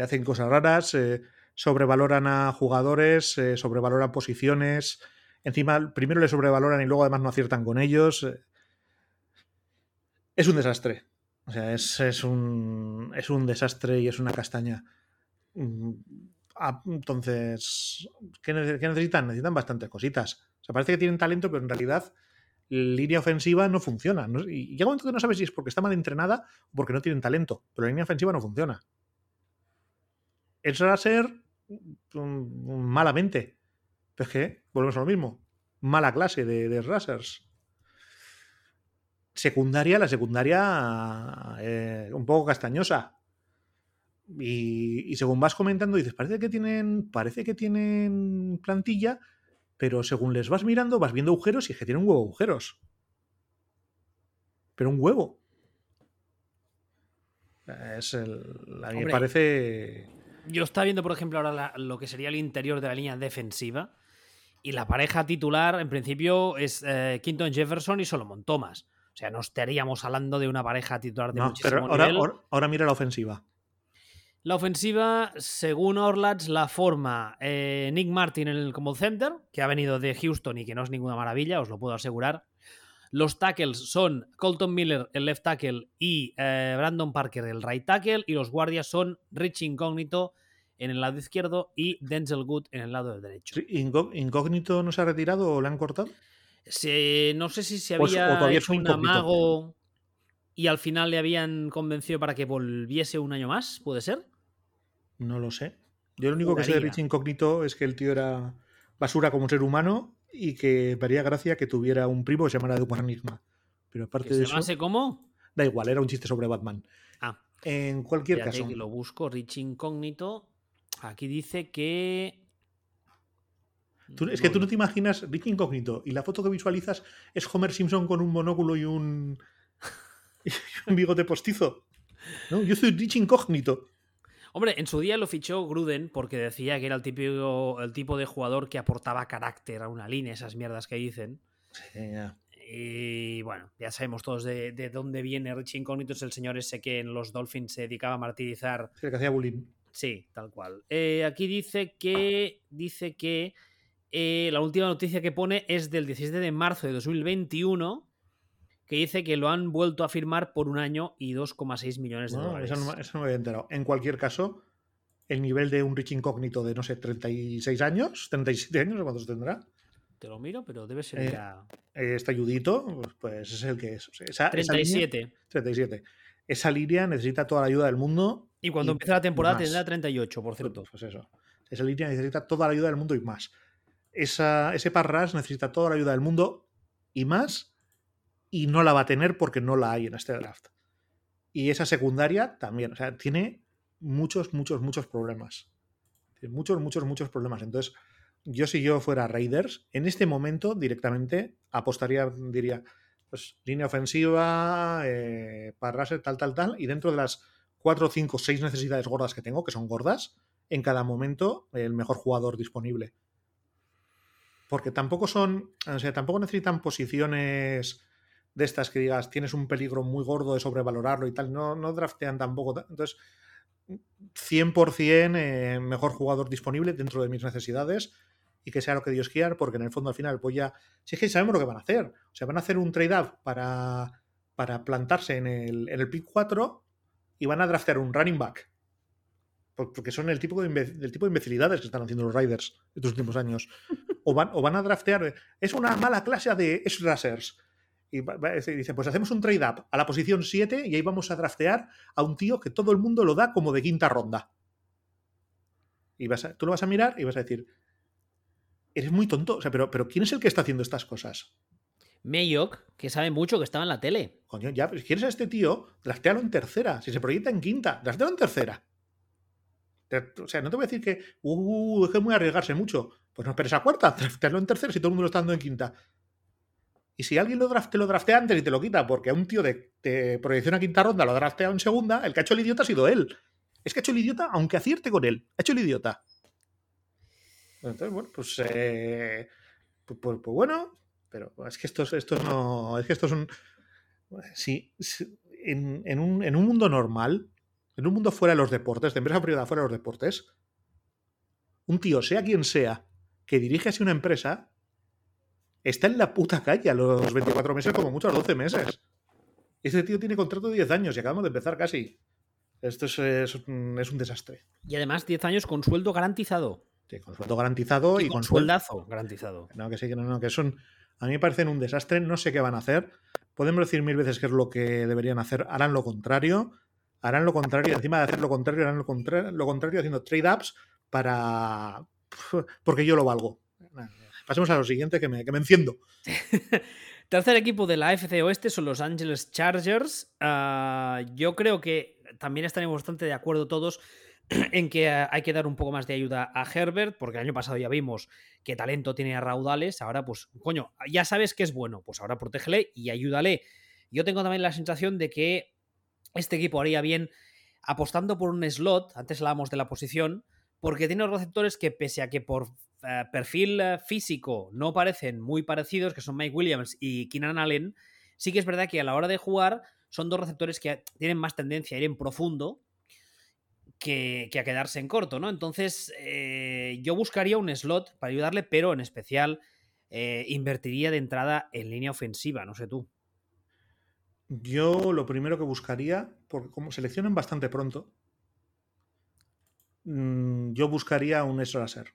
hacen cosas raras, eh, sobrevaloran a jugadores, eh, sobrevaloran posiciones. Encima, primero le sobrevaloran y luego además no aciertan con ellos. Es un desastre. O sea, es, un, es un desastre y es una castaña. Mm, entonces, ¿qué, necesitan? Necesitan bastantes cositas. O sea, parece que tienen talento, pero en realidad línea ofensiva no funciona. Y llega un momento que no sabes si es porque está mal entrenada o porque no tienen talento, pero la línea ofensiva no funciona. Es ser mm, malamente. Pero es que volvemos a lo mismo. Mala clase de, de. Secundaria, la secundaria eh, un poco castañosa. Y, y, según vas comentando, dices, parece que tienen. Parece que tienen plantilla, pero según les vas mirando, vas viendo agujeros y es que tienen un huevo agujeros. Pero un huevo. Es el. A mí me parece. Yo estaba viendo, por ejemplo, ahora lo que sería el interior de la línea defensiva. Y la pareja titular, en principio, es eh, Quinton Jefferson y Solomon Thomas. O sea, no estaríamos hablando de una pareja titular de no, muchísimo pero ahora, Ahora, mira la ofensiva. La ofensiva, según Orlats, la forma eh, Nick Martin en el, como center, que ha venido de Houston y que no es ninguna maravilla, os lo puedo asegurar. Los tackles son Colton Miller, el left tackle, y eh, Brandon Parker, el right tackle. Y los guardias son Rich Incógnito en el lado izquierdo y Denzel Good en el lado derecho. ¿Incógnito no se ha retirado o le han cortado? no sé si se había hecho un amago y al final le habían convencido para que volviese un año más, ¿puede ser? No lo sé. Yo lo único que sé de Rich Incógnito es que el tío era basura como ser humano y que daría gracia que tuviera un primo que se llamara. Pero aparte de se eso. cómo? Da igual, era un chiste sobre Batman. Ah. En cualquier caso. lo busco, Rich Incógnito. Aquí dice que. es que tú no te imaginas Rich Incógnito y la foto que visualizas es Homer Simpson con un monóculo y un, y un bigote postizo. No, yo soy Rich Incógnito. Hombre, en su día lo fichó Gruden porque decía que era el, típico, el tipo de jugador que aportaba carácter a una línea, esas mierdas que dicen. Sí, Y bueno, ya sabemos todos de, dónde viene Rich Incógnito, es el señor ese que en los Dolphins se dedicaba a martirizar. Sí, que hacía bullying. Sí, tal cual. Eh, aquí dice que. Dice que. Eh, la última noticia que pone es del 17 de marzo de 2021 que dice que lo han vuelto a firmar por un año y 2,6 millones de dólares. Eso no, me había enterado. En cualquier caso, el nivel de un Rich Incógnito de, no sé, 36 años, 37 años, ¿cuántos tendrá? Te lo miro, pero debe ser eh, ya. Este ayudito, pues es el que es. 37. 37. Esa línea necesita toda la ayuda del mundo. Y cuando empiece la temporada tendrá 38, por cierto. Pues eso. Esa línea necesita toda la ayuda del mundo y más. Esa, ese Parras necesita toda la ayuda del mundo y más y no la va a tener porque no la hay en este draft. Y esa secundaria también, o sea, tiene muchos, muchos, muchos problemas. Muchos, muchos, muchos problemas. Entonces, yo si yo fuera Raiders, en este momento directamente apostaría, diría, pues línea ofensiva, eh, para tal, tal, tal, y dentro de las cuatro, cinco, seis necesidades gordas que tengo, que son gordas, en cada momento el mejor jugador disponible. Porque tampoco son, o sea, tampoco necesitan posiciones de estas que digas, tienes un peligro muy gordo de sobrevalorarlo y tal, no, no draftean tampoco. Entonces, 100% eh, mejor jugador disponible dentro de mis necesidades y que sea lo que Dios quiera, porque en el fondo al final, pues ya, si es que sabemos lo que van a hacer. O sea, van a hacer un trade-up para, para plantarse en el, en el pick 4 y van a draftear un running back. Porque son el tipo de tipo de imbecilidades que están haciendo los Riders estos últimos años. O van, o van a draftear. Es una mala clase de S-Racers y dice, pues hacemos un trade-up a la posición 7 y ahí vamos a draftear a un tío que todo el mundo lo da como de quinta ronda. Y vas tú lo vas a mirar y vas a decir, eres muy tonto, o sea, pero, pero ¿quién es el que está haciendo estas cosas? Mayok, que sabe mucho que estaba en la tele. Coño, ya, si quieres a este tío, draftealo en tercera. Si se proyecta en quinta, draftealo en tercera. O sea, no te voy a decir que, uh, es que muy arriesgarse mucho. Pues no esperes a cuarta, draftealo en tercera si todo el mundo lo está dando en quinta. Y si alguien lo te lo draftea antes y te lo quita porque a un tío de, proyección a quinta ronda lo ha drafteado en segunda, el que ha hecho el idiota ha sido él. Es que ha hecho el idiota aunque acierte con él. Ha hecho el idiota. Entonces, bueno, pues, eh, pues, pues, pues, bueno, pero es que estos, estos no. Es que estos. Sí, en, un, en un mundo normal, en un mundo fuera de los deportes, de empresa privada fuera de los deportes, un tío, sea quien sea, que dirige así una empresa, está en la puta calle a los 24 meses, como mucho a los 12 meses. Este tío tiene contrato de 10 años y acabamos de empezar casi. Esto es, un, desastre. Y además 10 años con sueldo garantizado. Sí, con sueldo garantizado y, con, sueldazo garantizado. No, que sí, que no, no, que son. A mí me parecen un desastre, no sé qué van a hacer. Podemos decir mil veces que es lo que deberían hacer, harán lo contrario. Harán lo contrario, y encima de hacer lo contrario, harán lo, lo contrario haciendo trade-ups para. porque yo lo valgo. Pasemos a lo siguiente que me, que me enciendo. Tercer equipo de la FC Oeste son los Angeles Chargers. Ah, yo creo que también estaremos bastante de acuerdo todos en que hay que dar un poco más de ayuda a Herbert, porque el año pasado ya vimos que talento tiene a raudales. Ahora, pues, coño, ya sabes que es bueno, pues ahora protégele y ayúdale. Yo tengo también la sensación de que este equipo haría bien apostando por un slot, antes hablábamos de la posición, porque tiene receptores que pese a que por eh, perfil eh, físico no parecen muy parecidos, que son Mike Williams y Keenan Allen, sí que es verdad que a la hora de jugar son dos receptores que tienen más tendencia a ir en profundo que, a quedarse en corto, ¿no? Entonces, eh, yo buscaría un slot para ayudarle, pero en especial invertiría de entrada en línea ofensiva, no sé tú. Yo lo primero que buscaría, porque como seleccionan bastante pronto, mm, yo buscaría un Esraser.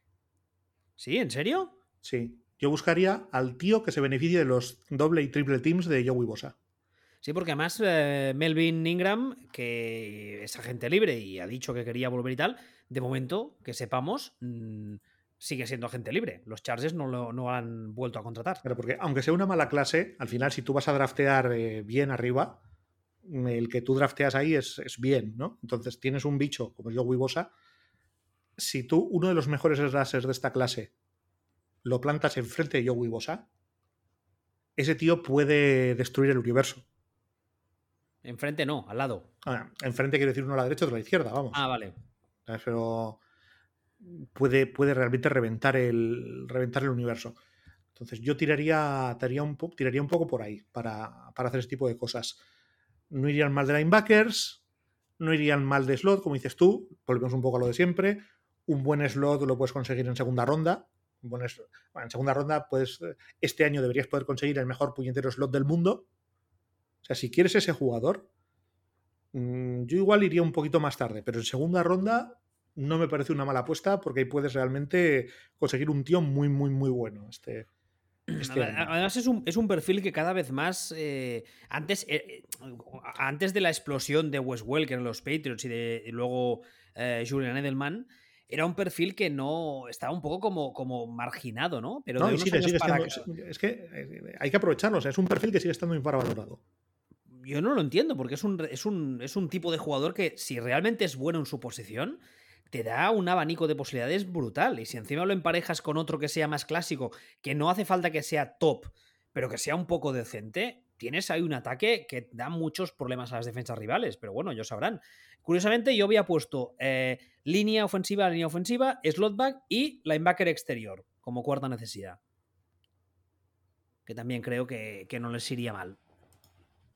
¿Sí? ¿En serio? Sí. Yo buscaría al tío que se beneficie de los doble y triple teams de Joey Bosa. Sí, porque además eh, Melvin Ingram, que es agente libre y ha dicho que quería volver y tal, de momento, que sepamos, mm, sigue siendo agente libre. Los Chargers no lo no han vuelto a contratar. Pero porque aunque sea una mala clase, al final si tú vas a draftear eh, bien arriba, el que tú drafteas ahí es, bien, ¿no? Entonces tienes un bicho como Joey Bosa si tú, uno de los mejores slashers de esta clase, lo plantas enfrente de Joey Bosa, ese tío puede destruir el universo. Enfrente no, al lado. Ah, enfrente quiero decir uno a la derecha, otro a la izquierda, vamos. Ah, vale. Pero puede, puede realmente reventar el, reventar el universo. Entonces yo tiraría, tiraría, un, tiraría un poco por ahí para, para hacer ese tipo de cosas. No irían mal de linebackers, no irían mal de slot, como dices tú, volvemos un poco a lo de siempre un buen slot lo puedes conseguir en segunda ronda. en segunda ronda, pues este año deberías poder conseguir el mejor puñetero slot del mundo. O sea, si quieres ese jugador, mm, yo igual iría un poquito más tarde, pero en segunda ronda no me parece una mala apuesta porque ahí puedes realmente conseguir un tío muy, muy, muy bueno. Este, este Además es un, perfil que cada vez más, eh, antes, eh, antes de la explosión de Wes Welker en los Patriots y de luego eh, Julian Edelman, era un perfil que no estaba un poco como, como marginado, ¿no? Pero es que eh, hay que aprovecharlo, es un perfil que sigue estando infravalorado. Yo no lo entiendo, porque es un, es, un, es un tipo de jugador que, si realmente es bueno en su posición, te da un abanico de posibilidades brutal. Y si encima lo emparejas con otro que sea más clásico, que no hace falta que sea top, pero que sea un poco decente, tienes ahí un ataque que da muchos problemas a las defensas rivales. Pero bueno, ellos sabrán. Curiosamente, yo había puesto eh, línea ofensiva, línea ofensiva, slotback y linebacker exterior como cuarta necesidad. Que también creo que, no les iría mal.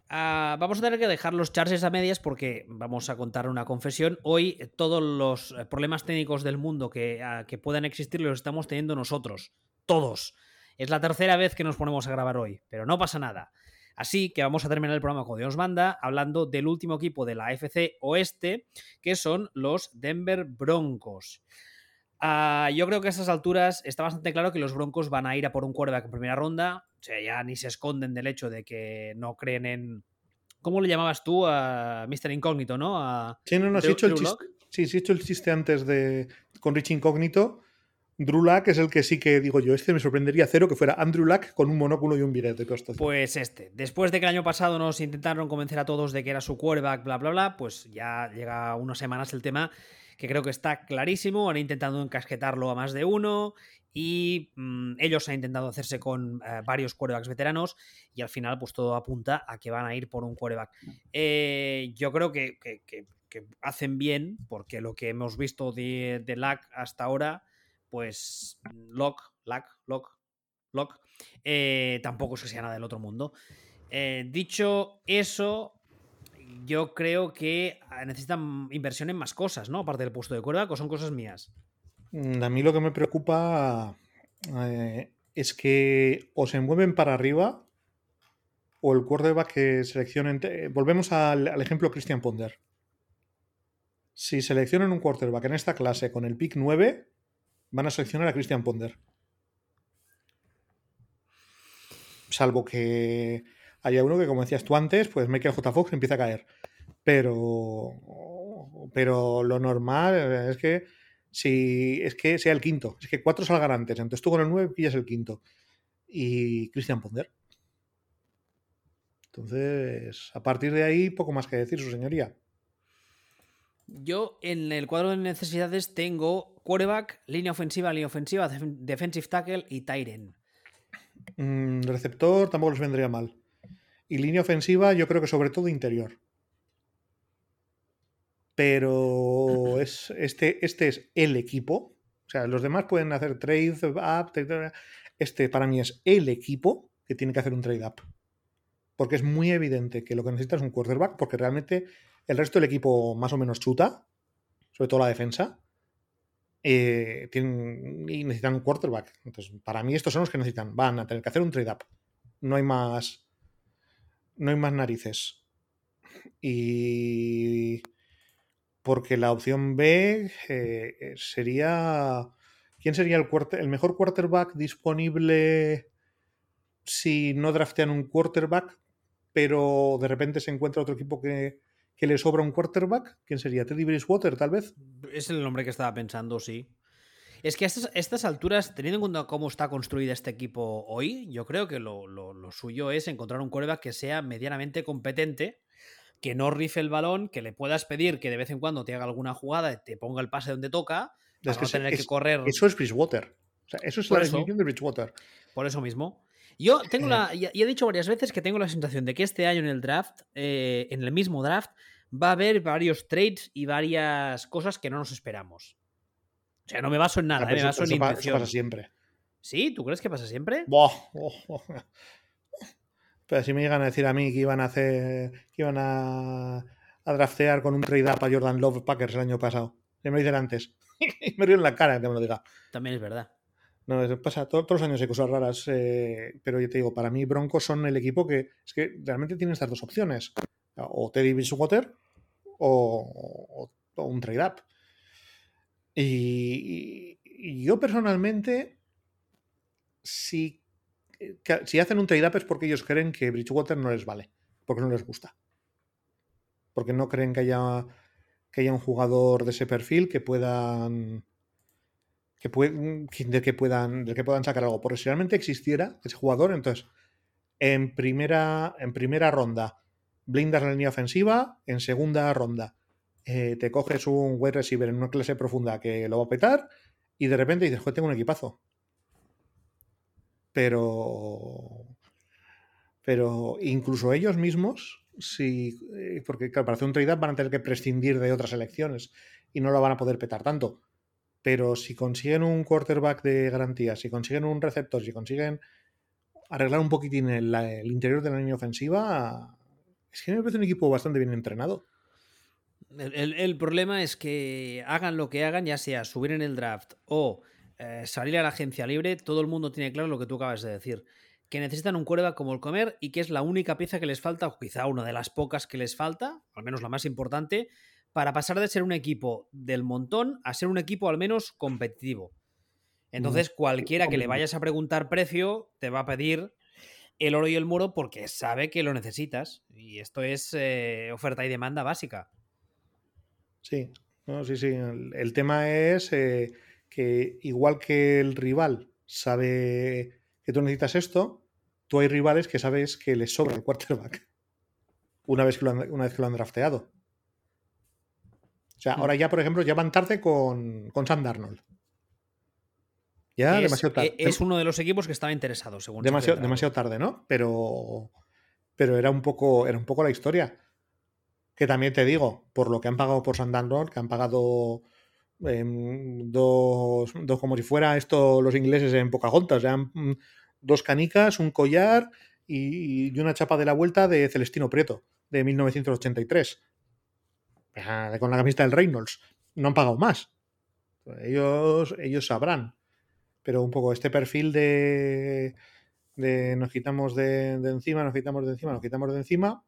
Ah, vamos a tener que dejar los charges a medias porque vamos a contar una confesión. Hoy eh, todos los eh, problemas técnicos del mundo que, ah, que puedan existir los estamos teniendo nosotros. Todos. Es la tercera vez que nos ponemos a grabar hoy, pero no pasa nada. Así que vamos a terminar el programa con Dios Manda hablando del último equipo de la FC Oeste, que son los Denver Broncos. Ah, yo creo que a estas alturas está bastante claro que los Broncos van a ir a por un quarterback en primera ronda. O sea, ya ni se esconden del hecho de que no creen en. ¿Cómo le llamabas tú a Mr. Incógnito, no? sí, no, no, he hecho el chiste. Sí, sí, he hecho el chiste antes de. con Rich Incógnito Drew Luck es el que sí que digo yo, este me sorprendería cero que fuera Andrew Luck con un monóculo y un biret de costas. Pues este. Después de que el año pasado nos intentaron convencer a todos de que era su quarterback, bla, bla, bla, pues ya llega unas semanas el tema que creo que está clarísimo. Han intentado encasquetarlo a más de uno y mm, ellos han intentado hacerse con eh, varios quarterbacks veteranos y al final pues todo apunta a que van a ir por un quarterback. Eh, yo creo que, hacen bien porque lo que hemos visto de, de Luck hasta ahora pues Lock, Lock, Lock, Lock, eh, tampoco es que sea nada del otro mundo. Eh, dicho eso, yo creo que necesitan inversión en más cosas, ¿no? Aparte del puesto de cuerda, o son cosas mías. Mm, a mí lo que me preocupa eh, es que o se mueven para arriba o el quarterback que seleccionen. Volvemos al, ejemplo Christian Ponder. Si seleccionan un quarterback en esta clase con el pick 9, van a seleccionar a Christian Ponder. Salvo que haya uno que, como decías tú antes, pues Michael J. Fox empieza a caer. Pero, pero lo normal es que si es que sea el quinto, es que cuatro salgan antes, entonces tú con el 9 pillas el quinto. Y Christian Ponder. Entonces, a partir de ahí, poco más que decir, su señoría. Yo en el cuadro de necesidades tengo quarterback, línea ofensiva, línea ofensiva, defensive tackle y Tyren. Mm, receptor tampoco les vendría mal. Y línea ofensiva, yo creo que sobre todo interior. Pero es, este, este es el equipo. O sea, los demás pueden hacer trade up. Este para mí es el equipo que tiene que hacer un trade up. Porque es muy evidente que lo que necesita es un quarterback, porque realmente el resto del equipo más o menos chuta, sobre todo la defensa, eh, tienen, y necesitan un quarterback. Entonces, para mí estos son los que necesitan. Van a tener que hacer un trade up. No hay más no hay más narices. Y porque la opción B eh, sería... ¿Quién sería el, el mejor quarterback disponible si no draftean un quarterback, pero de repente se encuentra otro equipo que, que le sobra un quarterback? ¿Quién sería? ¿Teddy Bridgewater, tal vez? Es el nombre que estaba pensando, sí. Es que a estas, alturas, teniendo en cuenta cómo está construido este equipo hoy, yo creo que lo, suyo es encontrar un quarterback que sea medianamente competente, que no rife el balón, que le puedas pedir que de vez en cuando te haga alguna jugada, te ponga el pase donde toca, es que tener que correr. Eso es Bridgewater. eso es la definición de Bridgewater. Por eso mismo. Yo tengo la. Y he dicho varias veces que tengo la sensación de que este año en el draft, eh, en el mismo draft, va a haber varios trades y varias cosas que no nos esperamos. O sea, no me baso en nada, ah, eh, me baso en eso, eso pasa siempre. ¿Sí? ¿Tú crees que pasa siempre? Oh, oh. Pero si me llegan a decir a mí que iban a hacer. que iban a, a draftear con un trade up a Jordan Love Packers el año pasado. Ya me lo dicen antes. me río en la cara que me lo diga. También es verdad. No, pasa todos, los años hay cosas raras, eh, pero yo te digo, para mí Broncos son el equipo que es que realmente tiene estas dos opciones, o Teddy Bridgewater o, o un trade up. Y, yo personalmente, si, eh, si hacen un trade-up es porque ellos creen que Bridgewater no les vale, porque no les gusta. Porque no creen que haya, que haya un jugador de ese perfil que puedan que, de que puedan de que puedan sacar algo. Porque si realmente existiera ese jugador, entonces en primera, en primera ronda blindas la línea ofensiva, en segunda ronda eh, te coges un wide receiver en una clase profunda que lo va a petar y de repente dices, joder, tengo un equipazo. Pero. Pero incluso ellos mismos, si, eh, porque claro, para hacer un trade up van a tener que prescindir de otras elecciones y no lo van a poder petar tanto. Pero si consiguen un quarterback de garantía, si consiguen un receptor, si consiguen arreglar un poquitín el, el interior de la línea ofensiva, es que me parece un equipo bastante bien entrenado. El, problema es que hagan lo que hagan, ya sea subir en el draft o eh, salir a la agencia libre, todo el mundo tiene claro lo que tú acabas de decir. Que necesitan un quarterback como el comer y que es la única pieza que les falta, o quizá una de las pocas que les falta, al menos la más importante, para pasar de ser un equipo del montón a ser un equipo al menos competitivo. Entonces, cualquiera que le vayas a preguntar precio te va a pedir el oro y el muro porque sabe que lo necesitas. Y esto es eh, oferta y demanda básica. Sí, sí, sí. El, tema es eh, que igual que el rival sabe que tú necesitas esto, tú hay rivales que sabes que les sobra el quarterback una vez que lo han, una vez que lo han drafteado. O sea, ahora ya, por ejemplo, ya van tarde con, con Sam Darnold. Ya demasiado tarde. Es uno de los equipos que estaba interesado, según. Demasiado, demasiado tarde, ¿no? Pero, pero era un poco, era un poco la historia. Que también te digo, por lo que han pagado por Santander, que han pagado em, dos, dos, como si fuera esto los ingleses en Pocahontas, o sea, dos canicas, un collar y, una chapa de la vuelta de Celestino Prieto, de 1983. Con la camiseta del Reynolds. No han pagado más. Ellos, ellos sabrán. Pero un poco este perfil de, de nos quitamos de, encima, nos quitamos de encima, nos quitamos de encima,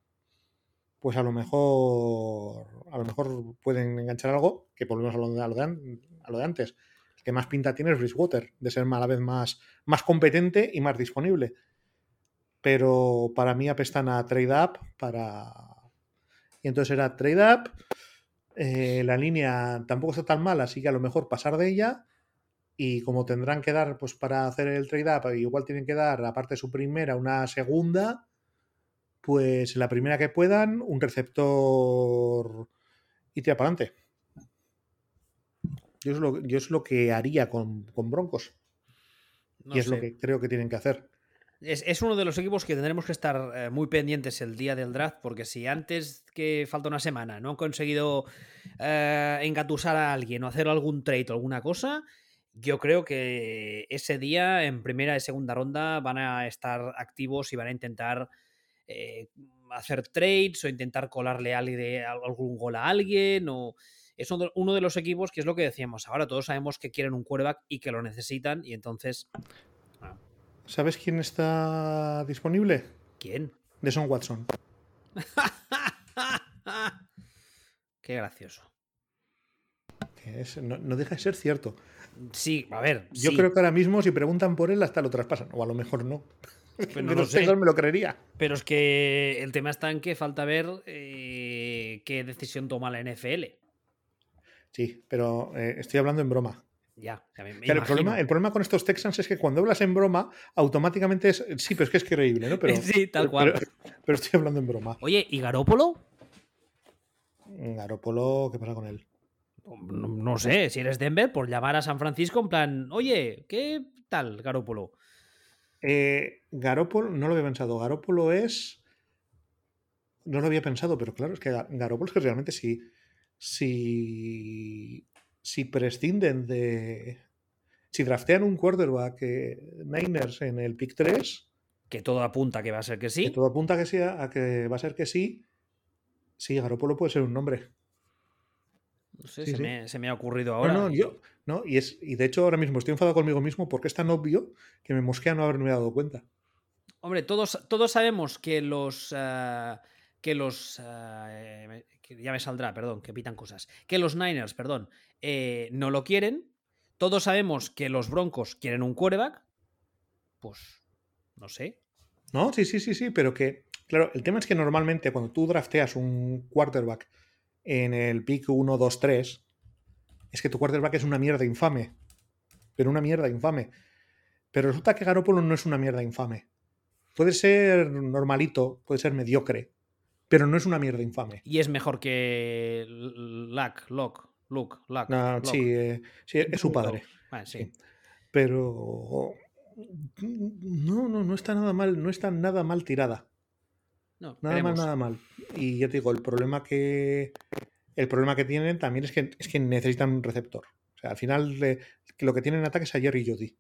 pues a lo mejor a lo mejor pueden enganchar algo, que volvemos a lo de, antes. El que más pinta tiene es Bridgewater, de ser a la vez más, más competente y más disponible pero para mí apestan a trade up para... Y entonces era trade up, eh, la línea tampoco está tan mal, así que a lo mejor pasar de ella y como tendrán que dar, pues para hacer el trade up, igual tienen que dar, aparte de su primera, una segunda, pues la primera que puedan, un receptor y tira para adelante. Yo es lo, yo es lo que haría con, Broncos. y es lo que creo que tienen que hacer. Es, uno de los equipos que tendremos que estar eh, muy pendientes el día del draft, porque si antes que falta una semana no han conseguido eh, engatusar a alguien o hacer algún trade o alguna cosa, yo creo que ese día en primera y segunda ronda van a estar activos y van a intentar eh, hacer trades o intentar colarle algún gol a alguien o es uno de los equipos que es lo que decíamos ahora todos sabemos que quieren un quarterback y que lo necesitan y entonces ¿Sabes quién está disponible? ¿Quién? Deson Watson. Qué gracioso. no, deja de ser cierto. Sí, a ver. Yo creo que ahora mismo, si preguntan por él, hasta lo traspasan. O a lo mejor no. Pero no sé. me lo creería. Pero es que el tema está en que falta ver eh, qué decisión toma la NFL. Sí, pero eh, estoy hablando en broma. Ya, el, problema, el problema con estos Texans es que cuando hablas en broma, automáticamente es. Sí, pero es que es creíble, ¿no? Pero, sí, tal cual. Pero, estoy hablando en broma. Oye, ¿y Garópolo? Garópolo, ¿qué pasa con él? No, sé, si eres Denver, por llamar a San Francisco en plan, oye, ¿qué tal Garópolo? Eh, Garópolo, no lo había pensado. Garópolo es. No lo había pensado, pero claro, es que Garópolo es que realmente sí. Si si prescinden de. Si draftean un quarterback eh, Niners en el pick 3. Que todo apunta que va a ser que sí. Que todo apunta que sea, a que va a ser que sí. Sí, Garoppolo puede ser un nombre. No sé, se, Me, ha ocurrido ahora. No, no, yo, no y, es, y de hecho ahora mismo estoy enfadado conmigo mismo porque es tan obvio que me mosquea no haberme dado cuenta. Hombre, todos, todos sabemos que los. Eh, que los. Eh, ya me saldrá, perdón, que pitan cosas. Que los Niners, perdón, eh, no lo quieren. Todos sabemos que los Broncos quieren un quarterback. Pues, no sé. No, sí, sí, sí, sí, pero que, claro, el tema es que normalmente cuando tú drafteas un quarterback en el pick 1, 2, 3, es que tu quarterback es una mierda infame. Pero una mierda infame. Pero resulta que Garoppolo no es una mierda infame. Puede ser normalito, puede ser mediocre, pero no es una mierda infame. Y es mejor que Luck, Lock, Luke, Luck. Sí, eh, sí, es su padre. sí. Pero no, no, no está nada mal, no está nada mal tirada. No, nada mal, nada mal. Y ya te digo, el problema que el problema que tienen también es que, es que necesitan un receptor. O sea, al final lo que tienen en ataque es a Jerry Judy.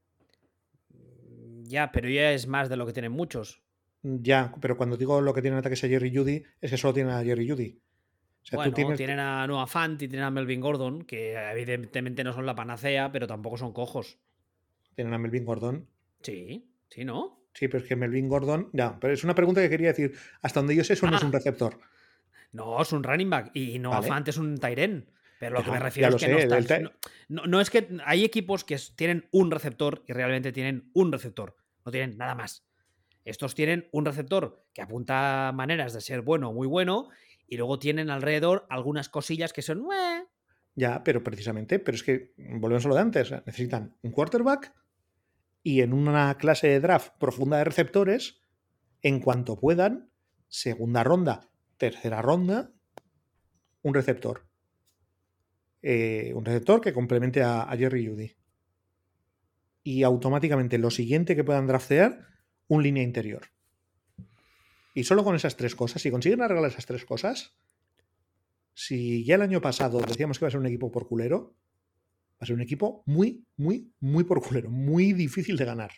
Ya, pero ya es más de lo que tienen muchos. Ya, pero cuando digo lo que tienen en ataque es a Jerry Judy, es que solo tienen a Jerry Judy bueno, tienen a Noah Fant y tienen a Melvin Gordon, que evidentemente no son la panacea, pero tampoco son cojos. ¿Tienen a Melvin Gordon? Sí, sí, ¿no? Sí, pero es que Melvin Gordon. Ya, pero es una pregunta que quería decir. Hasta donde yo sé, eso no es un receptor. No, es un running back. Y Noah Fant es un Tyren. Pero lo que me refiero es que no, no, es que hay equipos que tienen un receptor y realmente tienen un receptor. No tienen nada más. Estos tienen un receptor que apunta maneras de ser bueno o muy bueno y luego tienen alrededor algunas cosillas que son... Ya, pero precisamente, pero es que volvemos a lo de antes, necesitan un quarterback y en una clase de draft profunda de receptores, en cuanto puedan, segunda ronda, tercera ronda, un receptor. Eh, un receptor que complemente a, a Jerry Judy. Y automáticamente lo siguiente que puedan draftear, un línea interior. Y solo con esas tres cosas, si consiguen arreglar esas tres cosas, si ya el año pasado decíamos que iba a ser un equipo por culero, va a ser un equipo muy, muy, muy por culero, muy difícil de ganar.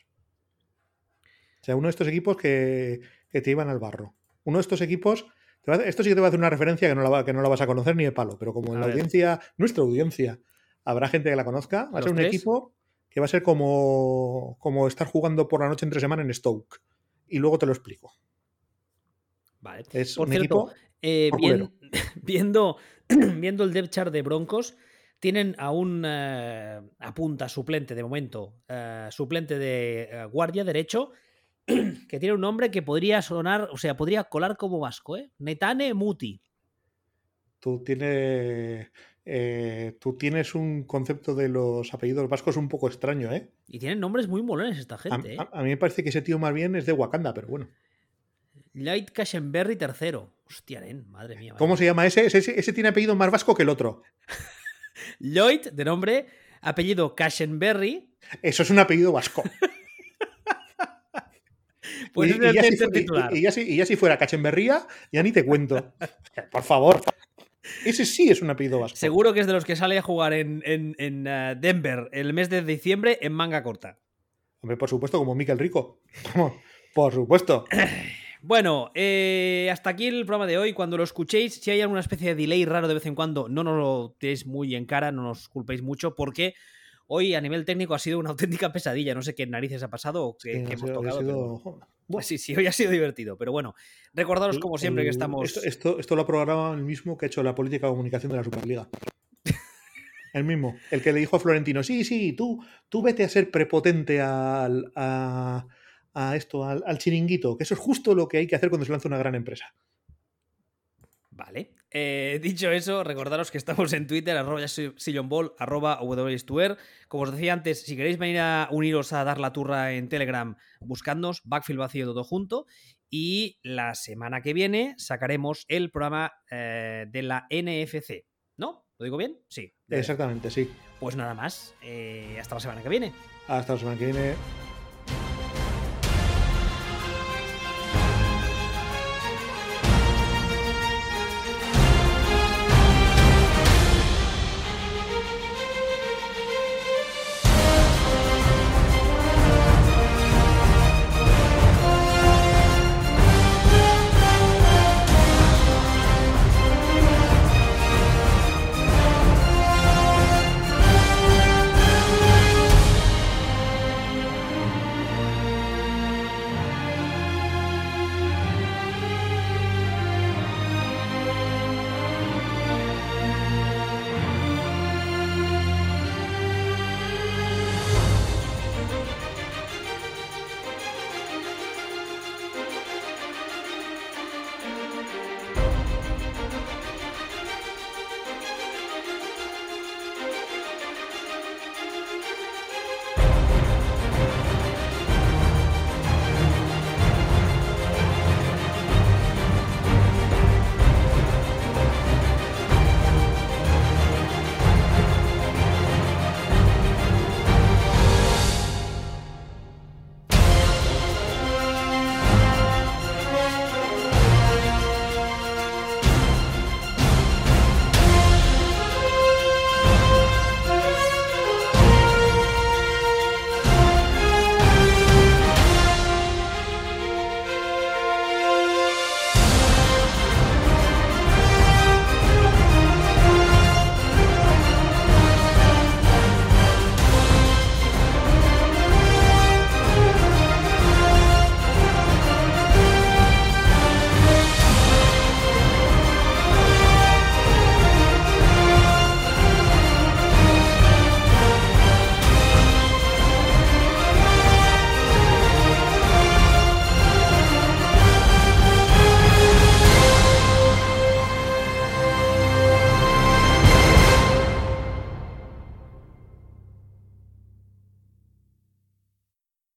O sea, uno de estos equipos que, que te iban al barro. Uno de estos equipos esto sí que te voy a hacer una referencia que no la, que no la vas a conocer ni de palo, pero como en la audiencia, nuestra audiencia, habrá gente que la conozca, va a ser un equipo que va a ser como, como estar jugando por la noche entre semana en Stoke. Y luego te lo explico. Vale. Es un equipo eh, viendo, viendo el depth chart de Broncos, tienen a un eh, apunta suplente de momento, eh, suplente de guardia derecho, que tiene un nombre que podría sonar, o sea, podría colar como vasco, ¿eh? Netane Muti. Tú tienes, eh, tú tienes un concepto de los apellidos vascos un poco extraño, ¿eh? Y tienen nombres muy molones esta gente, a, a, mí me parece que ese tío más bien es de Wakanda, pero bueno. Light Cashenberry III. Hostia, madre mía. ¿Cómo se llama ese? ese? tiene apellido más vasco que el otro. Lloyd, de nombre, apellido Cashenberry. Eso es un apellido vasco. Pues y, ya si, fuera Cachemberría, ya ni te cuento. Por favor. Ese sí es un apellido vasco. Seguro que es de los que sale a jugar en, eh, Denver el mes de diciembre en manga corta. Hombre, por supuesto, como Miquel Rico. por supuesto. Bueno, eh, hasta aquí el programa de hoy. Cuando lo escuchéis, si hay alguna especie de delay raro de vez en cuando, no nos lo tenéis muy en cara, no nos culpéis mucho, porque hoy a nivel técnico ha sido una auténtica pesadilla. No sé qué narices ha pasado o qué, hemos tocado. Pues sí, sí, hoy ha sido divertido, pero bueno, recordaros como siempre que estamos... Esto, esto, lo ha programado el mismo que ha hecho la política de comunicación de la Superliga. el mismo, el que le dijo a Florentino, sí, sí, tú, tú vete a ser prepotente al, a, esto, al, al chiringuito, que eso es justo lo que hay que hacer cuando se lanza una gran empresa. Vale. Eh, dicho eso, recordaros que estamos en Twitter, arroba sillonball, arroba Como os decía antes, si queréis venir a uniros a dar la turra en Telegram, buscadnos, Backfield vacío todo junto. Y la semana que viene sacaremos el programa eh, de la NFC. ¿No? ¿Lo digo bien? Sí. Exactamente, sí. Pues nada más. Eh, hasta la semana que viene. Hasta la semana que viene.